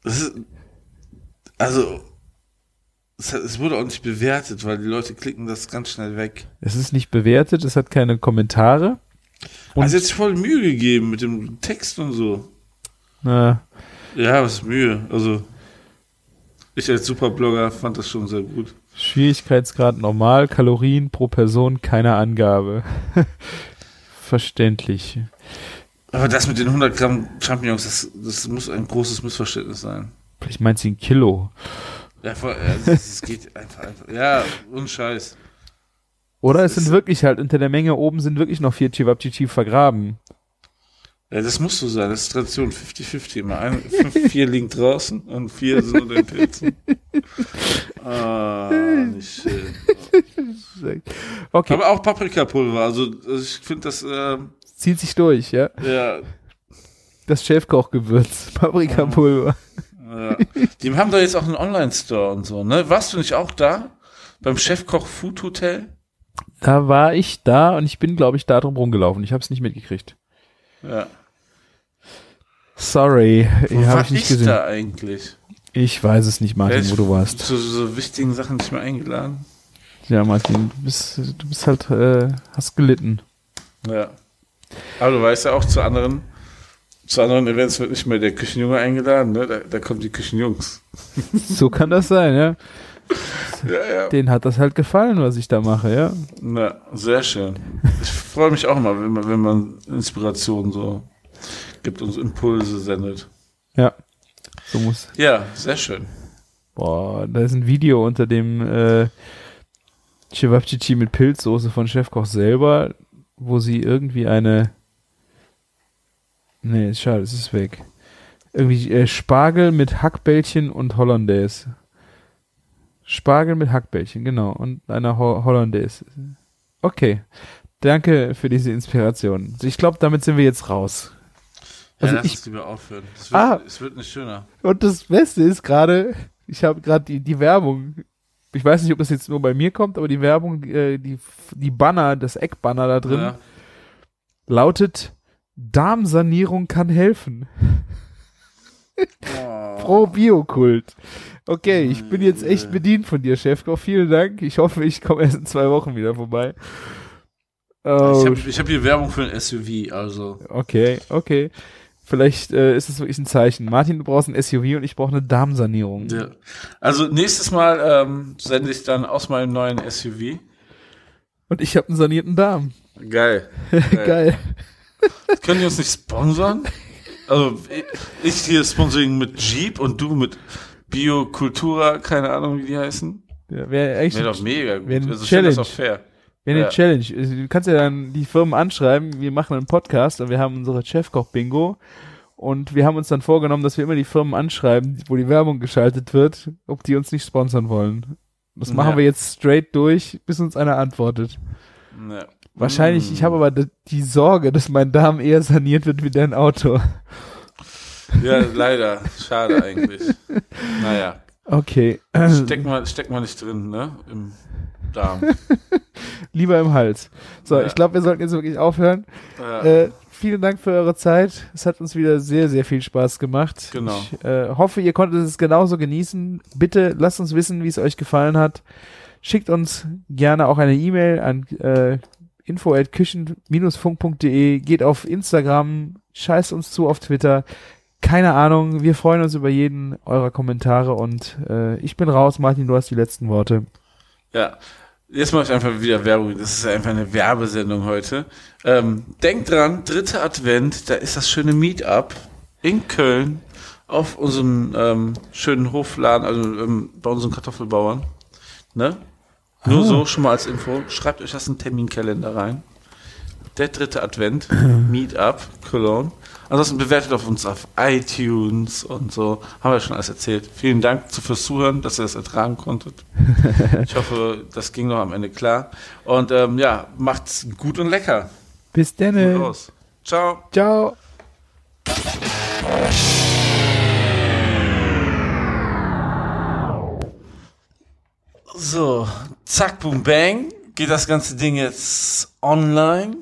Das ist, also, es, wurde auch nicht bewertet, weil die Leute klicken das ganz schnell weg. Es ist nicht bewertet, es hat keine Kommentare. Und- also jetzt voll Mühe gegeben mit dem Text und so. Na, Ja, was ist Mühe? Also, ich als Superblogger fand das schon sehr gut. Schwierigkeitsgrad normal, Kalorien pro Person, keine Angabe. Verständlich. Aber das mit den 100 Gramm Champignons, das, das muss ein großes Missverständnis sein. Vielleicht meint sie ein Kilo. Ja, das geht einfach, einfach. Ja, und Scheiß. Oder es sind wirklich halt unter der Menge oben sind wirklich noch vier Chivapchichi vergraben. Ja, das muss so sein. Das ist Tradition. 50-50 immer. Ein, fünf, vier liegen draußen und vier sind unter den Pilzen. Ah, nicht schön. Okay, Aber auch Paprikapulver. Also, also ich finde das, ähm, zieht sich durch, ja. ja, Das Chefkochgewürz, Paprikapulver. ja. Die haben da jetzt auch einen Online-Store und so, ne? Warst du nicht auch da? Beim Chefkoch Food Hotel? Da war ich da und ich bin, glaube ich, da drum rumgelaufen. Ich habe es nicht mitgekriegt. Ja. Sorry, Wo ich habe ich nicht ich gesehen. da eigentlich? Ich weiß es nicht, Martin, Wer wo du warst. Zu so wichtigen Sachen nicht mehr eingeladen? Ja, Martin, du bist, du bist halt, äh, hast gelitten. Ja. Aber du weißt ja auch, zu anderen, zu anderen Events wird nicht mehr der Küchenjunge eingeladen, ne? Da, da kommen die Küchenjungs. So kann das sein, ja. Ja, ja. denen hat das halt gefallen, was ich da mache, ja. Na, sehr schön. Ich freue mich auch immer, wenn man, wenn man Inspiration so gibt und so Impulse sendet. Ja. So muss. Ja, sehr schön. Boah, da ist ein Video unter dem äh, Cevapcici mit Pilzsoße von Chefkoch selber, wo sie irgendwie eine. Nee, schade, es ist weg. Irgendwie äh, Spargel mit Hackbällchen und Hollandaise. Spargel mit Hackbällchen, genau. Und einer Ho Hollandaise. Okay. Danke für diese Inspiration. Ich glaube, damit sind wir jetzt raus. Also ja, lass ich- uns lieber aufhören. Es wird, Ah. es wird nicht schöner. Und das Beste ist gerade, ich habe gerade die, die Werbung, ich weiß nicht, ob das jetzt nur bei mir kommt, aber die Werbung, äh, die, die Banner, das Eckbanner da drin, Ja. lautet, Darmsanierung kann helfen. Oh. Pro Biokult. Okay, ich bin jetzt echt bedient von dir, Chefkoch. Vielen Dank. Ich hoffe, ich komme erst in zwei Wochen wieder vorbei. Oh, Ich habe ich hab hier Werbung für ein SUV, also. okay, okay. Vielleicht äh, ist es wirklich ein Zeichen. Martin, du brauchst ein SUV und ich brauche eine Darmsanierung. Ja. Also nächstes Mal ähm, sende ich dann aus meinem neuen SUV. Und ich habe einen sanierten Darm. Geil. Geil. Können die uns nicht sponsern? Also ich- hier Sponsoring mit Jeep und du mit Biokultura, keine Ahnung, wie die heißen. Ja, Wäre Wäre doch mega gut. Wäre eine Also finde das Challenge. auch fair. Wär eine ja. Challenge. Also, Du kannst ja dann die Firmen anschreiben, wir machen einen Podcast und wir haben unsere Chefkoch-Bingo und wir haben uns dann vorgenommen, dass wir immer die Firmen anschreiben, wo die Werbung geschaltet wird, ob die uns nicht sponsern wollen. Das machen Ja. wir jetzt straight durch, bis uns einer antwortet. Ja. Wahrscheinlich, Mm. ich habe aber d- die Sorge, dass mein Darm eher saniert wird wie dein Auto. Ja, leider. Schade eigentlich. Naja. Okay. Steck mal, steck mal nicht drin, ne? Im Darm. Lieber im Hals. So, Ja. ich glaube, wir sollten jetzt wirklich aufhören. Ja. Äh, vielen Dank für eure Zeit. Es hat uns wieder sehr, sehr viel Spaß gemacht. Genau. Ich äh, hoffe, ihr konntet es genauso genießen. Bitte lasst uns wissen, wie es euch gefallen hat. Schickt uns gerne auch eine E-Mail an äh, info@küchen-funk.de. Geht auf Instagram, scheißt uns zu auf Twitter. Keine Ahnung, wir freuen uns über jeden eurer Kommentare und äh, ich bin raus. Martin, du hast die letzten Worte. Ja, jetzt mache ich einfach wieder Werbung. Das ist einfach eine Werbesendung heute. Ähm, denkt dran, dritter Advent, da ist das schöne Meetup in Köln auf unserem ähm, schönen Hofladen, also ähm, bei unseren Kartoffelbauern. Ne? Nur Ah. so schon mal als Info. Schreibt euch das in den Terminkalender rein. Der dritte Advent, Meetup, Cologne. Ansonsten bewertet auf uns auf iTunes und so. Haben wir schon alles erzählt. Vielen Dank zu- fürs Zuhören, dass ihr das ertragen konntet. Ich hoffe, das ging noch am Ende klar. Und ähm, ja, macht's gut und lecker. Bis dann. Ciao. Ciao. So, zack, boom, bang. Geht das ganze Ding jetzt online.